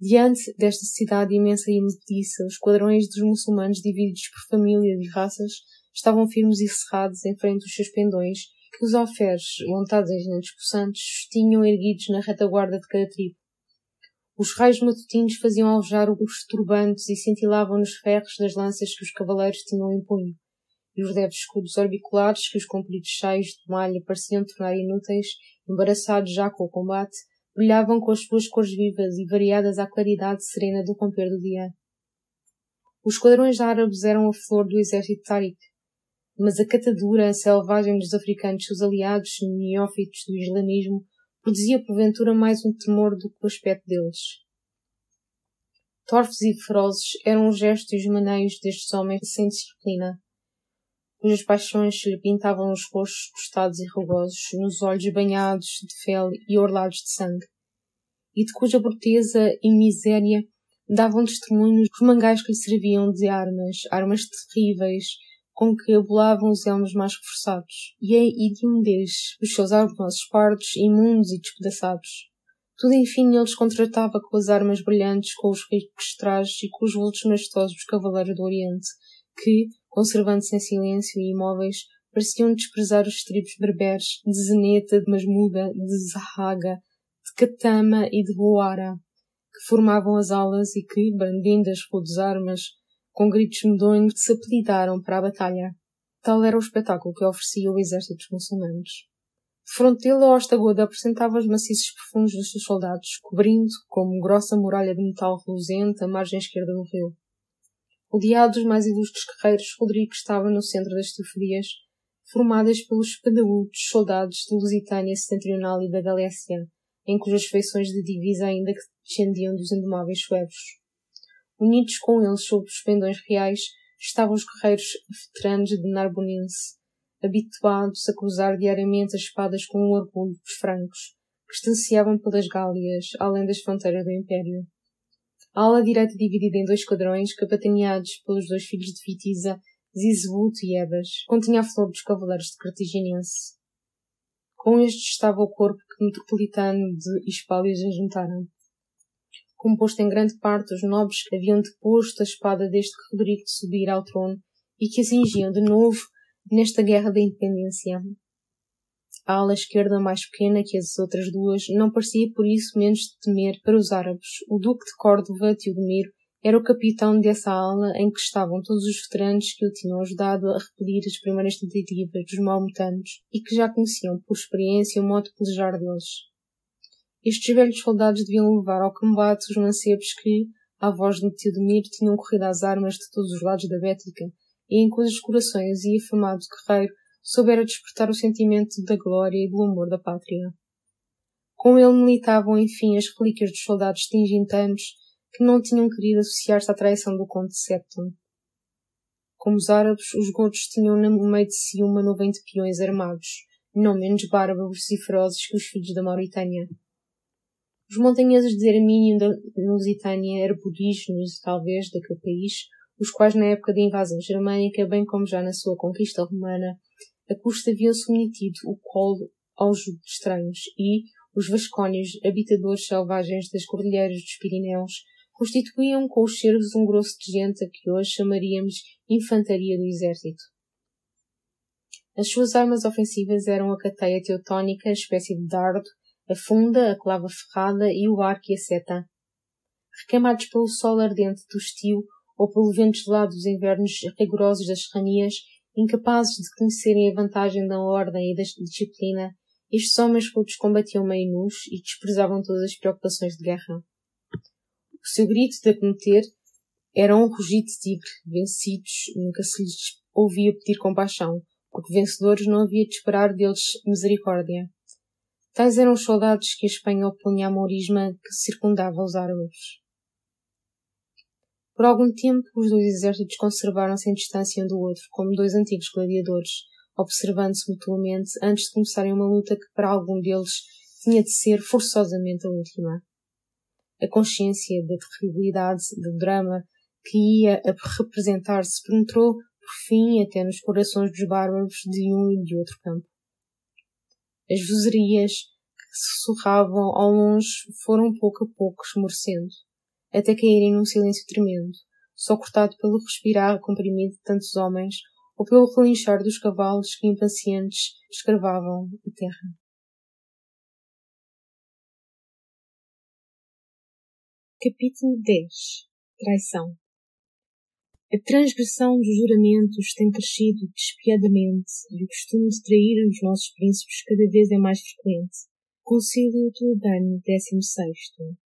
diante desta cidade imensa e movediça, os quadrões dos muçulmanos divididos por famílias e raças estavam firmes e cerrados em frente dos seus pendões que os alferes, montados em gigantes possantes, tinham erguidos na retaguarda de cada tribo. Os raios matutinos faziam alvejar os turbantes e cintilavam nos ferros das lanças que os cavaleiros tinham em punho, e os leves escudos orbiculares que os compridos cheios de malha pareciam tornar inúteis, embaraçados já com o combate, brilhavam com as suas cores vivas e variadas à claridade serena do romper do dia. Os esquadrões árabes eram a flor do exército Tariq, mas a catadura selvagem dos africanos, seus aliados neófitos do islamismo, produzia porventura mais um temor do que o aspecto deles. Torfes e ferozes eram os gestos e os maneios destes homens sem disciplina. cujas paixões lhe pintavam os rostos tostados e rugosos, nos olhos banhados de fel e orlados de sangue, e de cuja bruteza e miséria davam testemunho os mangais que lhe serviam de armas, armas terríveis, com que abolavam os elmos mais reforçados, e a hedionidez dos seus argonosos pardos, imundos e despedaçados. Tudo enfim ele contratava com as armas brilhantes, com os ricos trajes e com os vultos majestosos dos cavaleiros do Oriente, que, conservando-se em silêncio e imóveis, pareciam desprezar os tribos berberes de Zeneta, de Masmuda, de Zahaga, de Katama e de Boara, que formavam as alas e que, brandindo as rudes armas, com gritos medonhos, se apelidaram para a batalha. Tal era o espetáculo que oferecia o exército dos muçulmanos. De fronteira ao Ostagoda apresentava os maciços profundos dos seus soldados, cobrindo, como grossa muralha de metal reluzente, a margem esquerda do rio. Rodeado dos mais ilustres guerreiros, Rodrigo estava no centro das tifolias, formadas pelos pedaúdos soldados de Lusitânia setentrional e da Galécia, em cujas feições de divisa ainda que descendiam dos indomáveis suevos. Unidos com eles sob os pendões reais estavam os guerreiros veteranos de Narbonense, habituados a cruzar diariamente as espadas com o orgulho dos francos, que estanciavam pelas Gálias, além das fronteiras do Império. A ala direita dividida em dois quadrões, capitaneados pelos dois filhos de Vitiza, Zizebut e Ebas, continha a flor dos cavaleiros de Cartaginense. Com estes estava o corpo metropolitano de Hispálias a juntaram. Composto em grande parte dos nobres que haviam deposto a espada desde que Rodrigo subira ao trono e que a cingiam de novo nesta guerra da independência. A ala esquerda, mais pequena que as outras duas, não parecia por isso menos de temer para os árabes. O duque de Córdoba, Teodomiro, era o capitão dessa ala em que estavam todos os veteranos que o tinham ajudado a repelir as primeiras tentativas dos maometanos e que já conheciam por experiência o modo de pelejar deles. Estes velhos soldados deviam levar ao combate os mancebos que, à voz de Teodomiro, tinham corrido às armas de todos os lados da Bética e em cujos corações e afamado guerreiro soubera despertar o sentimento da glória e do amor da pátria. Com ele militavam, enfim, as relíquias dos soldados tingintanos que não tinham querido associar-se à traição do conde de Septon. Como os árabes, os godos tinham no meio de si uma nuvem de peões armados, não menos bárbaros e ferozes que os filhos da Mauritânia. Os montanheses de Ermínio da Lusitânia, aborígenes, talvez, daquele país, os quais na época da invasão germânica, bem como já na sua conquista romana, a custa haviam submetido o colo aos estranhos e os vascónios, habitadores selvagens das cordilheiras dos Pirineus, constituíam com os cervos um grosso de gente a que hoje chamaríamos infantaria do exército. As suas armas ofensivas eram a cateia teutónica, espécie de dardo, a funda, a clava ferrada e o arco e a seta. Recamados pelo sol ardente do estio, ou pelo vento gelado dos invernos rigorosos das serranias, incapazes de conhecerem a vantagem da ordem e da disciplina, estes homens rudes combatiam meio nus e desprezavam todas as preocupações de guerra. O seu grito de acometer era um rugido de tigre. Vencidos, nunca se lhes ouvia pedir compaixão, porque vencedores não havia de esperar deles misericórdia. Tais eram os soldados que a Espanha opunha à mourisma que circundava os árabes. Por algum tempo, os dois exércitos conservaram-se em distância um do outro, como dois antigos gladiadores, observando-se mutuamente antes de começarem uma luta que para algum deles tinha de ser forçosamente a última. A consciência da terribilidade do drama que ia a representar-se penetrou, por fim, até nos corações dos bárbaros de um e de outro campo. As vozerias que sussurravam ao longe foram pouco a pouco esmorecendo até caírem num silêncio tremendo, só cortado pelo respirar comprimido de tantos homens ou pelo relinchar dos cavalos que impacientes escravavam a terra. Capítulo 10 Traição A transgressão dos juramentos tem crescido despiadamente e o costume de trair os nossos príncipes cada vez é mais frequente. Concílio Toledano XVI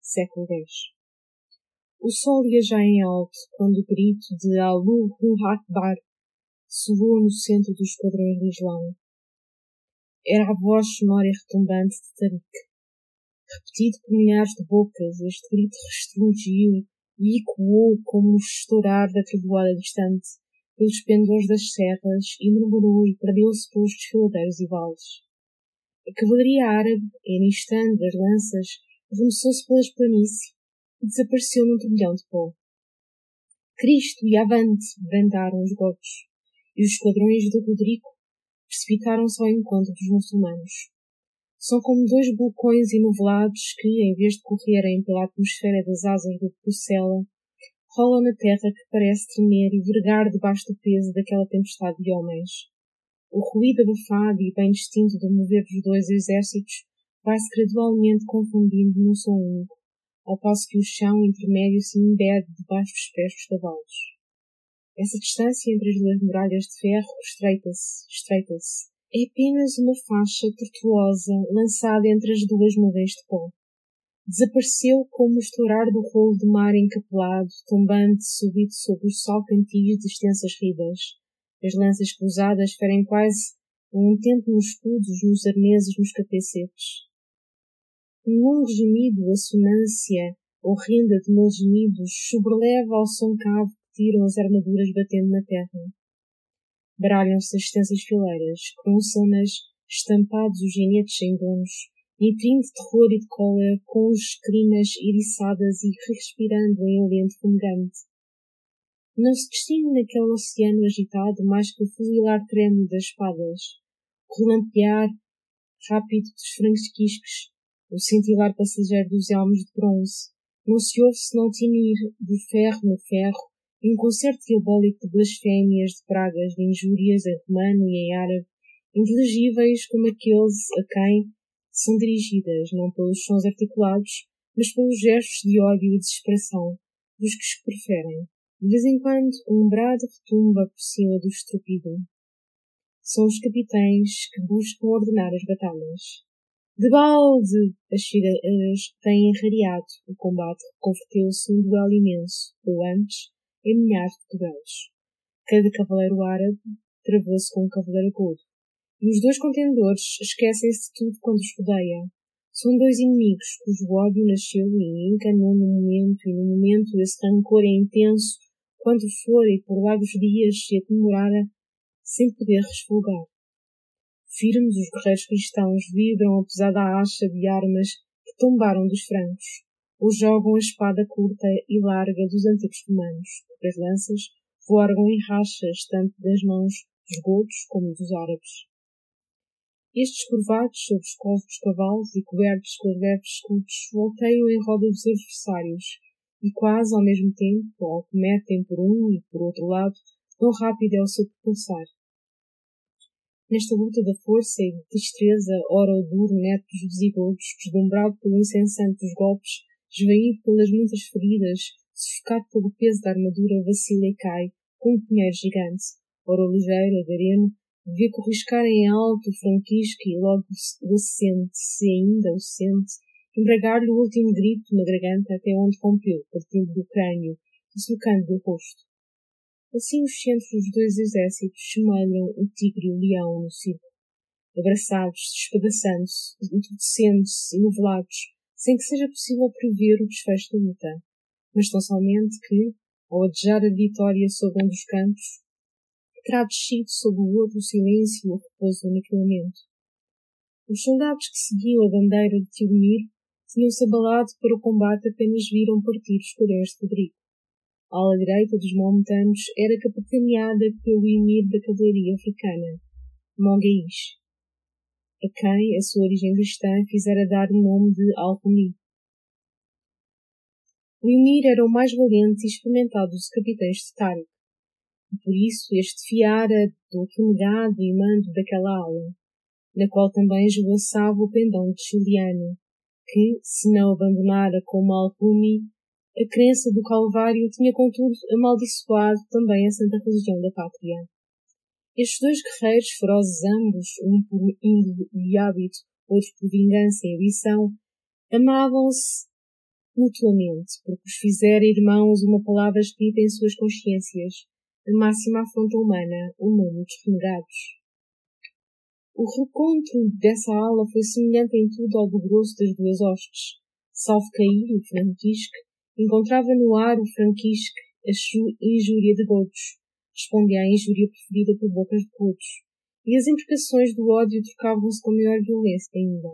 Século X o sol ia já em alto quando o grito de Allahu Akbar soou no centro dos esquadrões de Islão. Era a voz sonora e retumbante de Tariq. Repetido por milhares de bocas, este grito restringiu e ecoou como o estourar da trovoada distante, pelos pendores das serras e murmurou e perdeu-se pelos desfiladeiros e vales. A cavalaria árabe, enistando das lanças, arremessou-se pelas planícies e desapareceu num turbilhão de pó. Cristo e avante brandaram os gotos, e os esquadrões de Rodrigo precipitaram-se ao encontro dos muçulmanos. São como dois vulcões enovelados que, em vez de correrem pela atmosfera das asas do Pucela, rolam na terra que parece tremer e vergar debaixo do peso daquela tempestade de homens. O ruído abafado e bem distinto do mover dos dois exércitos vai-se gradualmente confundindo num som único, ao passo que o chão intermédio se embebe debaixo dos pés dos cavalos. Essa distância entre as duas muralhas de ferro estreita-se, estreita-se. É apenas uma faixa tortuosa lançada entre as duas nuvens de pó. Desapareceu como o estourar do rolo de mar encapelado, tombante subido sobre os salcantios de extensas ribas. As lanças cruzadas ferem quase um tempo nos escudos, nos arneses, nos capacetes. Um longo gemido, assonância horrenda de meus gemidos, sobreleva ao som cavo que tiram as armaduras batendo na terra. Baralham-se as extensas fileiras, crunçam-nas, estampados os ginetes sem donos, nutrindo de terror e de cólera, com as crinas eriçadas e respirando em alento fumegante. Não se distingue naquele oceano agitado mais que o fuzilar trêmulo das espadas, o relampear rápido dos franquisques, o cintilar passageiro dos elmos de bronze. Não se ouve senão tinir do ferro no ferro, um concerto diabólico de blasfémias, de pragas, de injúrias em romano e em árabe, inteligíveis como aqueles a quem, são dirigidas não pelos sons articulados, mas pelos gestos de ódio e desesperação dos que os preferem. De vez em quando, um brado retumba por cima do estrupido. São os capitães que buscam ordenar as batalhas. De balde! As filhas têm enrareado. O combate converteu-se num duelo imenso, ou antes, em milhares de duelos. Cada cavaleiro árabe travou-se com um cavaleiro agudo. E os dois contendores esquecem-se de tudo quando os rodeia. São dois inimigos cujo ódio nasceu e encanou no momento, e no momento esse rancor é intenso quanto for e por largos dias se acumulara sem poder resfolgar. Firmes os guerreiros cristãos vibram a pesada acha de armas que tombaram dos francos, ou jogam a espada curta e larga dos antigos romanos, porque as lanças voargam em rachas tanto das mãos dos godos como dos árabes. Estes curvados sobre os colos dos cavalos e cobertos com leves escudos volteiam em roda dos adversários e quase ao mesmo tempo, ao que metem por um e por outro lado, tão rápido é o seu propulsar. Nesta luta da força e de destreza, ora o duro neto dos visigodos, deslumbrado pelo incensante dos golpes, esvaído pelas muitas feridas, sufocado pelo peso da armadura, vacila e cai, com um punheiro gigante, ora ligeiro, agareno, Vê corriscar em alto o franquisco e logo o sente, se ainda o sente, embragar-lhe o último grito na garganta até onde rompeu, partindo do crânio, deslocando do rosto. Assim os centros dos dois exércitos semelham o tigre e o leão no circo, abraçados, despedaçando-se, entudecendo-se, enovelados, sem que seja possível prever o desfecho da luta, mas tão somente que, ao adejar a vitória sobre um dos campos, terá descido sob o outro silêncio e o repouso do aniquilamento. Os soldados que seguiam a bandeira de Tilmir tinham-se abalado para o combate apenas viram partir os escuadrões de Rodrigo. A ala direita dos maometanos era capitaneada pelo emir da cavalaria africana, Mogais, a quem a sua origem cristã fizera dar o nome de Al-Rumi. O emir era o mais valente e experimentado dos capitães de Tariq e por isso este fiara do renegado e mando daquela aula, na qual também esvoaçava o pendão de Juliano, que, se não abandonara como alcume, a crença do Calvário tinha contudo amaldiçoado também a santa religião da pátria. Estes dois guerreiros, ferozes ambos, um por índole e hábito, outro por vingança e ambição, amavam-se mutuamente, porque os fizera irmãos uma palavra escrita em suas consciências, a máxima afronta humana, dos renegados. O recontro dessa ala foi semelhante em tudo ao do grosso das duas hostes. Salvo cair, o franquisque, encontrava no ar o franquisque a injúria de Godos, respondia à injúria preferida por bocas de todos, e as imprecações do ódio trocavam-se com maior violência ainda.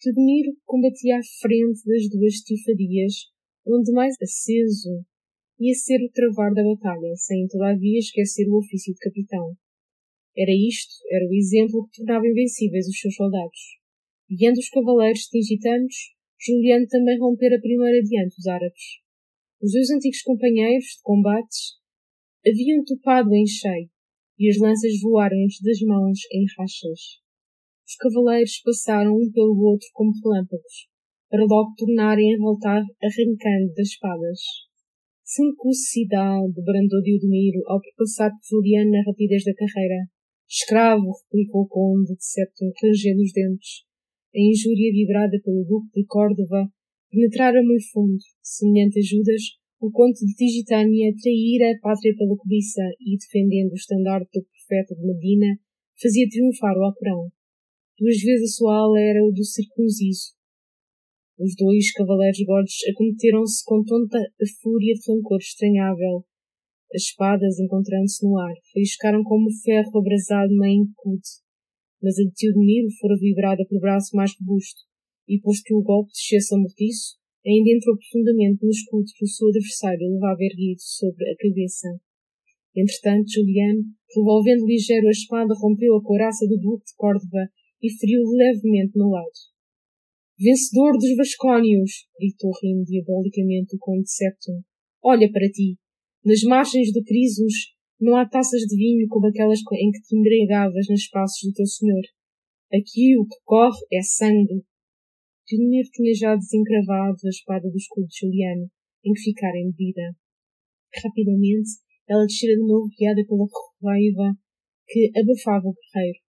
Teodemiro combatia à frente das duas estifadias, onde mais aceso ia ser o travar da batalha, sem todavia esquecer o ofício de capitão. Era isto, era o exemplo que tornava invencíveis os seus soldados. Guiando os cavaleiros tingitanos, Juliano também rompera primeiro adiante os árabes. Os dois antigos companheiros de combates haviam topado em cheio, e as lanças voaram-lhes das mãos em rachas. Os cavaleiros passaram um pelo outro como relâmpagos, para logo tornarem a voltar arrancando das espadas. Sem curiosidade, brandou Diodemiro ao perpassar por Juliano na rapidez da carreira. Escravo, replicou o conde de Septum, rangendo os dentes. A injúria vibrada pelo duque de Córdoba penetrara muito fundo. Semelhante a Judas, o conde de Tigitânia traíra a pátria pela cobiça e, defendendo o estandarte do profeta de Medina, fazia triunfar o Alcorão. Duas vezes a sua ala era o do circunciso. Os dois cavaleiros gordos acometeram-se com tonta fúria de rancor estranhável, as espadas, encontrando-se no ar, faiscaram como ferro abrasado na encude. Mas a de Teodomiro fora vibrada pelo braço mais robusto, e posto que o golpe descesse amortiço, ainda entrou profundamente no escudo que o seu adversário levava erguido sobre a cabeça. Entretanto, Juliano, revolvendo ligeiro a espada, rompeu a couraça do duque de Córdoba e feriu-o levemente no lado. Vencedor dos Vascónios! gritou rindo diabolicamente o conde Septum. Olha para ti! Nas margens do Crisos não há taças de vinho como aquelas em que te embriagavas nos passos do teu senhor. Aqui o que corre é sangue. Tinha já desencravado a espada do escudo Juliano, em que ficara embebida. Rapidamente, ela descera de novo guiada pela raiva que abafava o guerreiro.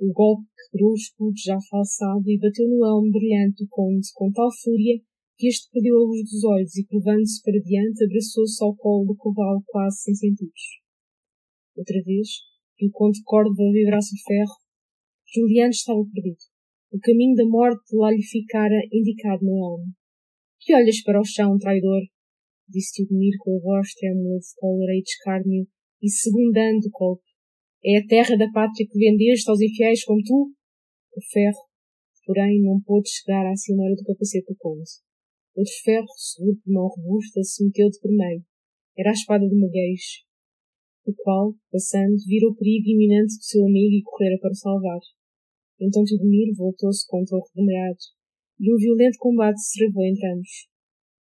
O golpe quebrou o escudo já falsado e bateu no elmo brilhante do conde com tal fúria que este perdeu a luz dos olhos e, curvando-se para diante, abraçou-se ao colo do cavalo quase sem sentidos. Outra vez, e o conde Córdoba vibrasse o ferro, Juliano estava perdido. O caminho da morte lá lhe ficara indicado no elmo. Que olhas para o chão, traidor? Disse Teodomir com a voz trêmula de cólera e de escárnio, e segundando o golpe. É a terra da pátria que vendeste aos infiéis como tu? O ferro, porém, não pôde chegar à cimeira do capacete do conde. Outro ferro, seguro por mão robusta, se meteu de vermelho. Era a espada de Maguês, o qual, passando, vira o perigo iminente do seu amigo e correra para o salvar. Então Teodomiro voltou-se contra o regenerado, e um violento combate se travou entre ambos.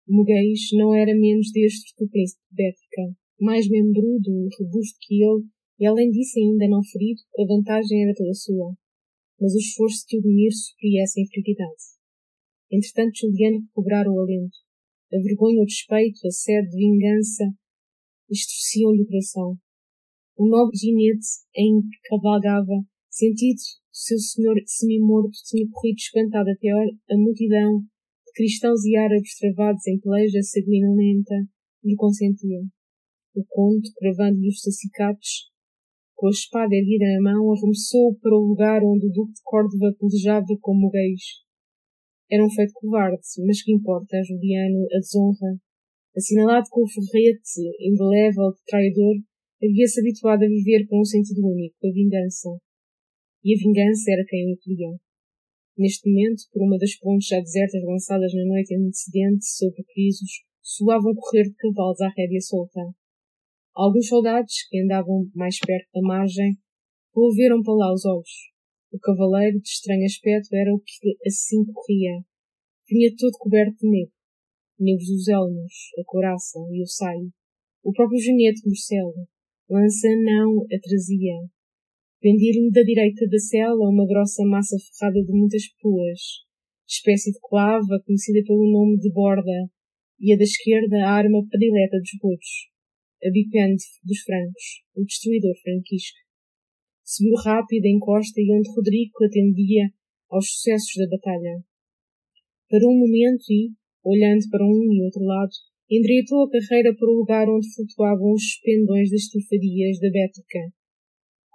Moguês não era menos destro que o príncipe Bética, mais membrudo e robusto que ele, e além disso ainda não ferido, a vantagem era toda sua. Mas o esforço de Teodomiro supria essa inferioridade. Entretanto, Juliano recobrara o alento. A vergonha, o despeito, a sede de vingança estrociam-lhe o coração. O nobre ginete em que cavalgava, sentido seu senhor semi-morto, tinha corrido espantado até a multidão de cristãos e árabes travados em peleja sanguinolenta lhe consentia. O conde, cravando-lhe os sacicatos, com a espada erguida na mão, arremessou para o lugar onde o duque de Córdoba pelejava como gays. Era um feito covarde, mas que importa a Juliano a desonra. Assinalado com o ferrete indelével de traidor, havia-se habituado a viver com um sentido único, a vingança. E a vingança era quem o acolhia. Neste momento, por uma das pontes já desertas lançadas na noite antecedente sobre crisos, soava um correr de cavalos à rédea solta. Alguns soldados, que andavam mais perto da margem, volveram para lá os olhos. O cavaleiro, de estranho aspecto, era o que assim corria. Vinha todo coberto de negro. Negros os elmos, a couraça e o saio. O próprio genete morcelo. Lança não a trazia. Pendia-lhe da direita da cela uma grossa massa ferrada de muitas puas, espécie de clava conhecida pelo nome de borda, e a da esquerda a arma predileta dos botos, a bipende dos francos, o destruidor franquisco. Subiu rápido em costa e onde Rodrigo atendia aos sucessos da batalha. Parou um momento e, olhando para um e outro lado, endireitou a carreira para o lugar onde flutuavam os pendões das estufadias da Bética.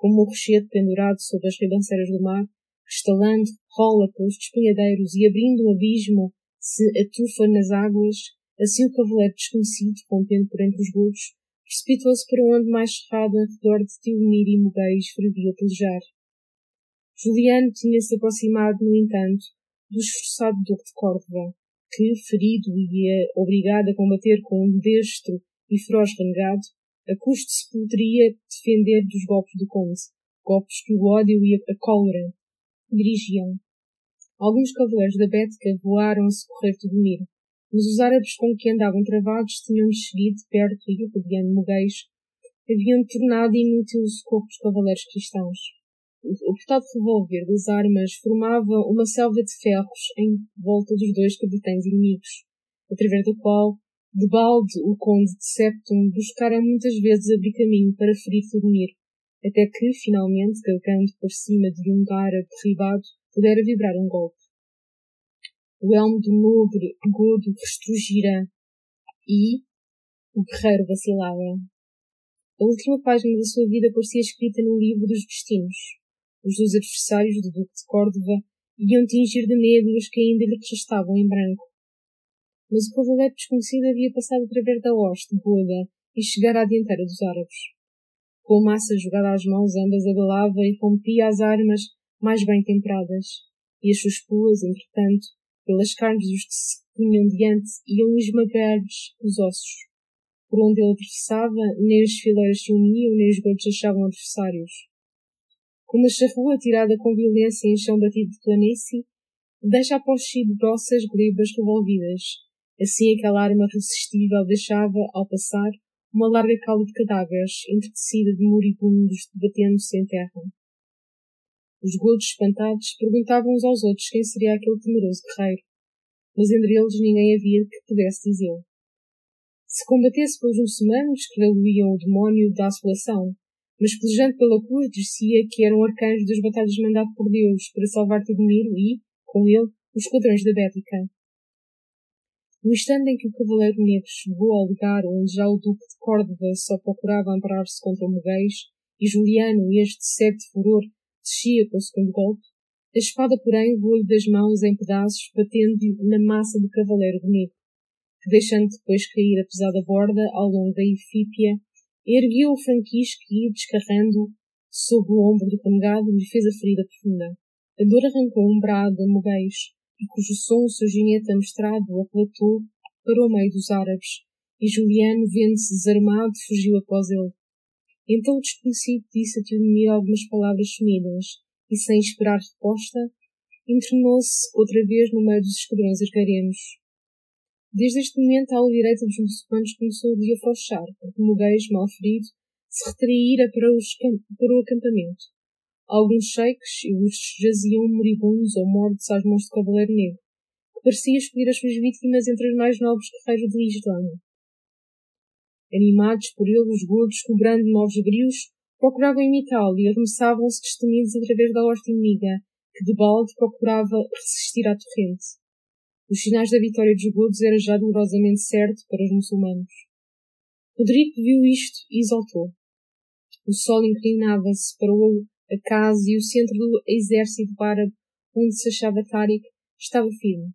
Como o rochedo pendurado sobre as ribanceiras do mar, estalando, rola pelos despenhadeiros e abrindo um abismo se atufa nas águas, assim o cavaleiro desconhecido, rompendo por entre os bultos, precipitou-se para onde mais cerrado em redor de Tilmir e Mogueis fervia pelejar. Juliano tinha-se aproximado, no entanto, do esforçado duque de Córdoba, que, ferido e obrigado a combater com um destro e feroz renegado, a custo se poderia defender dos golpes do conde, golpes que o ódio e a cólera dirigiam. Alguns cavaleiros da Bética voaram a socorrer Tedomiro, mas os árabes com que andavam travados tinham-lhes seguido perto e, rodeando Moguês, haviam tornado inútil o socorro dos cavaleiros cristãos. O portado revólver das armas formava uma selva de ferros em volta dos dois capitães inimigos, através da qual, de balde, o conde de Septum buscara muitas vezes abrir caminho para ferir Tedomiro, até que, finalmente, galgando por cima de um árabe derribado, pudera vibrar um golpe. O elmo do nobre Godo restrugira e o guerreiro vacilava. A última página da sua vida parecia escrita no livro dos destinos. Os dois adversários do Duque de Córdoba iam tingir de negro os que ainda lhe restavam em branco. Mas o cavaleiro desconhecido havia passado através da hoste goda e chegara à dianteira dos árabes. Com a massa jogada às mãos, ambas abalava e rompia as armas mais bem temperadas, e as suas puas, entretanto, pelas carnes dos que se punham diante, iam esmagar-lhes os ossos. Por onde ele atravessava, nem as fileiras se uniam, nem os godos achavam adversários. Como a charrua tirada com violência em chão batido de planície, deixa após si grossas glebas revolvidas. Assim aquela arma resistível deixava, ao passar, uma larga cala de cadáveres, entretecida de moribundos debatendo-se em terra. Os godos espantados perguntavam uns aos outros quem seria aquele temeroso guerreiro, mas entre eles ninguém havia que pudesse dizê-lo. Se combatesse pelos muçulmanos, creio o demónio da assolação, mas pelejando pela cruz dizia que era um arcanjo das batalhas mandado por Deus para salvar Tedomiro e, com ele, os esquadrões da Bética. No instante em que o Cavaleiro Negro chegou ao lugar onde já o Duque de Córdoba só procurava amparar-se contra o Moguês, e Juliano, este cego de furor, descia com o segundo golpe, a espada, porém, voou-lhe das mãos em pedaços, batendo na massa do Cavaleiro de Negro, que, deixando depois cair a pesada borda ao longo da Efípia, ergueu o franquisco e, descarrando sob o ombro do congado, lhe fez a ferida profunda. A dor arrancou um brado a Moguês, e cujo som o seu ginete amestrado aplatou para o meio dos árabes, e Juliano, vendo-se desarmado, fugiu após ele. Então o desconhecido disse a Teodomir algumas palavras sumidas, e sem esperar resposta, internou-se outra vez no meio dos esquadrões arcarenos. Desde este momento, a ala direita dos muçulmanos começou a afrouxar, porque Moguês, mal ferido, se retraíra para, para o acampamento. Alguns sheiks e os jaziam moribundos ou mortos às mãos do Cavaleiro Negro, que parecia escolher as suas vítimas entre os mais nobres guerreiros do Islã. Animados por ele, os godos, cobrando novos grios, procuravam imitá-lo e arremessavam-se destemidos através da horta inimiga, que de balde procurava resistir à torrente. Os sinais da vitória dos godos era já dolorosamente certo para os muçulmanos. Rodrigo viu isto e exaltou. O sol inclinava-se para o a casa e o centro do exército árabe onde se achava Tariq estava firme.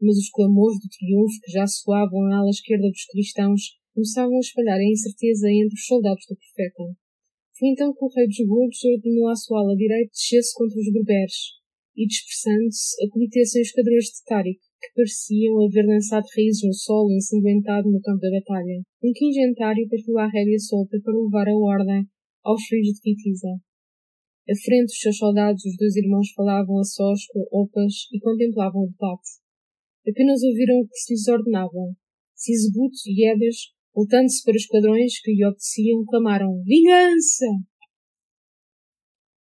Mas os clamores do triunfo que já soavam à ala esquerda dos cristãos começavam a espalhar a incerteza entre os soldados do profeta. Foi então que o rei dos gordos ordenou à sua ala direita descesse contra os berberes e, dispersando-se, acometessem os esquadrões de Tariq, que pareciam haver lançado raízes no solo ensanguentado no campo da batalha. Um quingentário partiu à rédea solta para levar a ordem aos feridos de Fitiza. À frente dos seus soldados, os dois irmãos falavam a sós com opas e contemplavam o debate. Apenas ouviram o que se lhes ordenava. Sisebut e Ebas, voltando-se para os esquadrões que lhe obedeciam, clamaram Vingança!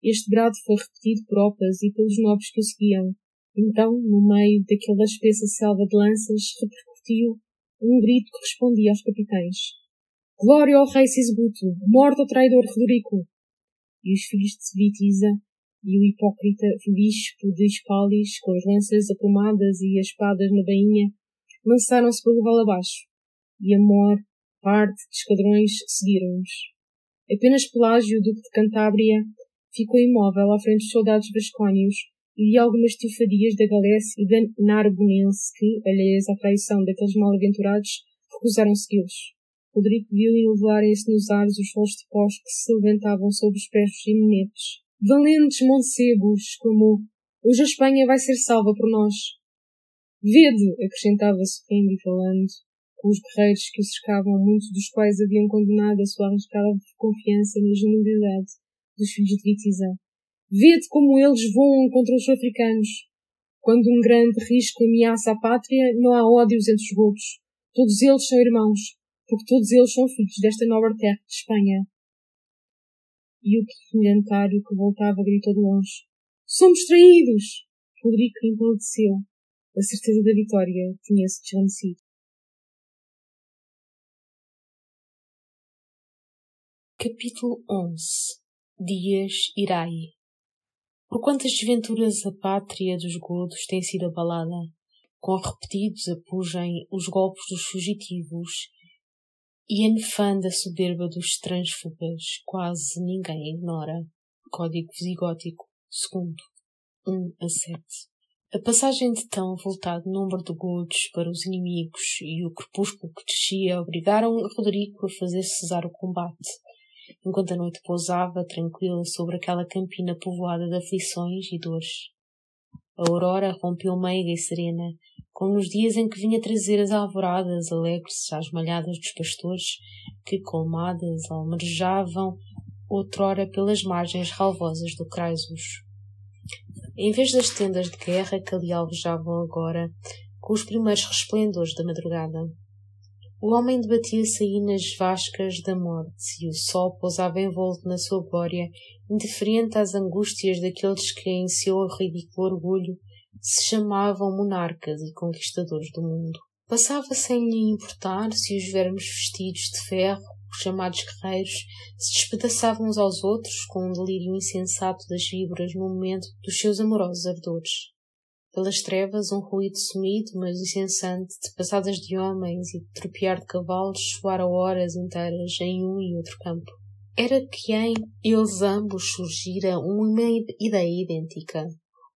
Este brado foi repetido por opas e pelos nobres que o seguiam. Então, no meio daquela espessa selva de lanças, repercutiu um grito que respondia aos capitães. Glória ao rei Sisbuto! Morto ao traidor Rodrigo! E os filhos de Svitiza e o hipócrita bispo de Espalis, com as lanças aprumadas e as espadas na bainha, lançaram-se pelo vale abaixo, e a maior parte de esquadrões seguiram-nos. Apenas Pelágio, duque de Cantábria, ficou imóvel à frente dos soldados vascónios e de algumas tifadias da Galécia e da Narbonense que, alheias à traição daqueles mal-aventurados, recusaram segui-los. Rodrigo viu elevarem-se nos ares os solos de pós que se levantavam sob os pés dos imunetes. Valentes mancebos! exclamou. Hoje a Espanha vai ser salva por nós. Vede! acrescentava sorrindo e falando com os guerreiros que o cercavam, muitos dos quais haviam condenado a sua arriscada confiança na generalidade dos filhos de Vitiza. Vede como eles voam contra os africanos. Quando um grande risco ameaça a pátria, não há ódios entre os godos. Todos eles são irmãos, porque todos eles são filhos desta nobre terra de Espanha. E o brilhantário que voltava gritou de longe. Somos traídos! Rodrigo empalideceu. A certeza da vitória tinha-se desvanecido. Capítulo 11 Dias Irai Por quantas desventuras a pátria dos godos tem sido abalada, com repetidos apugem os golpes dos fugitivos e a nefanda soberba dos transfugas quase ninguém ignora. Código Visigótico, segundo, 1 a 7. A passagem de tão voltado número de godos para os inimigos e o crepúsculo que descia obrigaram Rodrigo a fazer cessar o combate, enquanto a noite pousava tranquila sobre aquela campina povoada de aflições e dores. A aurora rompeu meiga e serena, como nos dias em que vinha trazer as alvoradas alegres às malhadas dos pastores, que, colmadas, almejavam outrora pelas margens ralvosas do Craisos. Em vez das tendas de guerra que ali alvejavam agora, com os primeiros resplendores da madrugada, o homem debatia-se aí nas vascas da morte, e o sol pousava envolto na sua glória, indiferente às angústias daqueles que, em seu ridículo orgulho, se chamavam monarcas e conquistadores do mundo. Passava sem lhe importar se os vermes vestidos de ferro, os chamados guerreiros, se despedaçavam uns aos outros com um delírio insensato das víboras no momento dos seus amorosos ardores pelas trevas um ruído sumido, mas incessante, de passadas de homens e de tropear de cavalos soara horas inteiras em um e outro campo. Era que em eles ambos surgira uma ideia idêntica.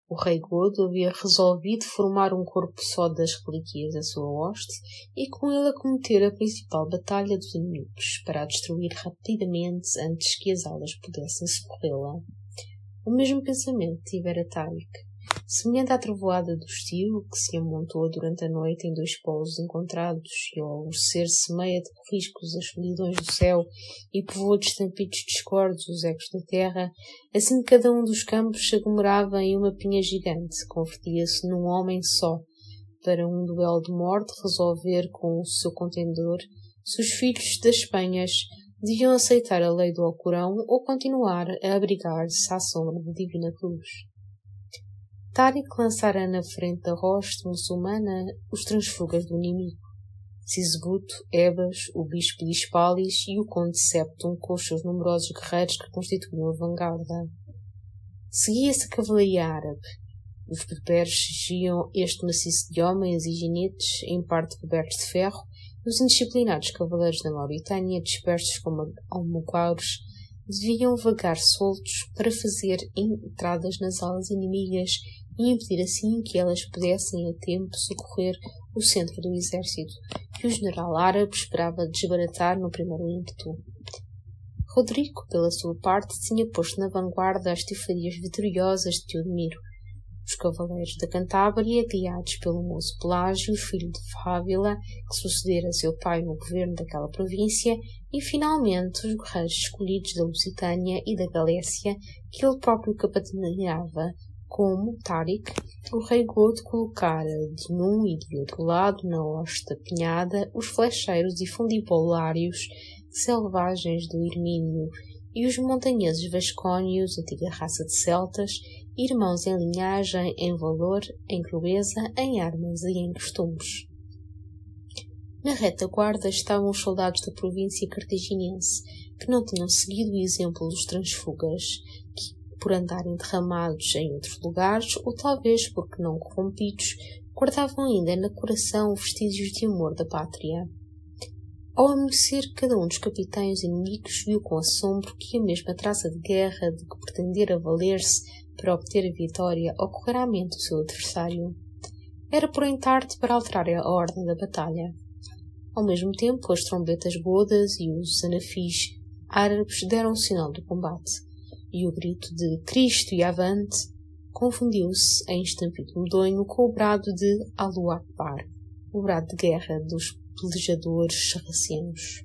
O rei Godo havia resolvido formar um corpo só das relíquias da sua hoste e com ele acometer a principal batalha dos inimigos, para a destruir rapidamente antes que as alas pudessem socorrê-la. O mesmo pensamento tivera Tarik, Semelhante à trovoada do estio que se amontoa durante a noite em dois polos encontrados e ao alvorecer semeia de riscos as solidões do céu e povoa de estampidos discordes os ecos da terra, assim cada um dos campos se aglomerava em uma pinha gigante, convertia-se num homem só, para um duelo de morte resolver com o seu contendor se os filhos das Penhas deviam aceitar a lei do Alcorão ou continuar a abrigar-se à sombra da Divina Cruz. Tariq lançara na frente da hoste muçulmana os transfugas do inimigo. Sisbuto, Ebas, o bispo de Hispalis e o conde Septum com os seus numerosos guerreiros que constituíam a vanguarda. Seguia-se a cavalaria árabe. Os berberes exigiam este maciço de homens e ginetes, em parte cobertos de ferro, e os indisciplinados cavaleiros da Mauritânia, dispersos como almoquaros, deviam vagar soltos para fazer entradas nas alas inimigas e impedir assim que elas pudessem a tempo socorrer o centro do exército, que o general árabe esperava desbaratar no primeiro ímpeto. Rodrigo, pela sua parte, tinha posto na vanguarda as tifarias vitoriosas de Teodomiro. Os cavaleiros da Cantábria, guiados pelo moço Pelágio, filho de Fávila, que sucedera seu pai no governo daquela província, e finalmente os guerreiros escolhidos da Lusitânia e da Galécia, que ele próprio capitaneava, como Tarik, o rei Godo colocara de num e de outro lado, na hoste da pinhada, os flecheiros e fundibulários selvagens do Irmínio e os montanheses vascónios, antiga raça de celtas, irmãos em linhagem, em valor, em crueza, em armas e em costumes. Na retaguarda estavam os soldados da província cartaginense, que não tinham seguido o exemplo dos transfugas, por andarem derramados em outros lugares, ou talvez porque não corrompidos, guardavam ainda no coração vestígios de amor da pátria. Ao amanhecer, cada um dos capitães inimigos viu com assombro que a mesma traça de guerra de que pretendera valer-se para obter a vitória ocorrera à mente do seu adversário. Era, porém, tarde para alterar a ordem da batalha. Ao mesmo tempo, as trombetas godas e os anafis árabes deram o sinal do combate, e o grito de Cristo e Avante confundiu-se em estampido medonho com o brado de Alu Akbar, o brado de guerra dos pelejadores sarracenos.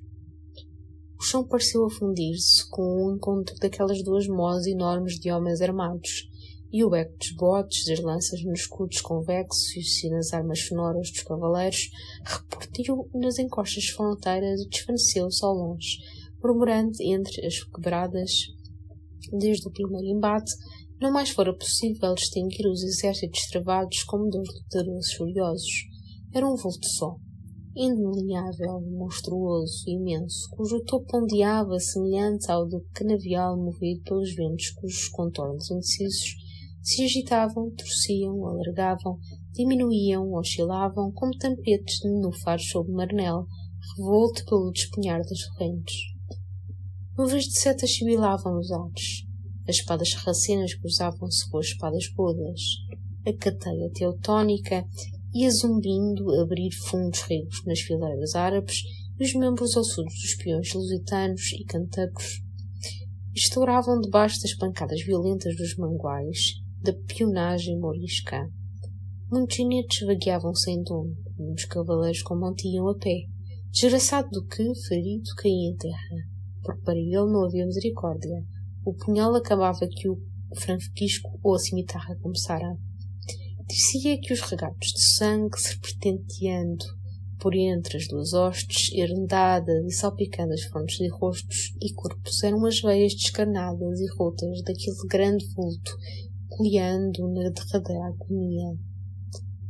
O chão pareceu afundir-se com o encontro daquelas duas mós enormes de homens armados, e o eco dos botes, das lanças nos escudos convexos e nas armas sonoras dos cavaleiros repartiu nas encostas fronteiras e desvaneceu-se ao longe, murmurando entre as quebradas. Desde o primeiro embate, não mais fora possível distinguir os exércitos travados como dois lutadores furiosos. Era um vulto só, indelineável, monstruoso, imenso, cujo topo ondeava semelhante ao do canavial movido pelos ventos cujos contornos indecisos se agitavam, torciam, alargavam, diminuíam, oscilavam, como tampetes de nenúfares sob marnel, revolto pelo despenhar das correntes. Nuvens de setas sibilavam nos ares. As espadas sarracenas cruzavam-se com as espadas godas. A cateia teutónica ia zumbindo abrir fundos ricos nas fileiras árabes e os membros ossudos dos peões lusitanos e cantacos estouravam debaixo das pancadas violentas dos manguais da pionagem morisca. Muitos chinetes vagueavam sem dono, muitos cavaleiros combatiam a pé, desgraçado do que, ferido, caía em terra, porque para ele não havia misericórdia. O punhal acabava que o franquisco ou a cimitarra começara. Dizia que os regatos de sangue, serpenteando por entre as duas hostes, herendadas e salpicando as fontes de rostos e corpos, eram as veias descarnadas e rotas daquele grande vulto coleando na derradeira agonia.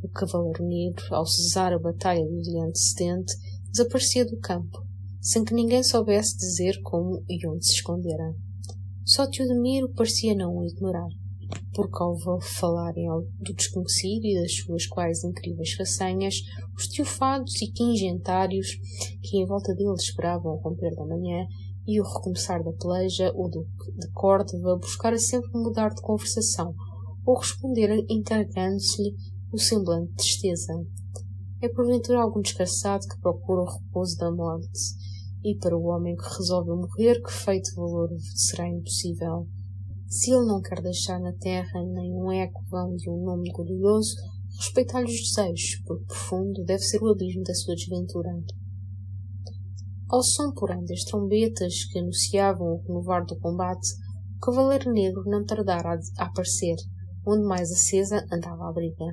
O cavaleiro negro, ao cessar a batalha do dia antecedente, desaparecia do campo, sem que ninguém soubesse dizer como e onde se escondera. Só Teodemiro parecia não o ignorar, porque ao falarem do desconhecido e das suas quase incríveis façanhas, os teofados e quingentários que em volta dele esperavam o romper da manhã e o recomeçar da peleja, o duque de Córdoba buscara sempre mudar de conversação ou responder entregando-se-lhe o semblante de tristeza. É porventura algum desgraçado que procura o repouso da morte, e para o homem que resolve morrer, que feito valor será impossível. Se ele não quer deixar na terra nem um eco vão de um nome glorioso, respeitar-lhe os desejos, porque profundo deve ser o abismo da sua desventura. Ao som, porém, das trombetas que anunciavam o renovar do combate, o cavaleiro negro não tardara a aparecer, onde mais acesa andava a briga.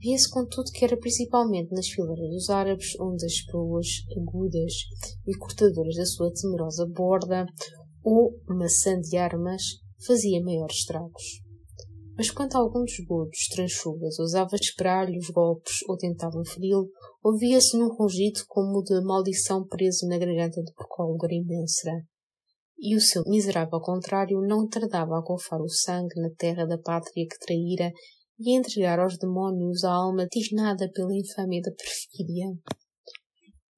Via-se, contudo, que era principalmente nas fileiras dos árabes, onde as proas agudas e cortadoras da sua temerosa borda ou maçã de armas fazia maiores estragos. Mas quanto a algum dos godos tranchugas ousava esperar-lhe os golpes ou tentavam feri-lo, ouvia-se num rugido como de maldição preso na garganta do procólogor imensa. E o seu miserável contrário não tardava a golfar o sangue na terra da pátria que traíra e entregar aos demónios a alma tisnada pela infâmia da perfídia.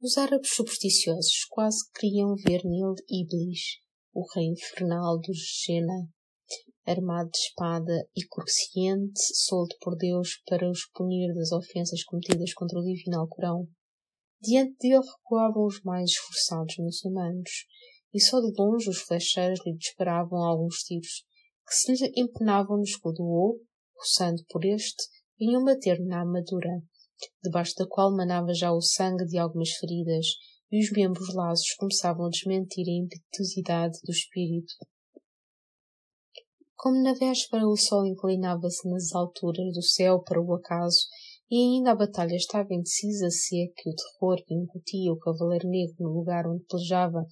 Os árabes supersticiosos quase queriam ver nele Iblis, o rei infernal dos Gena, armado de espada e consciente, solto por Deus para os punir das ofensas cometidas contra o divino Alcorão. Diante dele recuavam os mais esforçados muçulmanos, e só de longe os flecheiros lhe disparavam alguns tiros, que se lhe empenavam no escudo ou, roçando por este, vinham bater na armadura, debaixo da qual manava já o sangue de algumas feridas, e os membros lasos começavam a desmentir a impetuosidade do espírito. Como na véspera o sol inclinava-se nas alturas do céu para o acaso, e ainda a batalha estava indecisa se é que o terror que incutia o cavaleiro negro no lugar onde pelejava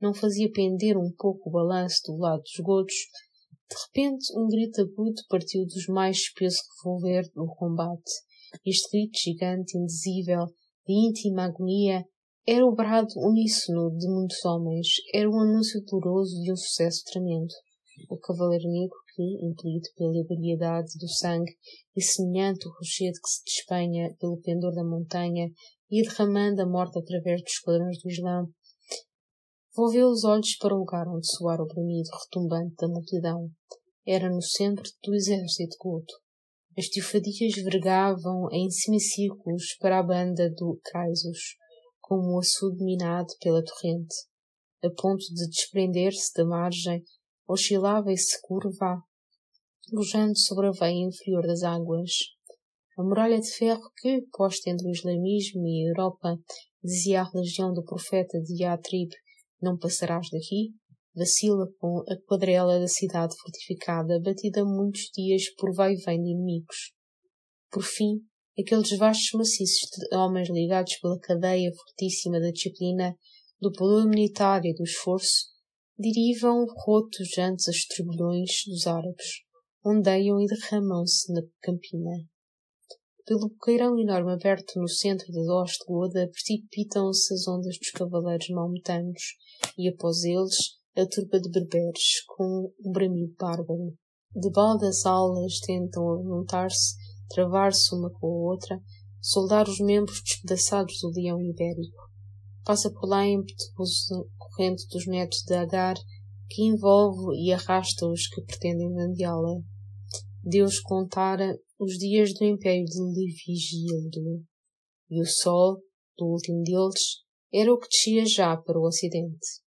não fazia pender um pouco o balanço do lado dos godos, de repente um grito agudo partiu dos mais espesso revolver do combate. Este grito gigante, indizível, de íntima agonia, era o brado uníssono de muitos homens, era o anúncio doloroso de um sucesso tremendo o cavaleiro negro que, impelido pela ebriedade do sangue e semelhante ao rochedo que se despenha pelo pendor da montanha, ia derramando a morte através dos esquadrões do Islã, volveu os olhos para o lugar onde soara o bramido retumbante da multidão. Era no centro do exército goto. As teofadias vergavam em semicírculos para a banda do Craisos, como o açude minado pela torrente, a ponto de desprender-se da margem, oscilava e se curva, lojando sobre a veia inferior das águas. A muralha de ferro que, posta entre o islamismo e a Europa, dizia à religião do profeta de Yatrib, não passarás daqui, vacila com a quadrela da cidade fortificada, batida muitos dias por vai e vem de inimigos. Por fim, aqueles vastos maciços de homens ligados pela cadeia fortíssima da disciplina, do poder militar e do esforço, derivam rotos antes as turbilhões dos árabes, ondeiam e derramam-se na campina. Pelo boqueirão enorme aberto no centro da hoste goda precipitam-se as ondas dos cavaleiros maometanos e após eles a turba de berberes com um bramido bárbaro. De baldas alas tentam juntar-se, travar-se uma com a outra, soldar os membros despedaçados do leão ibérico. Passa por lá a impetuosa corrente dos netos de Agar, que envolve e arrasta os que pretendem dandeá-la. Deus contara os dias do império de Livigildo, e o sol, do último deles, era o que descia já para o ocidente.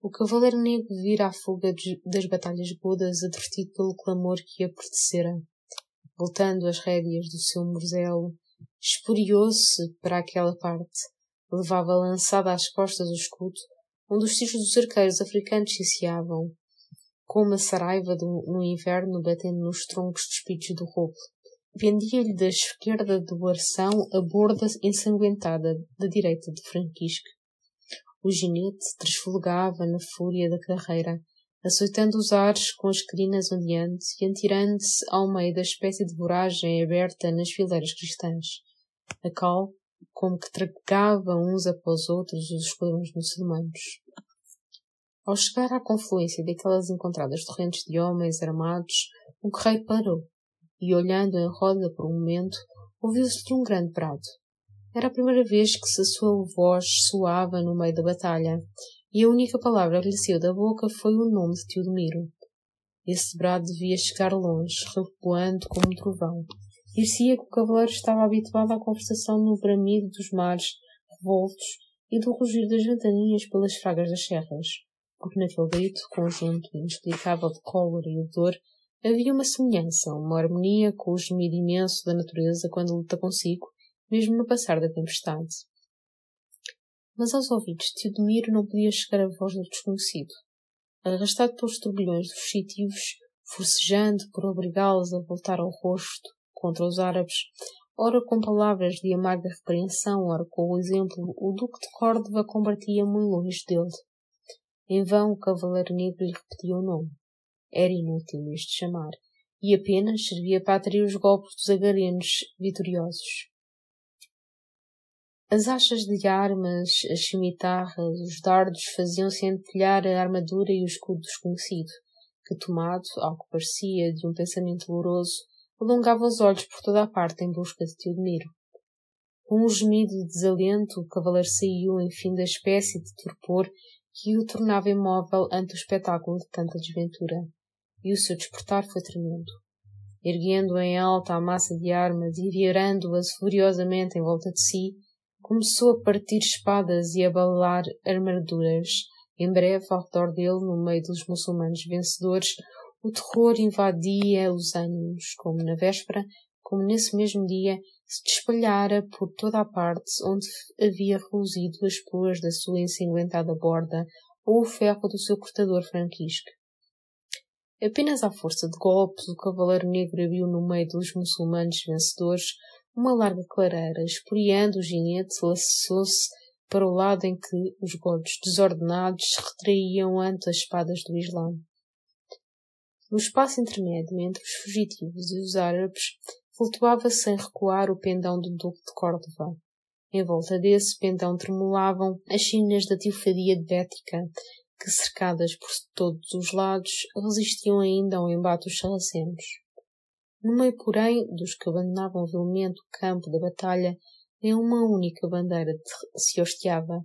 O cavaleiro negro vira a fuga das batalhas godas, advertido pelo clamor que a pertecera. Voltando as rédeas do seu morzelo, esporiou-se para aquela parte. Levava lançada às costas o escudo, onde os tiros dos arqueiros africanos ciciavam, como a saraiva do, no inverno batendo nos troncos despidos do roubo. Pendia-lhe da esquerda do arção a borda ensanguentada da direita de Franquisco. O ginete trasfolgava na fúria da carreira, açoitando os ares com as crinas ondeantes e atirando-se ao meio da espécie de voragem aberta nas fileiras cristãs. A cal, como que tragava uns após outros os esquadrões muçulmanos. Ao chegar à confluência daquelas encontradas torrentes de homens armados, o guerreiro parou e, olhando em roda por um momento, ouviu-se de um grande brado. Era a primeira vez que se a sua voz soava no meio da batalha, e a única palavra que lhe saiu da boca foi o nome de Teodomiro. Esse brado devia chegar longe, repoando como um trovão. Dir-se-ia que o cavaleiro estava habituado à conversação no bramido dos mares revoltos e do rugir das ventaninhas pelas fragas das serras porque naquele grito, conjunto inexplicável de cólera e dor, havia uma semelhança, uma harmonia com o gemido imenso da natureza quando luta consigo, mesmo no passar da tempestade. Mas aos ouvidos de Teodomiro não podia chegar a voz do desconhecido. Arrastado pelos turbilhões dos fugitivos, forcejando por obrigá-los a voltar ao rosto contra os árabes, ora com palavras de amarga repreensão, ora com o exemplo, o Duque de Córdoba combatia muito longe dele. Em vão o cavaleiro negro lhe repetia o nome. Era inútil este chamar, e apenas servia para atrair os golpes dos agarenos vitoriosos. As achas de armas, as cimitarras, os dardos faziam centelhar a armadura e o escudo desconhecido, que, tomado, ao que parecia, de um pensamento doloroso, alongava os olhos por toda a parte em busca de Teodomiro. Com um gemido de desalento, o cavaleiro saiu, enfim, da espécie de torpor que o tornava imóvel ante o espetáculo de tanta desventura. E o seu despertar foi tremendo. Erguendo em alta a massa de armas e virando-as furiosamente em volta de si, começou a partir espadas e a balar armaduras. Em breve, ao redor dele, no meio dos muçulmanos vencedores, o terror invadia os ânimos, como na véspera, como nesse mesmo dia, se espalhara por toda a parte onde havia reluzido as pruas da sua ensanguentada borda ou o ferro do seu cortador franquisco. Apenas à força de golpes, o cavaleiro negro abriu no meio dos muçulmanos vencedores uma larga clareira, esporiando o ginete, laçou-se para o lado em que os golpes desordenados se retraíam ante as espadas do Islã. No espaço intermédio entre os fugitivos e os árabes flutuava sem recuar o pendão do Duque de Córdoba. Em volta desse pendão tremulavam as chinas da tilfadia de Bética, que, cercadas por todos os lados, resistiam ainda ao embate dos sarracenos. No meio, porém, dos que abandonavam vilmente o campo da batalha, nem uma única bandeira se hosteava,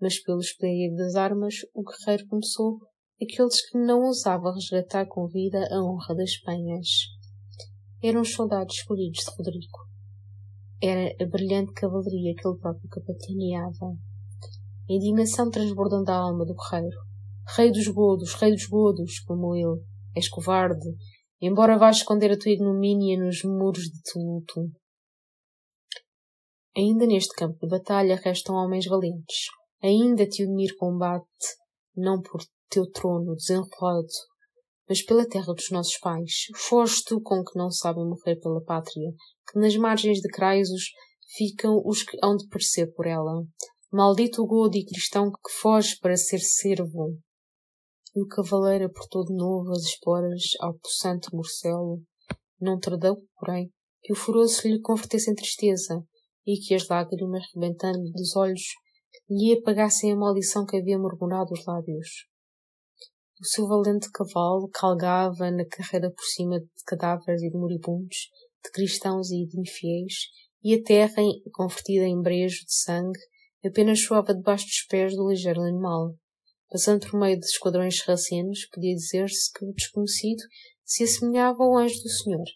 mas pelo espelho das armas o guerreiro começou aqueles que não ousavam resgatar com vida a honra das penhas eram os soldados escolhidos de Rodrigo. era a brilhante cavalaria que ele próprio capitaneava. A indignação transbordando da alma do guerreiro. Rei dos godos, rei dos godos, clamou ele. És covarde, embora vás esconder a tua ignomínia nos muros de tumulto. Ainda neste campo de batalha restam homens valentes. Ainda te unir combate, não por teu trono desenrolado, mas pela terra dos nossos pais. Foge tu com que não sabem morrer pela pátria, que nas margens de Craisos ficam os que hão de perecer por ela. Maldito o godo e cristão que foge para ser servo. E o cavaleiro aportou de novo as esporas ao possante morcelo. Não tardou, porém, que o furor se lhe convertesse em tristeza e que as lágrimas, rebentando-lhe dos olhos, lhe apagassem a maldição que havia murmurado os lábios. O seu valente cavalo calgava na carreira por cima de cadáveres e de moribundos, de cristãos e de infiéis, e a terra, convertida em brejo de sangue, apenas soava debaixo dos pés do ligeiro animal. Passando por meio de esquadrões sarracenos, podia dizer-se que o desconhecido se assemelhava ao anjo do Senhor,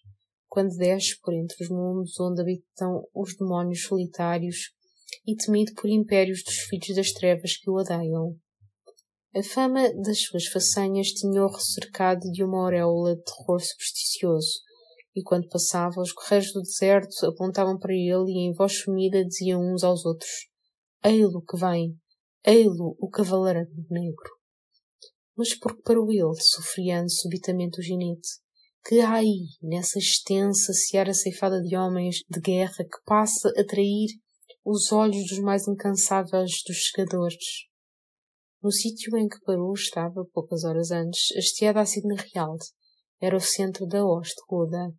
quando desce por entre os mundos onde habitam os demónios solitários e temido por impérios dos filhos das trevas que o odeiam. A fama das suas façanhas tinha-o cercado de uma auréola de terror supersticioso, e quando passava, os guerreiros do deserto apontavam para ele e em voz sumida diziam uns aos outros: Ei-lo que vem! Ei-lo, o cavaleiro negro! Mas porque parou ele, sofriando subitamente o ginete? Que há aí, nessa extensa seara ceifada de homens de guerra que passa a trair os olhos dos mais incansáveis dos chegadores. No sítio em que parou estava, poucas horas antes, hasteada a Sidna Real. Era o centro da hoste toda.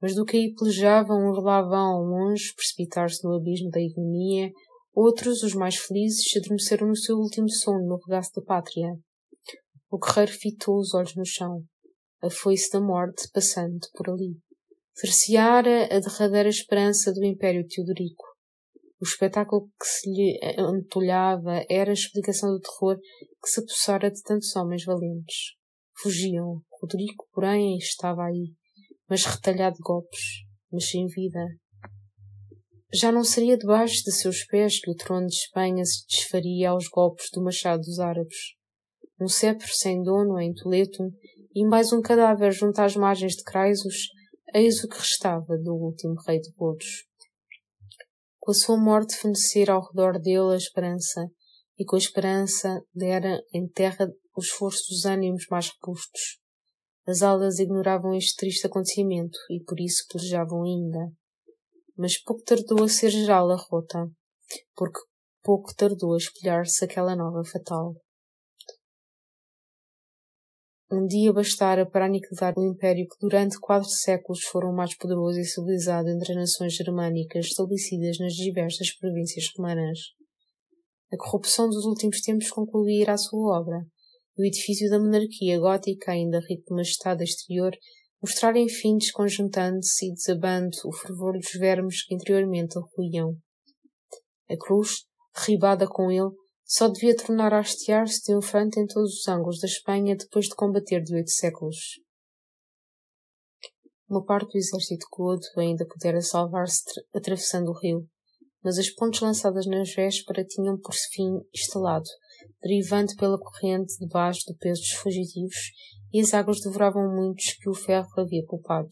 Mas do que aí pelejavam uns ao longe, precipitar-se no abismo da ignomia, outros, os mais felizes, adormeceram no seu último sono no regaço da pátria. O guerreiro fitou os olhos no chão. A foice da morte passando por ali. Terciara a derradeira esperança do Império Teodorico. O espetáculo que se lhe antolhava era a explicação do terror que se apossara de tantos homens valentes. Fugiam. Rodrigo, porém, estava aí, mas retalhado de golpes, mas sem vida. Já não seria debaixo de seus pés que o trono de Espanha se desfaria aos golpes do machado dos árabes. Um cetro sem dono em Toledo e mais um cadáver junto às margens de Craisos, eis o que restava do último rei de Godos com a sua morte fenecera ao redor dele a esperança, e com a esperança dera em terra o esforço dos ânimos mais robustos. As aldas ignoravam este triste acontecimento e por isso pelejavam ainda. Mas pouco tardou a ser geral a rota, porque pouco tardou a espelhar-se aquela nova fatal. Um dia bastara para aniquilar o império que durante quatro séculos foram mais poderoso e civilizado entre as nações germânicas estabelecidas nas diversas províncias romanas. A corrupção dos últimos tempos concluía a sua obra, e o edifício da monarquia gótica, ainda rico de majestade exterior, mostrar enfim desconjuntando-se e desabando o fervor dos vermes que interiormente o ruíam. A cruz, derribada com ele, só devia tornar a hastear-se triunfante em todos os ângulos da Espanha depois de combater de oito séculos. Uma parte do exército godo ainda pudera salvar-se atravessando o rio, mas as pontes lançadas na véspera tinham por fim instalado, derivando pela corrente debaixo do peso dos fugitivos, e as águas devoravam muitos que o ferro havia poupado.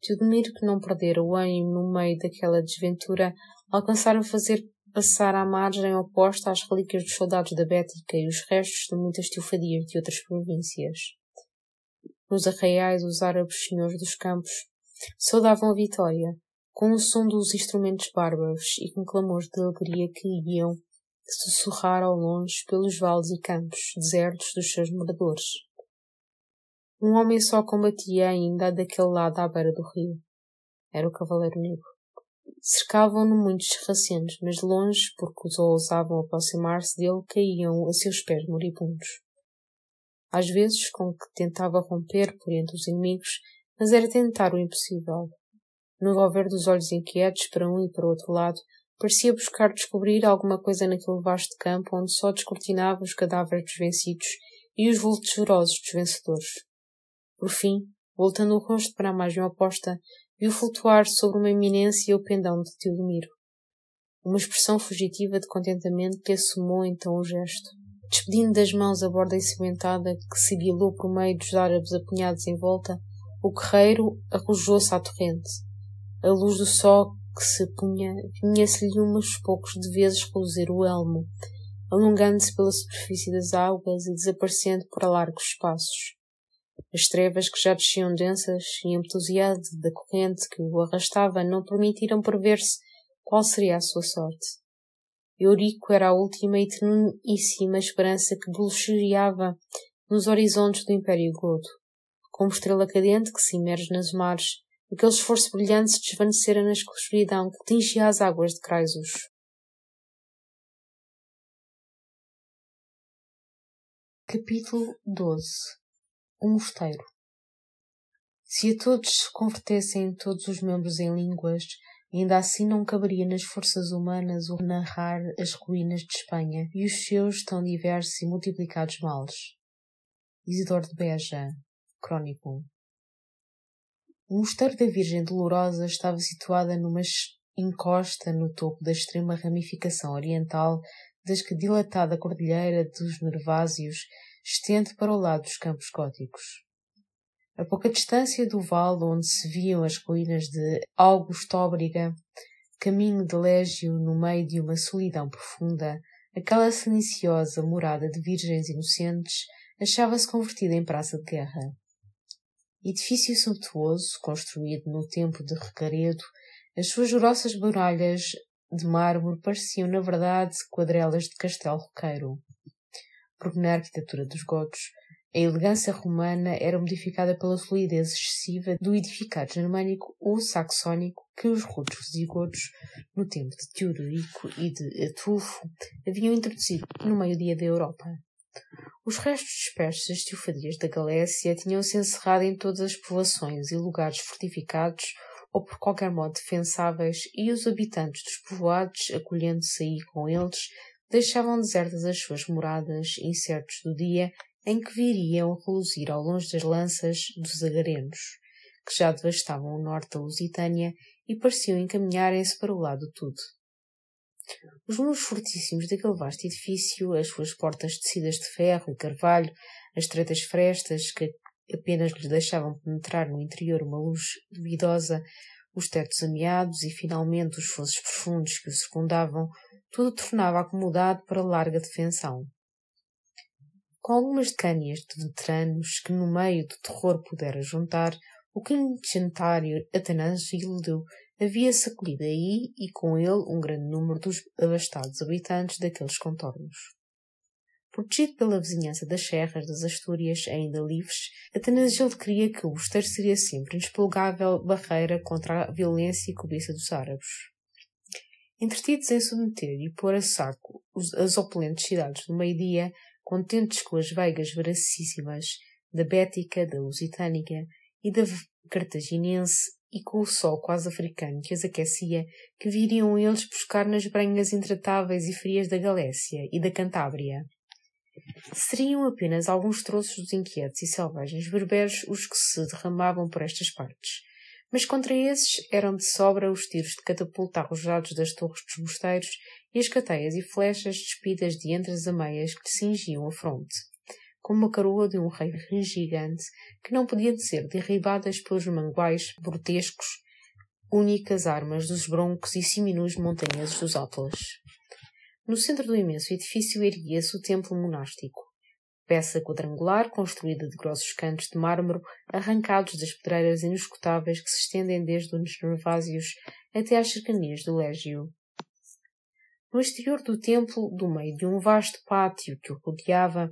Teodomiro, que não perdera o ânimo no meio daquela desventura, alcançara fazer passar à margem oposta às relíquias dos soldados da Bética e os restos de muitas teofadias de outras províncias. Nos arraiais, os árabes senhores dos campos saudavam a vitória, com o som dos instrumentos bárbaros e com clamores de alegria que iam sussurrar ao longe pelos vales e campos desertos dos seus moradores. Um homem só combatia ainda daquele lado à beira do rio. Era o Cavaleiro Negro. Cercavam-no muitos sarracenos, mas de longe, porque os ousavam aproximar-se dele, caíam a seus pés moribundos. Às vezes, com que tentava romper por entre os inimigos, mas era tentar o impossível. No volver dos olhos inquietos para um e para o outro lado, parecia buscar descobrir alguma coisa naquele vasto campo onde só descortinava os cadáveres dos vencidos e os vultos ferosos dos vencedores. Por fim, voltando o rosto para a margem oposta, viu flutuar sobre uma eminência o pendão de Teodomiro. Uma expressão fugitiva de contentamento lhe assomou então o gesto. Despedindo das mãos a borda ensanguentada que se guilou por meio dos árabes apunhados em volta, o guerreiro arrojou-se à torrente. A luz do sol que se punha vinha-se-lhe uns poucos de vezes reluzir o elmo, alongando-se pela superfície das águas e desaparecendo por largos espaços. As trevas que já desciam densas e impetuosidade da corrente que o arrastava não permitiram prever-se qual seria a sua sorte. Eurico era a última e tenuíssima esperança que luxuriava nos horizontes do Império Godo. Como estrela cadente que se imerge nas mares, aquele esforço brilhante se desvanecera na escuridão que tingia as águas de Craisos. Capítulo 12 O mosteiro Se a todos se convertessem todos os membros em línguas, Ainda assim não caberia nas forças humanas o narrar as ruínas de Espanha e os seus tão diversos e multiplicados males. Isidoro de Beja, Crónico. O mosteiro da Virgem Dolorosa estava situada numa encosta no topo da extrema ramificação oriental das que dilatada cordilheira dos Nervásios estende para o lado dos campos góticos. A pouca distância do vale onde se viam as ruínas de Augustóbriga, caminho de Légio no meio de uma solidão profunda, aquela silenciosa morada de virgens inocentes achava-se convertida em praça de guerra. Edifício suntuoso, construído no tempo de Recaredo, as suas grossas muralhas de mármore pareciam, na verdade, quadrelas de castelo roqueiro. Na arquitetura dos godos a elegância romana era modificada pela solidez excessiva do edificado germânico ou saxónico que os rudos visigodos, no tempo de Teodorico e de Atulfo, haviam introduzido no meio-dia da Europa. Os restos dispersos das teofadias da Galécia tinham-se encerrado em todas as povoações e lugares fortificados ou por qualquer modo defensáveis, e os habitantes dos povoados, acolhendo-se aí com eles, deixavam desertas as suas moradas, incertos do dia em que viriam reluzir ao longe das lanças dos agarenos, que já devastavam o norte da Lusitânia e pareciam encaminharem-se para o lado tudo. Os muros fortíssimos daquele vasto edifício, as suas portas tecidas de ferro e carvalho, as estreitas frestas que apenas lhes deixavam penetrar no interior uma luz duvidosa, os tetos ameados e, finalmente, os fossos profundos que o circundavam, tudo tornava acomodado para larga defensão com algumas decânias de veteranos que no meio do terror pudera juntar, o quincentário Atanásio havia-se acolhido aí e com ele um grande número dos abastados habitantes daqueles contornos. Protegido pela vizinhança das serras das Astúrias ainda livres, Atanasio queria que o mosteiro seria sempre inexpulgável barreira contra a violência e cobiça dos árabes. Entretidos em submeter e pôr a saco as opulentes cidades do meio-dia, contentes com as veigas veracíssimas da Bética, da Lusitânica e da Cartaginense e com o sol quase africano que as aquecia, que viriam eles buscar nas brenhas intratáveis e frias da Galécia e da Cantábria. Seriam apenas alguns troços inquietos e selvagens berberes os que se derramavam por estas partes, mas contra esses eram de sobra os tiros de catapulta arrojados das torres dos mosteiros e as cateias e flechas despidas de entre as ameias que cingiam a fronte, como a coroa de um rei gigante que não podiam ser derribadas pelos manguais brutescos, únicas armas dos broncos e siminus montanheses dos Atlas. No centro do imenso edifício erguia-se o templo monástico, peça quadrangular construída de grossos cantos de mármore arrancados das pedreiras inescutáveis que se estendem desde os Nervásios até às cercanias do Légio. No exterior do templo, do meio de um vasto pátio que o rodeava,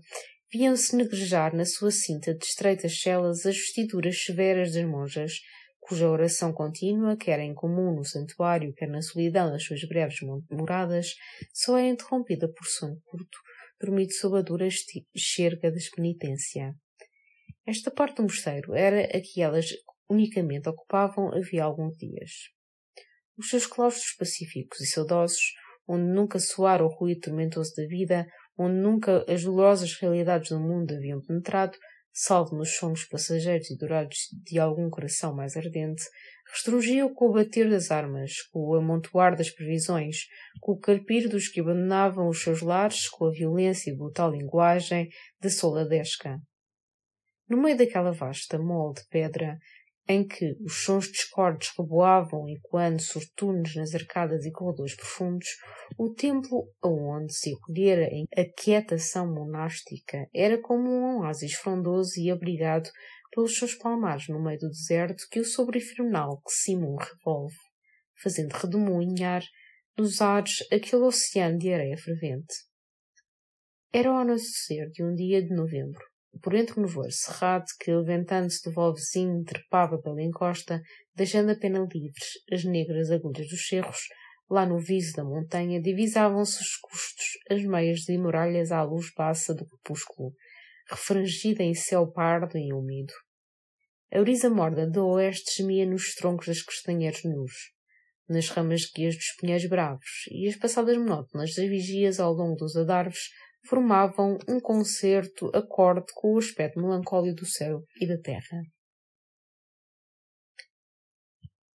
viam-se negrejar na sua cinta de estreitas celas as vestiduras severas das monjas, cuja oração contínua, quer em comum no santuário, quer na solidão das suas breves moradas, só é interrompida por sono curto, dormido sob a dura xerga da penitência. Esta parte do mosteiro era a que elas unicamente ocupavam havia alguns dias. Os seus claustros pacíficos e saudosos onde nunca soara o ruído tormentoso da vida, onde nunca as dolorosas realidades do mundo haviam penetrado, salvo nos sons passageiros e dourados de algum coração mais ardente, Restringiu com o bater das armas, com o amontoar das provisões, com o carpir dos que abandonavam os seus lares, com a violência e brutal linguagem da soladesca. No meio daquela vasta mole de pedra, em que os sons discordes reboavam ecoando sortunos nas arcadas e corredores profundos, o templo aonde se acolhera em aquietação monástica era como um oásis frondoso e abrigado pelos seus palmares no meio do deserto que o sobrefirmal que Simon revolve, fazendo redemoinhar nos ares aquele oceano de areia fervente. Era o anoitecer de um dia de novembro. Por entre o nevoeiro cerrado que, levantando-se do voo vizinho, trepava pela encosta, deixando apenas livres as negras agulhas dos cerros, lá no viso da montanha divisavam-se os custos, as meias de muralhas à luz baça do crepúsculo, refrangida em céu pardo e úmido. A brisa morda do oeste gemia nos troncos das castanheiros nus, nas ramas guias dos pinheiros bravos, e as passadas monótonas das vigias ao longo dos adarves formavam um concerto acorde com o aspecto melancólico do céu e da terra.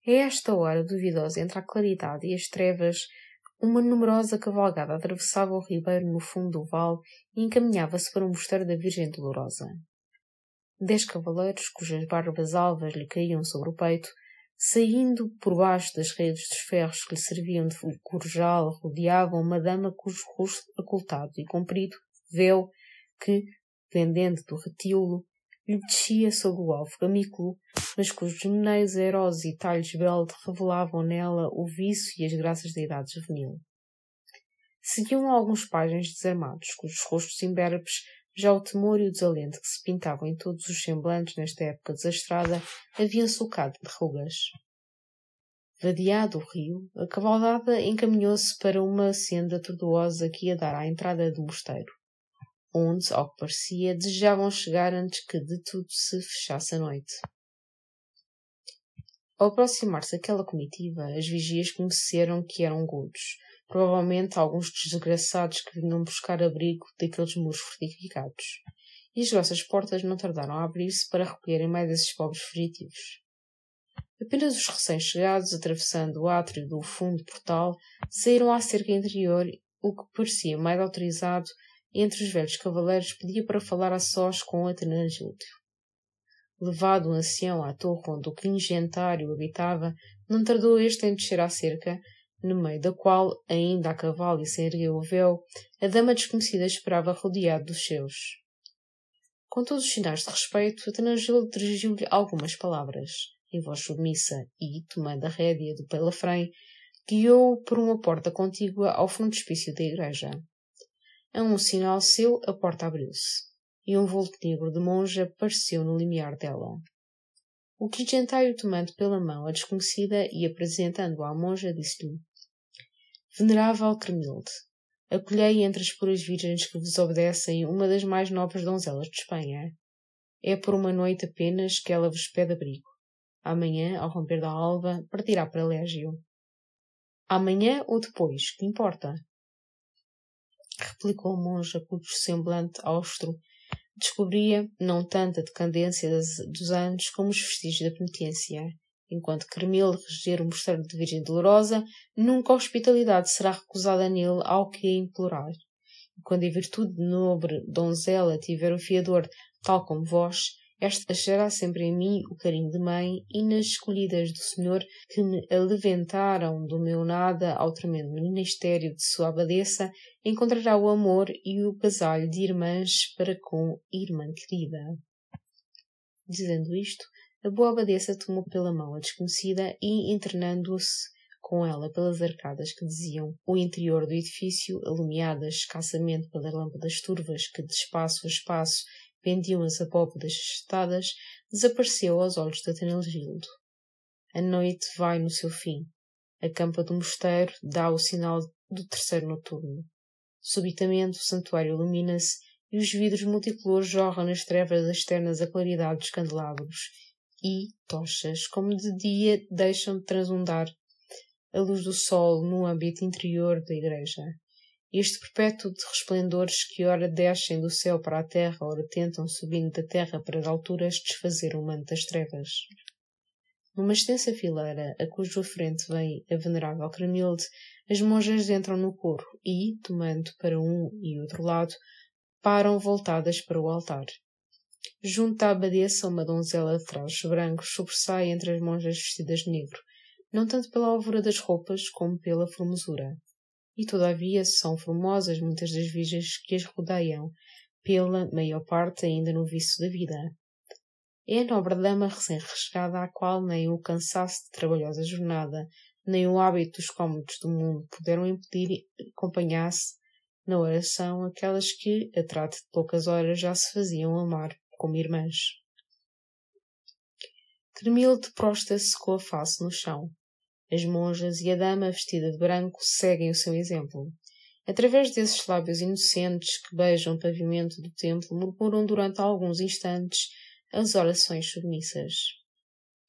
A esta hora duvidosa entre a claridade e as trevas, uma numerosa cavalgada atravessava o ribeiro no fundo do vale e encaminhava-se para o mosteiro da Virgem Dolorosa. Dez cavaleiros, cujas barbas alvas lhe caíam sobre o peito, saindo por baixo das redes dos ferros que lhe serviam de corujal, rodeavam uma dama cujo rosto ocultado e comprido véu que, pendente do retíolo, lhe descia sobre o alvo camículo, mas cujos meneios airosos e talhos belos revelavam nela o vício e as graças da idade juvenil. Seguiam alguns pajens desarmados, cujos rostos imberbes já o temor e o desalento que se pintavam em todos os semblantes nesta época desastrada haviam sulcado de rugas. Vadeado o rio, a cavalgada encaminhou-se para uma senda tortuosa que ia dar à entrada do mosteiro, onde, ao que parecia, desejavam chegar antes que de tudo se fechasse a noite. Ao aproximar-se aquela comitiva, as vigias conheceram que eram gordos, provavelmente alguns desgraçados que vinham buscar abrigo daqueles muros fortificados, e as grossas portas não tardaram a abrir-se para recolherem mais esses pobres fugitivos. Apenas os recém-chegados, atravessando o átrio do fundo portal, saíram à cerca interior, o que parecia mais autorizado entre os velhos cavaleiros pedia para falar a sós com o Atenagiltio. Levado o ancião à torre onde o quingentário habitava, não tardou este em descer à cerca, no meio da qual, ainda a cavalo e sem erguer o véu, a dama desconhecida esperava rodeado dos seus. Com todos os sinais de respeito, Atanagil dirigiu-lhe algumas palavras, em voz submissa, e, tomando a rédea do pelafrém, guiou-o por uma porta contígua ao frontispício da igreja. A um sinal seu, a porta abriu-se, e um vulto negro de monja apareceu no limiar dela. O quingentário, tomando pela mão a desconhecida e apresentando-a à monja, disse-lhe Venerável Cremilde, acolhei entre as puras virgens que vos obedecem uma das mais nobres donzelas de Espanha. É por uma noite apenas que ela vos pede abrigo. Amanhã, ao romper da alva, partirá para Légio. Amanhã ou depois, que importa? Replicou a monja, cujo semblante austro descobria não tanto a decadência dos anos como os vestígios da penitência. Enquanto Carmelo reger o mosteiro de Virgem Dolorosa, nunca a hospitalidade será recusada nele ao que a implorar. E quando a virtude nobre donzela tiver o fiador tal como vós, esta achará sempre em mim o carinho de mãe e nas escolhidas do Senhor que me aleventaram do meu nada ao tremendo ministério de sua abadesa, encontrará o amor e o casalho de irmãs para com irmã querida. Dizendo isto, a boa abadesa tomou pela mão a desconhecida e, internando-se com ela pelas arcadas que diziam o interior do edifício, alumiadas escassamente pelas lâmpadas turvas que de espaço a espaço pendiam as abóbodas estadas, desapareceu aos olhos de Atenelgildo. A noite vai no seu fim. A campa do mosteiro dá o sinal do terceiro noturno. Subitamente o santuário ilumina-se e os vidros multicolores jorram nas trevas externas a claridade dos candelabros e tochas, como de dia, deixam de transundar a luz do sol no âmbito interior da igreja. Este perpétuo de resplendores que ora descem do céu para a terra, ora tentam, subindo da terra para as alturas, desfazer o manto das trevas. Numa extensa fileira, a cuja frente vem a venerável Cremilde, as monjas entram no coro e, tomando para um e outro lado, param voltadas para o altar. Junto à abadesa, uma donzela de trajes brancos sobressai entre as monjas vestidas de negro, não tanto pela alvura das roupas como pela formosura. E todavia são formosas muitas das virgens que as rodeiam, pela maior parte ainda no vício da vida. É a nobre dama recém-rechegada à qual nem o cansaço de trabalhosa jornada, nem o hábito dos cômodos do mundo puderam impedir acompanhasse na oração aquelas que, a trato de poucas horas, já se faziam amar como irmãs. Cremilde prosta-se com a face no chão. As monjas e a dama vestida de branco seguem o seu exemplo. Através desses lábios inocentes que beijam o pavimento do templo, murmuram durante alguns instantes as orações submissas.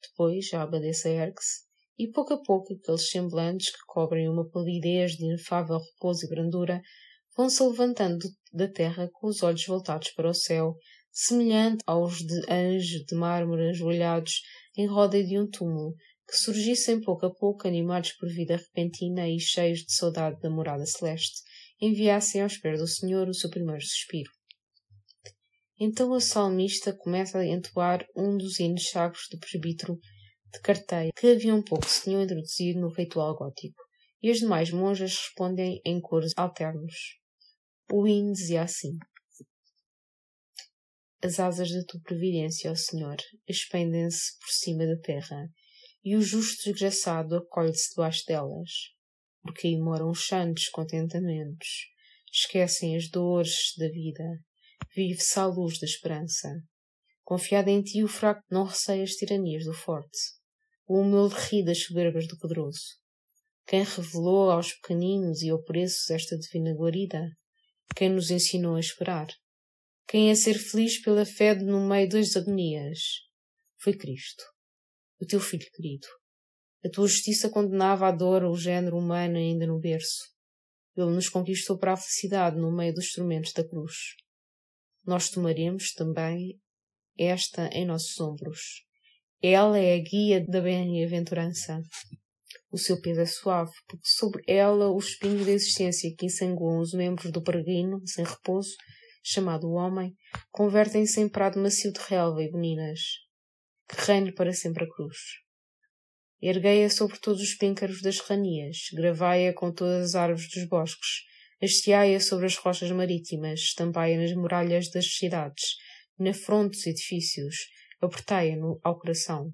Depois a abadesa ergue-se, e pouco a pouco aqueles semblantes que cobrem uma palidez de inefável repouso e brandura vão-se levantando da terra com os olhos voltados para o céu, semelhante aos de anjos de mármore ajoelhados em roda de um túmulo, que surgissem pouco a pouco animados por vida repentina e cheios de saudade da morada celeste, enviassem aos pés do Senhor o seu primeiro suspiro. Então a salmista começa a entoar um dos hinos sacros do presbítero de carteia que havia um pouco se tinham introduzido no ritual gótico, e as demais monjas respondem em coros alternos. O hino dizia assim: As asas da tua previdência, ó Senhor, expendem-se por cima da terra, e o justo desgraçado acolhe-se debaixo delas, porque aí moram os santos contentamentos, esquecem as dores da vida vive-se à luz da esperança. Confiado em ti, o fraco não receia as tiranias do forte. O humilde ri das soberbas do poderoso. Quem revelou aos pequeninos e opressos esta divina guarida? Quem nos ensinou a esperar? Quem a ser feliz pela fé no meio das agonias? Foi Cristo, o teu filho querido. A tua justiça condenava à dor o género humano ainda no berço. Ele nos conquistou para a felicidade no meio dos tormentos da cruz nós tomaremos também esta em nossos ombros. Ela é a guia da bem-aventurança. O seu peso é suave, porque sobre ela os espinhos da existência que ensanguam os membros do peregrino, sem repouso, chamado homem, convertem-se em prado macio de relva e boninas, que reine para sempre a cruz. Erguei-a sobre todos os píncaros das ranias, gravai-a com todas as árvores dos bosques, hasteai-a sobre as rochas marítimas, estampai-a nas muralhas das cidades, na fronte dos edifícios, apertai-a ao coração.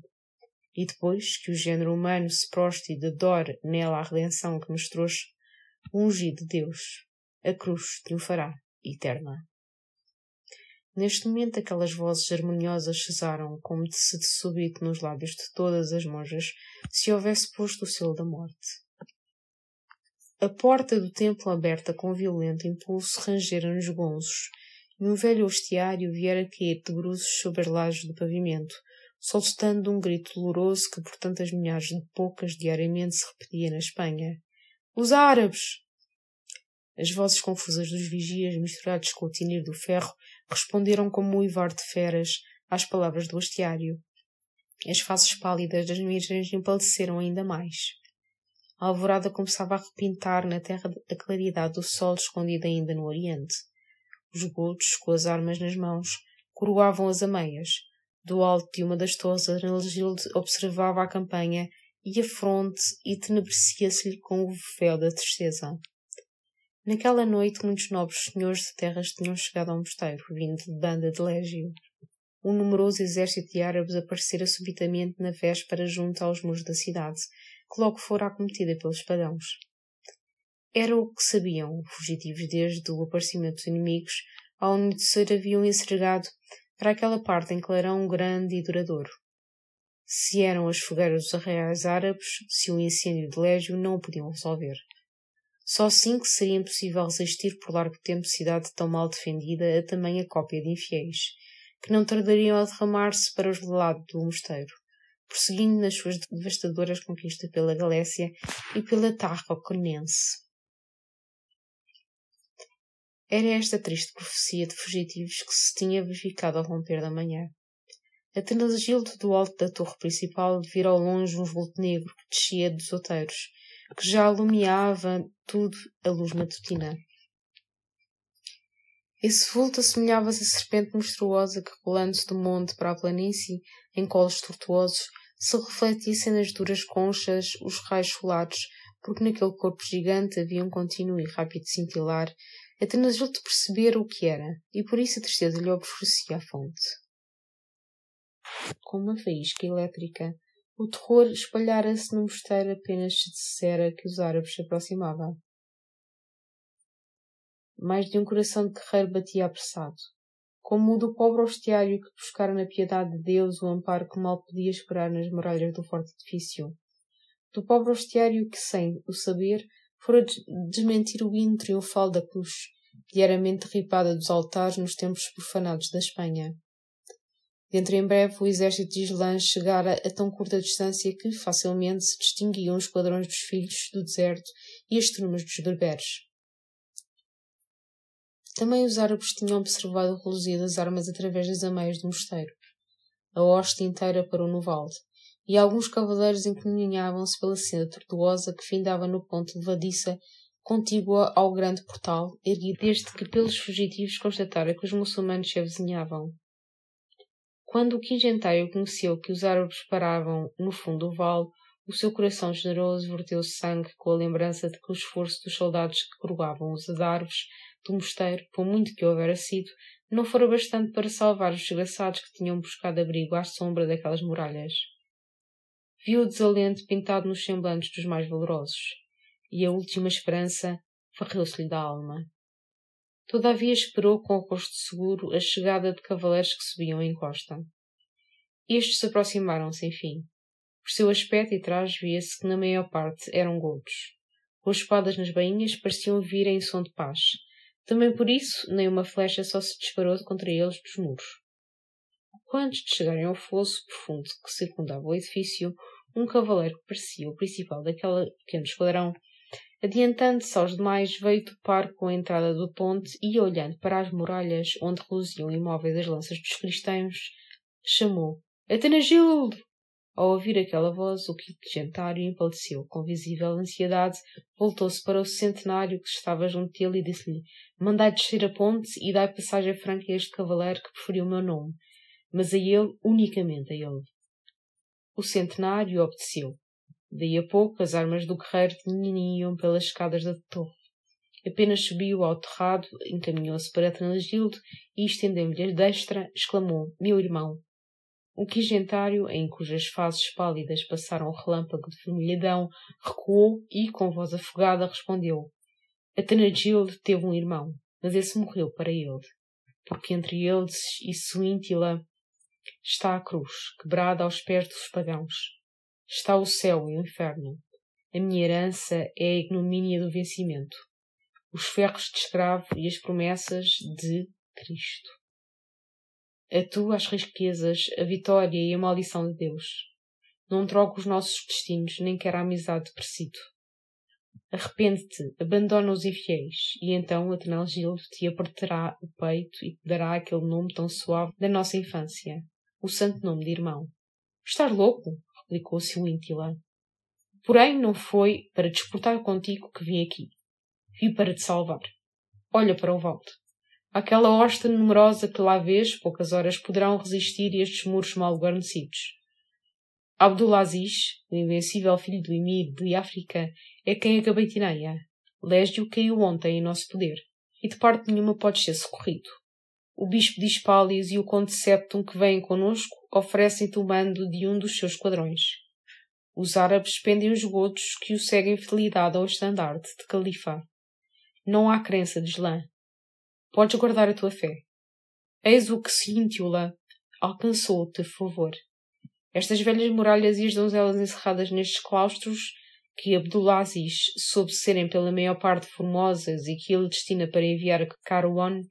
E depois que o género humano se proste e adore nela a redenção que nos trouxe, ungido de Deus, a cruz triunfará, eterna. Neste momento aquelas vozes harmoniosas cesaram, como se de súbito nos lábios de todas as monjas se houvesse posto o selo da morte. A porta do templo aberta com violento impulso rangera nos gonzos, e um velho hostiário viera cair de bruços sobre lajes do pavimento, soltando um grito doloroso que por tantas milhares de poucas diariamente se repetia na Espanha. Os árabes! As vozes confusas dos vigias, misturadas com o tinir do ferro, responderam como um uivar de feras às palavras do hostiário. As faces pálidas das virgens empalideceram ainda mais. A alvorada começava a repintar na terra a claridade do sol escondida ainda no oriente. Os gotos, com as armas nas mãos, coroavam as ameias. Do alto de uma das torres, Arnalgilde observava a campanha e a fronte e tenebrecia-se-lhe com o véu da tristeza. Naquela noite, muitos nobres senhores de terras tinham chegado ao mosteiro, vindo de banda de légio. Um numeroso exército de árabes aparecera subitamente na véspera junto aos muros da cidade, que logo fora acometida pelos pagãos. Era o que sabiam, fugitivos desde o aparecimento dos inimigos, ao anoitecer haviam encerrado para aquela parte em clarão grande e duradouro. Se eram as fogueiras dos arraiais árabes, se o incêndio de Légio não o podiam resolver. Só que seria impossível resistir por largo tempo cidade tão mal defendida a tamanha cópia de infiéis, que não tardariam a derramar-se para os lados do mosteiro prosseguindo nas suas devastadoras conquistas pela Galécia e pela Tarraconense. Era esta triste profecia de fugitivos que se tinha verificado ao romper da manhã. Atenagildo, do alto da torre principal, vira ao longe um vulto negro que descia dos outeiros, que já alumiava tudo a luz matutina. Esse vulto assemelhava-se à serpente monstruosa que, colando-se do monte para a planície, em colos tortuosos, se refletissem nas duras conchas os raios solares, porque naquele corpo gigante havia um contínuo e rápido cintilar, até Gildo perceber o que era, e por isso a tristeza lhe obscurecia a fonte. Com uma faísca elétrica, o terror espalhara-se no mosteiro apenas se dissera que os árabes se aproximavam. Mais de um coração de guerreiro batia apressado, como o do pobre hostiário que buscara na piedade de Deus o amparo que mal podia esperar nas muralhas do forte edifício. Do pobre hostiário que, sem o saber, fora desmentir o hino triunfal da cruz, diariamente derripada dos altares nos templos profanados da Espanha. Dentro em breve, o exército de Islã chegara a tão curta distância que facilmente se distinguiam os quadrões dos filhos do deserto e as turmas dos berberes. Também os árabes tinham observado o reluzir das armas através das ameias do mosteiro. A hoste inteira parou no vale, e alguns cavaleiros encaminhavam-se pela senda tortuosa que findava no ponto levadiça contígua ao grande portal, erguido desde que pelos fugitivos constatara que os muçulmanos se avizinhavam. Quando o quingentário conheceu que os árabes paravam no fundo do vale, o seu coração generoso verteu sangue com a lembrança de que o esforço dos soldados que coroavam os adarves do mosteiro, por muito que houvera sido, não fora bastante para salvar os desgraçados que tinham buscado abrigo à sombra daquelas muralhas. Viu o desalento pintado nos semblantes dos mais valorosos, e a última esperança varreu-se-lhe da alma. Todavia esperou com o rosto seguro a chegada de cavaleiros que subiam em costa. Estes se aproximaram-se, enfim. Por seu aspecto e traje via-se que na maior parte eram godos. Com espadas nas bainhas pareciam vir em som de paz. Também por isso, nem uma flecha só se disparou contra eles dos muros. De chegarem ao fosso profundo que circundava o edifício, um cavaleiro que parecia o principal daquele pequeno esquadrão Adiantando-se aos demais, veio topar com a entrada do ponte e, olhando para as muralhas onde reluziam imóveis as lanças dos cristãos, chamou Atenagildo! Ao ouvir aquela voz, o quinquagentário empalideceu com visível ansiedade, voltou-se para o centenário que estava junto dele e disse-lhe Mandai descer a ponte e dai passagem franca a este cavaleiro que preferiu o meu nome, mas a ele, unicamente a ele. O centenário obedeceu. Daí a pouco as armas do guerreiro tinham pelas escadas da torre. Apenas subiu ao terrado, encaminhou-se para Tranagildo e, estendendo-lhe a destra, exclamou: Meu irmão! O quigentário, em cujas faces pálidas passaram um relâmpago de vermelhidão, recuou e, com voz afogada, respondeu: Atenagildo teve um irmão, mas esse morreu para ele, porque entre eles e Suíntila está a cruz, quebrada aos pés dos pagãos. Está o céu e o inferno. A minha herança é a ignomínia do vencimento, os ferros de escravo e as promessas de Cristo. A tu as riquezas, a vitória e a maldição de Deus. Não troco os nossos destinos, nem quero a amizade de. Arrepende-te, abandona os infiéis, e então Atenalgildo te apertará o peito e te dará aquele nome tão suave da nossa infância, o santo nome de irmão. Estás louco? Replicou-se o Intila. Porém, não foi para disputar contigo que vim aqui. Vim para te salvar. Olha para o Valdo. Aquela hosta numerosa que lá vês, poucas horas poderão resistir estes muros mal guarnecidos. Abdulaziz, o invencível filho do emir de África, é quem a gabaitineia. Lésdio caiu ontem em nosso poder, e de parte nenhuma podes ser socorrido. O bispo de Hispálias e o conde Septum que vêm conosco oferecem-te o mando de um dos seus esquadrões. Os árabes pendem os godos que o seguem fidelidade ao estandarte de califa. Não há crença de Islã. Podes guardar a tua fé. Eis o que Cintula alcançou-te favor. Estas velhas muralhas e as donzelas encerradas nestes claustros, que Abdulaziz soube serem pela maior parte formosas e que ele destina para enviar a Caruan,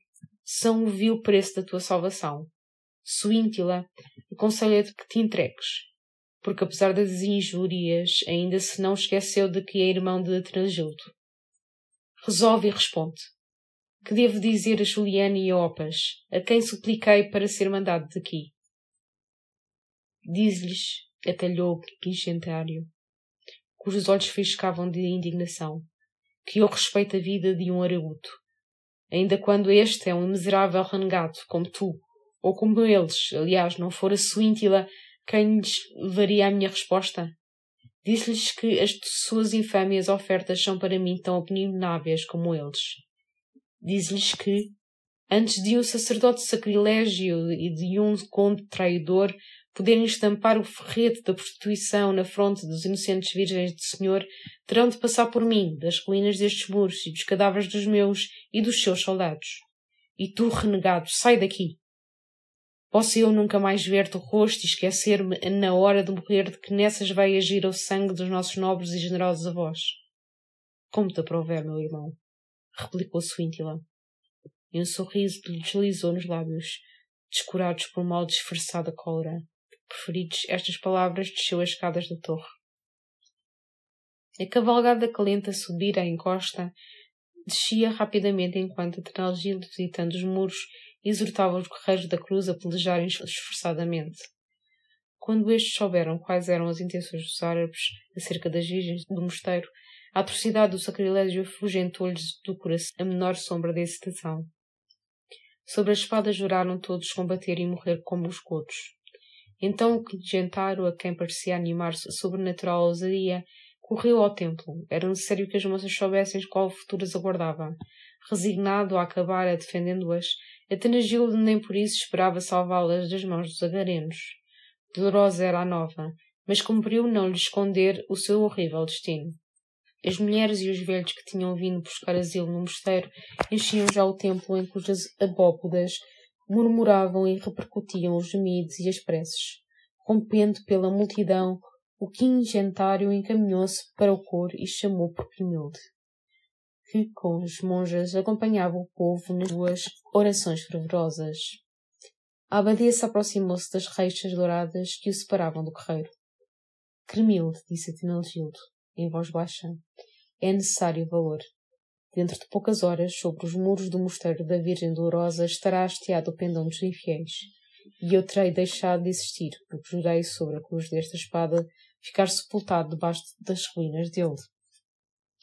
são o vil preço da tua salvação. Suíntila, aconselho-te que te entregues, porque apesar das injúrias, ainda se não esqueceu de que é irmão de Transildo. Resolve e responde. Que devo dizer a Juliana e a Opas, a quem supliquei para ser mandado daqui? Diz-lhes, atalhou o incentário, cujos olhos fiscavam de indignação, que eu respeito a vida de um araúto, ainda quando este é um miserável renegado, como tu, ou como eles, aliás, não fora Suíntila quem lhes levaria a minha resposta? Disse-lhes que as suas infâmias ofertas são para mim tão abomináveis como eles. Diz-lhes que, antes de um sacerdote sacrilégio e de um conde traidor poderem estampar o ferrete da prostituição na fronte dos inocentes virgens de Senhor, terão de passar por mim, das ruínas destes muros e dos cadáveres dos meus e dos seus soldados. E tu, renegado, sai daqui! Posso eu nunca mais ver-te o rosto e esquecer-me na hora de morrer de que nessas vai agir o sangue dos nossos nobres e generosos avós? Como te aprover, meu irmão? replicou Swintila. E um sorriso lhe deslizou nos lábios, descurados por mal disfarçada cólera. Preferidos estas palavras, desceu as escadas da torre. A cavalgada calenta a subir à encosta descia rapidamente enquanto a Tenalgil, visitando os muros, exortava os guerreiros da cruz a pelejarem esforçadamente. Quando estes souberam quais eram as intenções dos árabes acerca das virgens do mosteiro, a atrocidade do sacrilégio afugentou-lhes do coração a menor sombra de excitação. Sobre a espada juraram todos combater e morrer como os cotos. Então o Gentaro, a quem parecia animar-se a sobrenatural ousadia, correu ao templo. Era necessário que as moças soubessem qual futuro as aguardava. Resignado a acabar defendendo-as, Atenagildo nem por isso esperava salvá-las das mãos dos agarenos. Dolorosa era a nova, mas cumpriu não lhe esconder o seu horrível destino. As mulheres e os velhos que tinham vindo buscar asilo no mosteiro enchiam já o templo em cujas abóbodas murmuravam e repercutiam os gemidos e as preces. Rompendo pela multidão, o quingentário encaminhou-se para o coro e chamou por Primilde que, com as monjas, acompanhava o povo nas suas orações fervorosas. A abadesa aproximou-se das reixas douradas que o separavam do guerreiro. Cremilde, disse a Tinalgildo, em voz baixa, é necessário valor. Dentro de poucas horas, sobre os muros do mosteiro da Virgem Dolorosa, estará hasteado o pendão dos infiéis, e eu terei deixado de existir, porque jurei sobre a cruz desta espada ficar sepultado debaixo das ruínas dele.